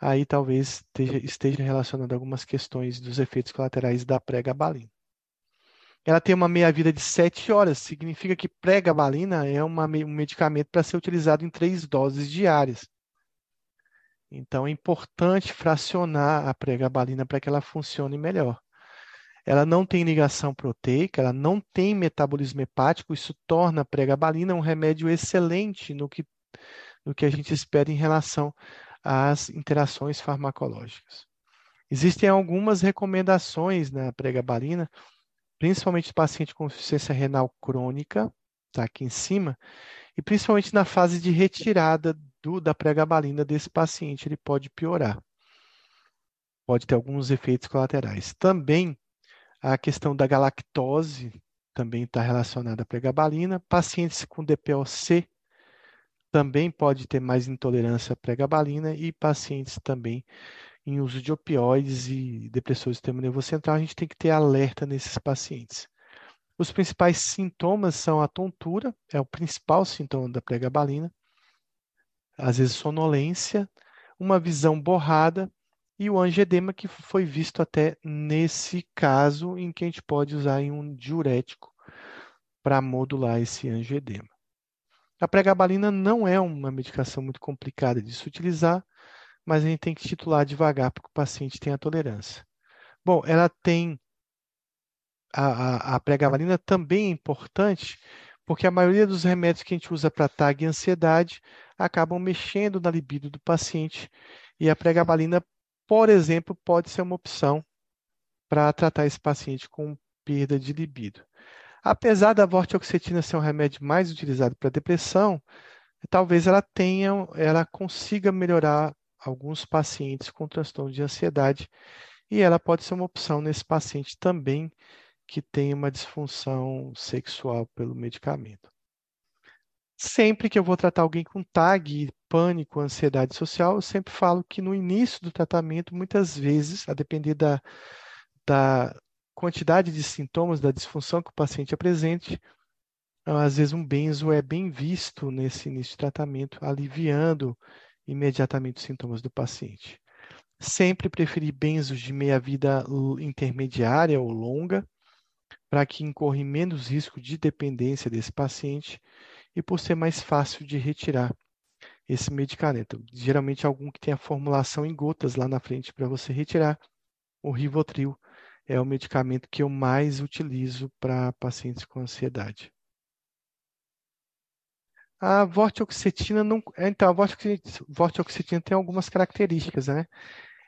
aí talvez esteja, esteja relacionado a algumas questões dos efeitos colaterais da pregabalina. Ela tem uma meia-vida de 7 horas, significa que pregabalina é uma, um medicamento para ser utilizado em três doses diárias. Então é importante fracionar a pregabalina para que ela funcione melhor. Ela não tem ligação proteica, ela não tem metabolismo hepático, isso torna a pregabalina um remédio excelente no que, no que a gente espera em relação às interações farmacológicas. Existem algumas recomendações na pregabalina, principalmente paciente com insuficiência renal crônica, está aqui em cima, e principalmente na fase de retirada do, da pregabalina desse paciente, ele pode piorar. Pode ter alguns efeitos colaterais. Também a questão da galactose também está relacionada à pregabalina. Pacientes com DPOC também pode ter mais intolerância à pregabalina e pacientes também em uso de opioides e depressores do sistema nervoso central, a gente tem que ter alerta nesses pacientes. Os principais sintomas são a tontura, é o principal sintoma da pregabalina, às vezes sonolência, uma visão borrada e o angedema, que foi visto até nesse caso, em que a gente pode usar um diurético para modular esse angedema. A pregabalina não é uma medicação muito complicada de se utilizar, mas a gente tem que titular devagar para que o paciente tenha tolerância. Bom, ela tem. A, a, a pregabalina também é importante, porque a maioria dos remédios que a gente usa para TAG e ansiedade acabam mexendo na libido do paciente, e a pregabalina por exemplo, pode ser uma opção para tratar esse paciente com perda de libido. Apesar da vortioxetina ser um remédio mais utilizado para depressão, talvez ela tenha, ela consiga melhorar alguns pacientes com transtorno de ansiedade e ela pode ser uma opção nesse paciente também que tem uma disfunção sexual pelo medicamento. Sempre que eu vou tratar alguém com TAG, pânico, ansiedade social, eu sempre falo que no início do tratamento, muitas vezes, a depender da, da quantidade de sintomas da disfunção que o paciente apresente, às vezes um benzo é bem visto nesse início de tratamento, aliviando imediatamente os sintomas do paciente. Sempre preferi benzos de meia-vida intermediária ou longa, para que incorra menos risco de dependência desse paciente e por ser mais fácil de retirar esse medicamento. Geralmente algum que tem a formulação em gotas lá na frente para você retirar. O Rivotril é o medicamento que eu mais utilizo para pacientes com ansiedade. A vortioxetina não, então a vortioxetina tem algumas características, né?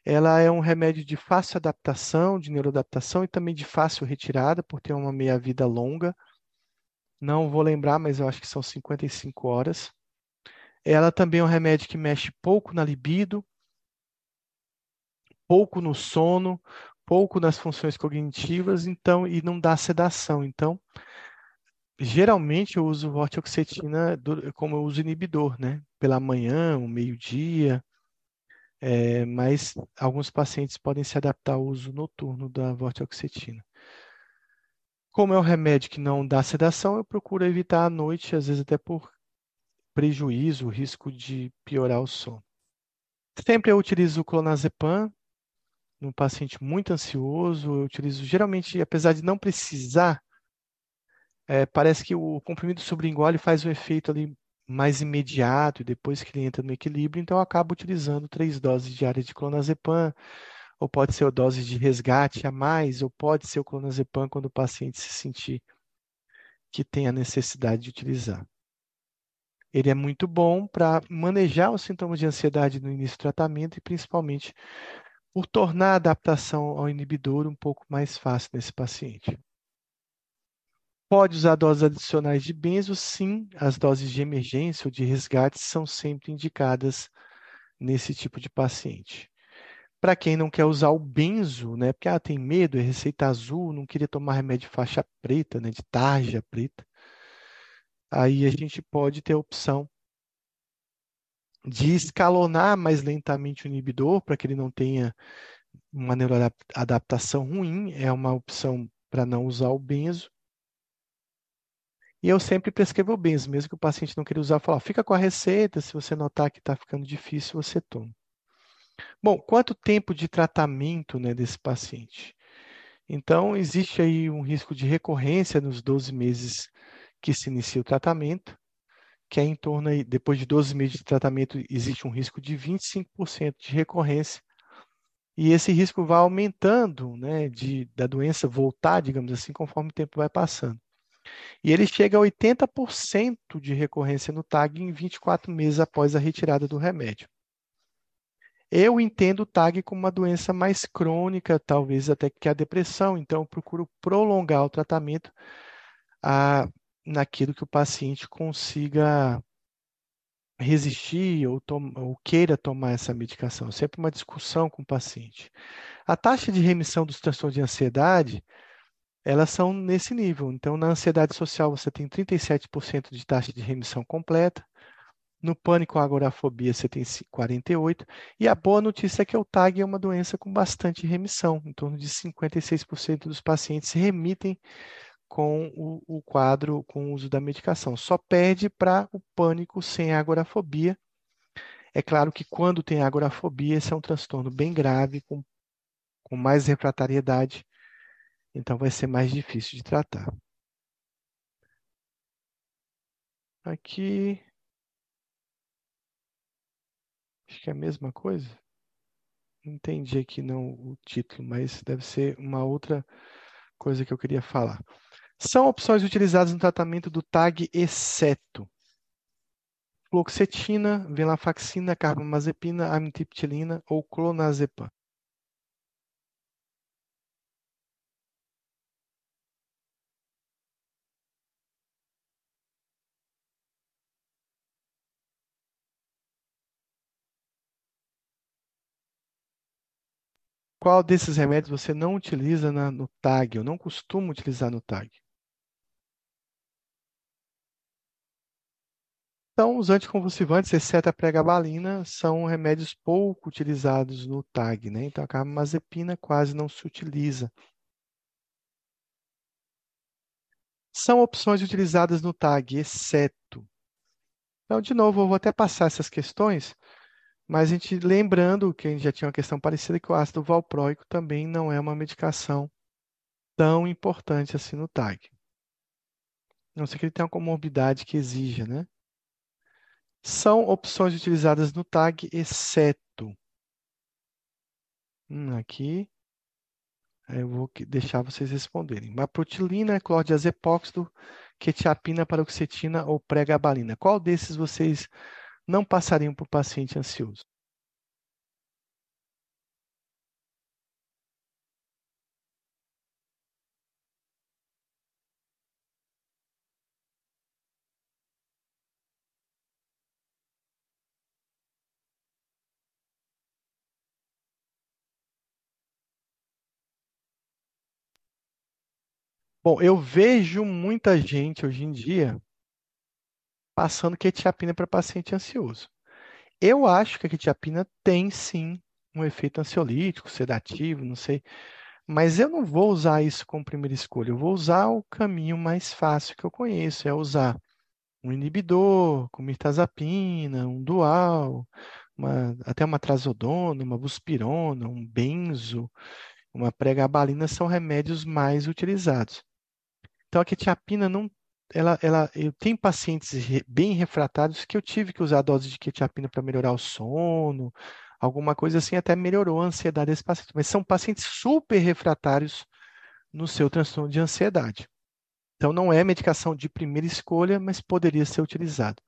Ela é um remédio de fácil adaptação, de neuroadaptação e também de fácil retirada, por ter uma meia-vida longa. Não vou lembrar, mas eu acho que são 55 horas. Ela também é um remédio que mexe pouco na libido, pouco no sono, pouco nas funções cognitivas, então e não dá sedação. Então, geralmente eu uso vortioxetina como eu uso inibidor, né? Pela manhã, um meio-dia, é, mas alguns pacientes podem se adaptar ao uso noturno da vortioxetina. Como é um remédio que não dá sedação, eu procuro evitar à noite, às vezes até por prejuízo, risco de piorar o sono. Sempre eu utilizo o clonazepam num paciente muito ansioso. Eu utilizo geralmente, apesar de não precisar, é, parece que o comprimido sublingual faz um efeito ali mais imediato depois que ele entra no equilíbrio, então eu acabo utilizando três doses diárias de clonazepam, ou pode ser dose de resgate a mais, ou pode ser o clonazepam quando o paciente se sentir que tem a necessidade de utilizar. Ele é muito bom para manejar os sintomas de ansiedade no início do tratamento e principalmente por tornar a adaptação ao inibidor um pouco mais fácil nesse paciente. Pode usar doses adicionais de benzo? Sim, as doses de emergência ou de resgate são sempre indicadas nesse tipo de paciente. Para quem não quer usar o benzo, né, porque ah, tem medo, é receita azul, não queria tomar remédio de faixa preta, né, de tarja preta, aí a gente pode ter a opção de escalonar mais lentamente o inibidor para que ele não tenha uma neuroadaptação ruim, é uma opção para não usar o benzo. E eu sempre prescrevo o benzo, mesmo que o paciente não queira usar, eu falo, fica com a receita, se você notar que está ficando difícil, você toma. Bom, quanto tempo de tratamento né, desse paciente? Então, existe aí um risco de recorrência nos 12 meses que se inicia o tratamento, que é em torno, aí, depois de 12 meses de tratamento, existe um risco de 25% de recorrência, e esse risco vai aumentando, né, de, da doença voltar, digamos assim, conforme o tempo vai passando. E ele chega a 80% de recorrência no TAG em 24 meses após a retirada do remédio. Eu entendo o TAG como uma doença mais crônica, talvez até que a depressão, então eu procuro prolongar o tratamento a, naquilo que o paciente consiga resistir ou, ou, queira tomar essa medicação. É sempre uma discussão com o paciente. A taxa de remissão dos transtornos de ansiedade, elas são nesse nível. Então, na ansiedade social, você tem 37% de taxa de remissão completa. No pânico agorafobia, você tem 48%. E a boa notícia é que o TAG é uma doença com bastante remissão. Em torno de 56% dos pacientes remitem com o, o quadro, com o uso da medicação. Só perde para o pânico sem agorafobia. É claro que quando tem agorafobia, esse é um transtorno bem grave, com, com mais refratariedade, então vai ser mais difícil de tratar. Aqui. Acho que é a mesma coisa. Não entendi aqui não o título, mas deve ser uma outra coisa que eu queria falar. São opções utilizadas no tratamento do TAG exceto fluoxetina, venlafaxina, carbamazepina, amitriptilina ou clonazepam. Qual desses remédios você não utiliza na, no TAG? Eu não costumo utilizar no TAG. Então, os anticonvulsivantes, exceto a pregabalina, são remédios pouco utilizados no TAG, né? Então, a carbamazepina quase não se utiliza. São opções utilizadas no TAG, exceto. Então, de novo, eu vou até passar essas questões, mas a gente lembrando que a gente já tinha uma questão parecida que o ácido valproico também não é uma medicação tão importante assim no TAG. Não sei que ele tenha uma comorbidade que exija, né? São opções utilizadas no TAG, exceto. Hum, aqui. Eu vou deixar vocês responderem. Maprotilina, clordiazepóxido, quetiapina, paroxetina ou pregabalina. Qual desses vocês não passariam para o paciente ansioso? Bom, eu vejo muita gente hoje em dia passando quetiapina para paciente ansioso. Eu acho que a quetiapina tem sim um efeito ansiolítico, sedativo, não sei, mas eu não vou usar isso como primeira escolha. Eu vou usar o caminho mais fácil que eu conheço, é usar um inibidor, como mirtazapina, um dual, uma, até uma trazodona, uma buspirona, um benzo, uma pregabalina são remédios mais utilizados. Então a quetiapina não ela, ela, eu tenho pacientes bem refratários que eu tive que usar a dose de quetiapina para melhorar o sono, alguma coisa assim, até melhorou a ansiedade desse paciente. Mas são pacientes super refratários no seu transtorno de ansiedade. Então não é medicação de primeira escolha, mas poderia ser utilizado.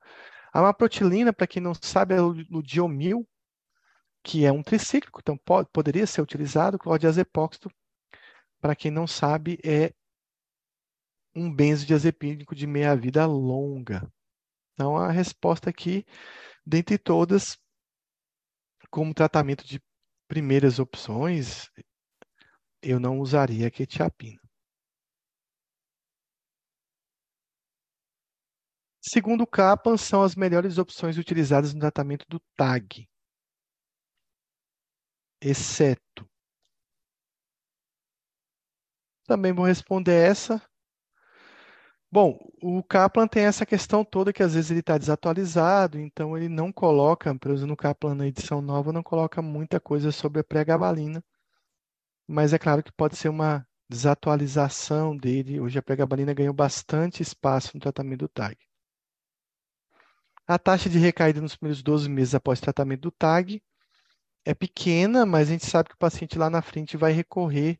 A maprotilina, para quem não sabe, é o diomil, que é um tricíclico, então pode, poderia ser utilizado. Clordiazepóxito, para quem não sabe, é um benzodiazepínico de meia-vida longa. Então, a resposta aqui, dentre todas, como tratamento de primeiras opções, eu não usaria a quetiapina. Segundo o são as melhores opções utilizadas no tratamento do TAG, exceto. Também vou responder essa. Bom, o Kaplan tem essa questão toda que às vezes ele está desatualizado, então ele não coloca, por exemplo, no Kaplan na edição nova, não coloca muita coisa sobre a pregabalina, mas é claro que pode ser uma desatualização dele. Hoje a pregabalina ganhou bastante espaço no tratamento do TAG. A taxa de recaída nos primeiros 12 meses após tratamento do TAG é pequena, mas a gente sabe que o paciente lá na frente vai recorrer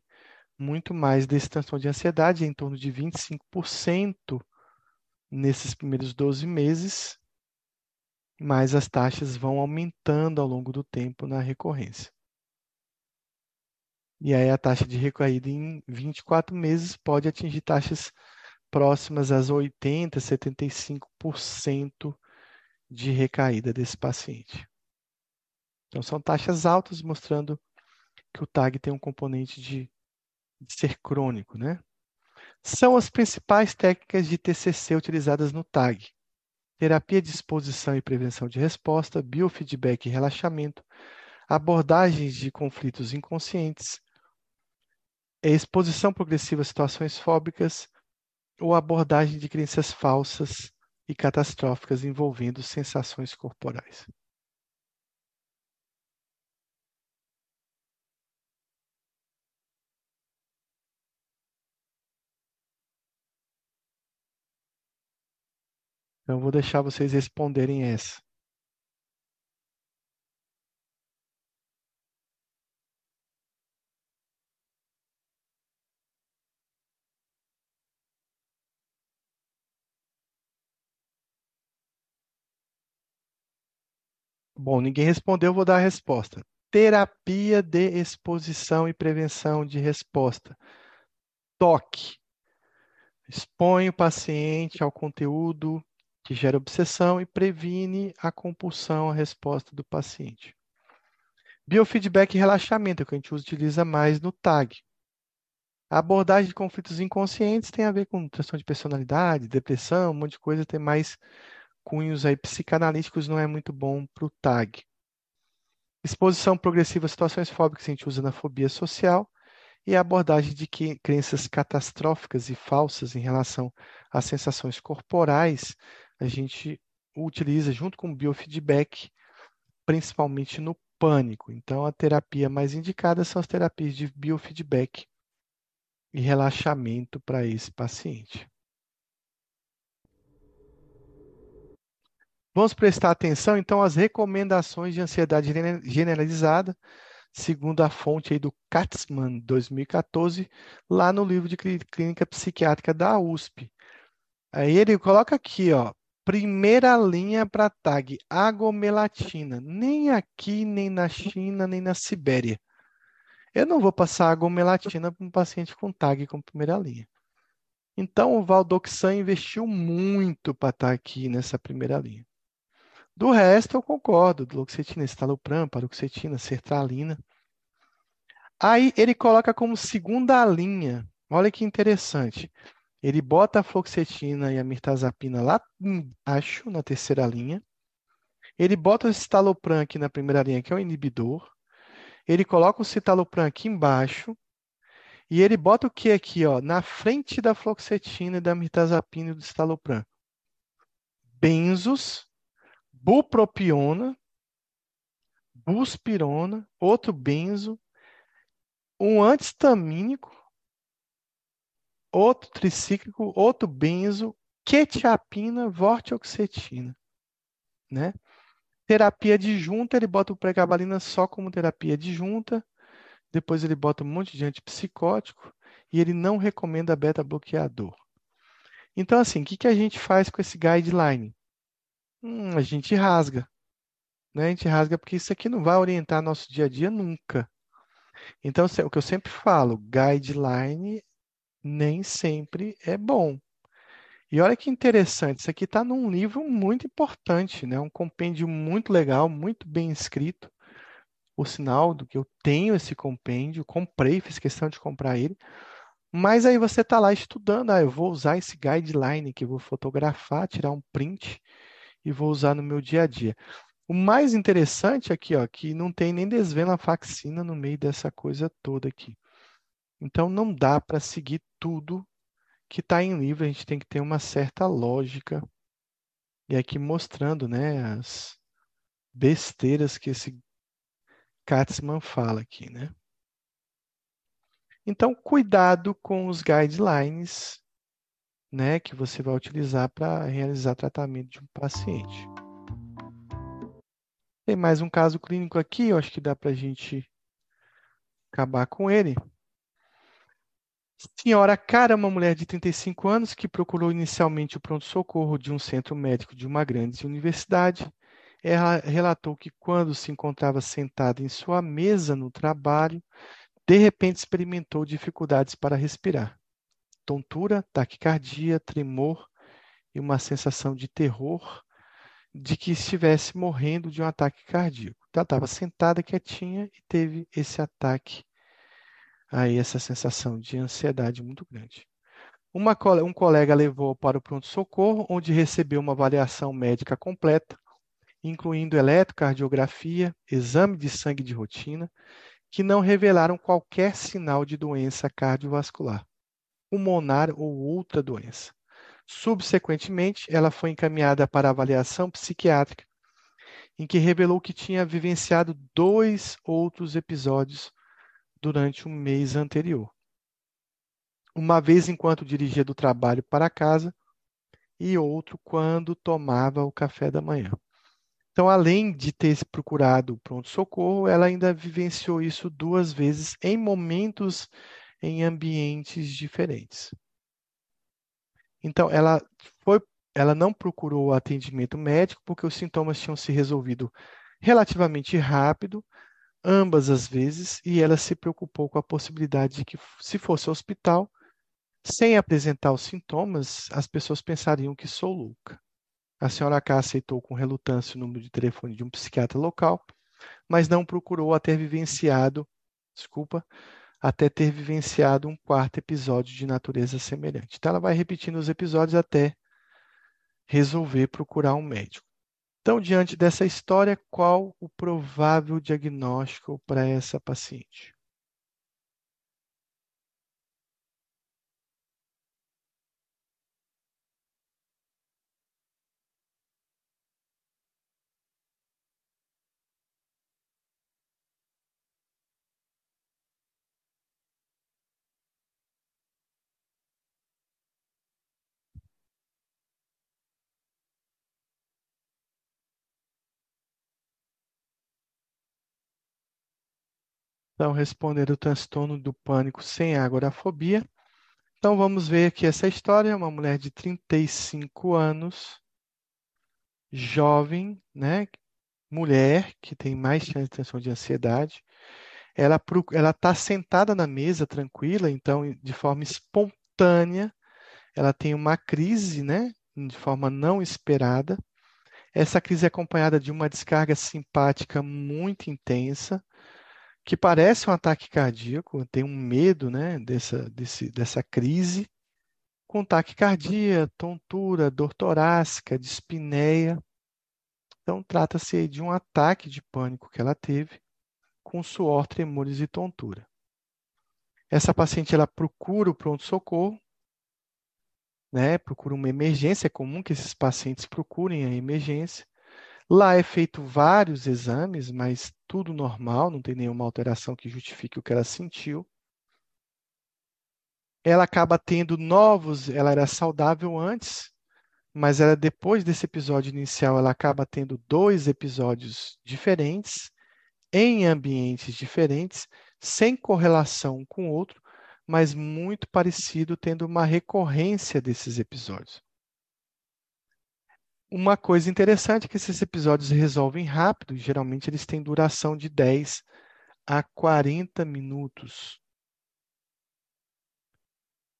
muito mais desse transtorno de ansiedade, em torno de 25% nesses primeiros 12 meses, mas as taxas vão aumentando ao longo do tempo na recorrência. E aí a taxa de recaída em 24 meses pode atingir taxas próximas às 80%, 75% de recaída desse paciente. Então são taxas altas, mostrando que o TAG tem um componente de de ser crônico, né? São as principais técnicas de TCC utilizadas no TAG: terapia de exposição e prevenção de resposta, biofeedback e relaxamento, abordagens de conflitos inconscientes, exposição progressiva a situações fóbicas ou abordagem de crenças falsas e catastróficas envolvendo sensações corporais. Então, eu vou deixar vocês responderem essa. Bom, ninguém respondeu, eu vou dar a resposta. Terapia de exposição e prevenção de resposta. Toque. Expõe o paciente ao conteúdo que gera obsessão e previne a compulsão à resposta do paciente. Biofeedback e relaxamento, é o que a gente utiliza mais no TAG. A abordagem de conflitos inconscientes tem a ver com transtorno de personalidade, depressão, um monte de coisa, tem mais cunhos aí psicanalíticos não é muito bom para o TAG. Exposição progressiva a situações fóbicas a gente usa na fobia social e a abordagem de crenças catastróficas e falsas em relação às sensações corporais a gente utiliza junto com o biofeedback, principalmente no pânico. Então, a terapia mais indicada são as terapias de biofeedback e relaxamento para esse paciente. Vamos prestar atenção, então, às recomendações de ansiedade generalizada, segundo a fonte aí do Katzmann, 2014, lá no livro de clínica psiquiátrica da USP. Aí ele coloca aqui, ó, primeira linha para TAG, agomelatina. Nem aqui, nem na China, nem na Sibéria. Eu não vou passar agomelatina para um paciente com TAG com primeira linha. Então, o Valdoxan investiu muito para estar tá aqui nessa primeira linha. Do resto, eu concordo. Duloxetina, estalopram, paroxetina, sertralina. Aí ele coloca como segunda linha. Olha que interessante. Ele bota a fluoxetina e a mirtazapina lá embaixo, na terceira linha. Ele bota o citalopram aqui na primeira linha, que é o inibidor. Ele coloca o citalopram aqui embaixo. E ele bota o que aqui, ó, na frente da fluoxetina e da mirtazapina e do citalopram? Benzos bupropiona, buspirona, outro benzo, um antistamínico, outro tricíclico, outro benzo, quetiapina, vortioxetina, né? Terapia adjunta, ele bota o pregabalina só como terapia adjunta, depois ele bota um monte de antipsicótico e ele não recomenda beta-bloqueador. Então, assim, o que, que a gente faz com esse guideline? Hum, a gente rasga. Né? A gente rasga porque isso aqui não vai orientar nosso dia a dia nunca. Então, o que eu sempre falo, guideline nem sempre é bom. E olha que interessante, isso aqui está num livro muito importante, né? um compêndio muito legal, muito bem escrito. O sinal do que eu tenho esse compêndio, comprei, fiz questão de comprar ele. Mas aí você está lá estudando, ah, eu vou usar esse guideline que vou fotografar, tirar um print e vou usar no meu dia a dia. O mais interessante aqui, ó, que não tem nem desvenlafaxina no meio dessa coisa toda aqui. Então não dá para seguir tudo que está em livro, a gente tem que ter uma certa lógica. E aqui mostrando, né, as besteiras que esse Katzmann fala aqui, né? Então, cuidado com os guidelines né, que você vai utilizar para realizar tratamento de um paciente. Tem mais um caso clínico aqui, eu acho que dá para a gente acabar com ele. Senhora Cara, uma mulher de 35 anos que procurou inicialmente o pronto-socorro de um centro médico de uma grande universidade. Ela relatou que quando se encontrava sentada em sua mesa no trabalho, de repente experimentou dificuldades para respirar tontura, taquicardia, tremor e uma sensação de terror de que estivesse morrendo de um ataque cardíaco. Ela estava sentada quietinha e teve esse ataque, aí essa sensação de ansiedade muito grande. Uma, um colega levou para o pronto-socorro, onde recebeu uma avaliação médica completa, incluindo eletrocardiografia, exame de sangue de rotina, que não revelaram qualquer sinal de doença cardiovascular pulmonar ou outra doença. Subsequentemente, ela foi encaminhada para avaliação psiquiátrica, em que revelou que tinha vivenciado dois outros episódios durante um mês anterior. Uma vez enquanto dirigia do trabalho para casa e outro quando tomava o café da manhã. Então, além de ter procurado o pronto-socorro, ela ainda vivenciou isso duas vezes em momentos em ambientes diferentes. Então, ela foi, ela não procurou atendimento médico porque os sintomas tinham se resolvido relativamente rápido, ambas as vezes, e ela se preocupou com a possibilidade de que, se fosse ao hospital, sem apresentar os sintomas, as pessoas pensariam que sou louca. A senhora K aceitou com relutância o número de telefone de um psiquiatra local, mas não procurou a ter vivenciado, desculpa, até ter vivenciado um quarto episódio de natureza semelhante. Então, ela vai repetindo os episódios até resolver procurar um médico. Então, diante dessa história, qual o provável diagnóstico para essa paciente? Então, responder o transtorno do pânico sem agorafobia. Então, vamos ver aqui essa história. Uma mulher de 35 anos, jovem, né? Mulher que tem mais chance de transtorno de ansiedade. Ela está sentada na mesa, tranquila, então, de forma espontânea, ela tem uma crise, né? De forma não esperada. Essa crise é acompanhada de uma descarga simpática muito intensa que parece um ataque cardíaco, tem um medo né, dessa, desse, dessa crise, com taquicardia, tontura, dor torácica, dispneia. Então, trata-se de um ataque de pânico que ela teve, com suor, tremores e tontura. Essa paciente ela procura o pronto-socorro, né, procura uma emergência, é comum que esses pacientes procurem a emergência. Lá é feito vários exames, mas tudo normal, não tem nenhuma alteração que justifique o que ela sentiu. Ela acaba tendo novos, ela era saudável antes, mas ela depois desse episódio inicial, ela acaba tendo dois episódios diferentes, em ambientes diferentes, sem correlação com o outro, mas muito parecido, tendo uma recorrência desses episódios. Uma coisa interessante é que esses episódios resolvem rápido, geralmente eles têm duração de 10 a 40 minutos.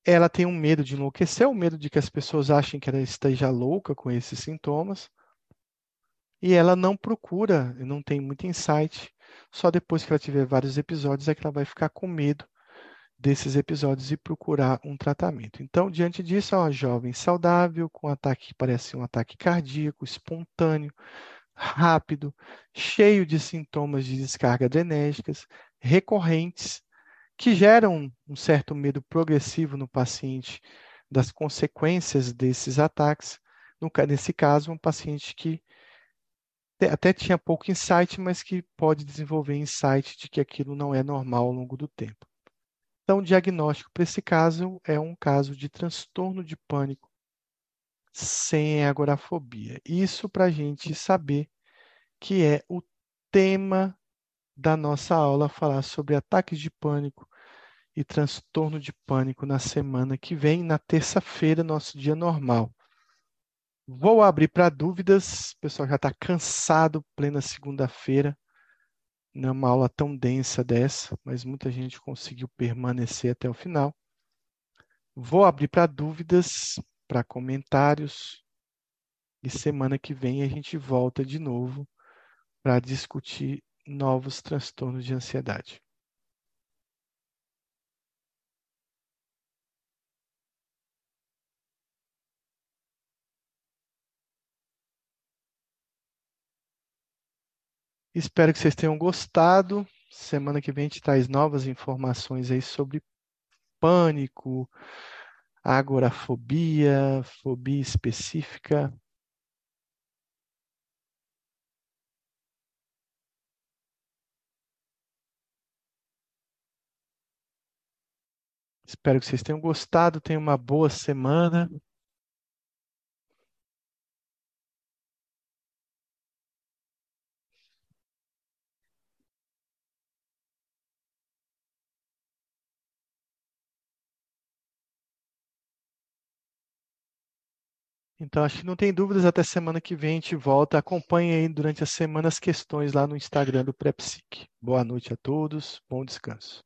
Ela tem um medo de enlouquecer, o um medo de que as pessoas achem que ela esteja louca com esses sintomas. E ela não procura, não tem muito insight. Só depois que ela tiver vários episódios é que ela vai ficar com medo desses episódios e procurar um tratamento. Então, diante disso, é uma jovem saudável, com ataque que parece um ataque cardíaco, espontâneo, rápido, cheio de sintomas de descarga adrenérgicas, recorrentes, que geram um certo medo progressivo no paciente das consequências desses ataques. No, nesse caso, um paciente que até tinha pouco insight, mas que pode desenvolver insight de que aquilo não é normal ao longo do tempo. Então, o diagnóstico para esse caso é um caso de transtorno de pânico sem agorafobia. Isso para a gente saber que é o tema da nossa aula, falar sobre ataques de pânico e transtorno de pânico na semana que vem, na terça-feira, nosso dia normal. Vou abrir para dúvidas, o pessoal já está cansado, plena segunda-feira não é uma aula tão densa dessa, mas muita gente conseguiu permanecer até o final. Vou abrir para dúvidas, para comentários, e semana que vem a gente volta de novo para discutir novos transtornos de ansiedade. Espero que vocês tenham gostado. Semana que vem a gente traz novas informações aí sobre pânico, agorafobia, fobia específica. Espero que vocês tenham gostado. Tenham uma boa semana. Então, acho que não tem dúvidas, até semana que vem a gente volta. Acompanhe aí durante a semana as questões lá no Instagram do PrEPSIC. Boa noite a todos, bom descanso.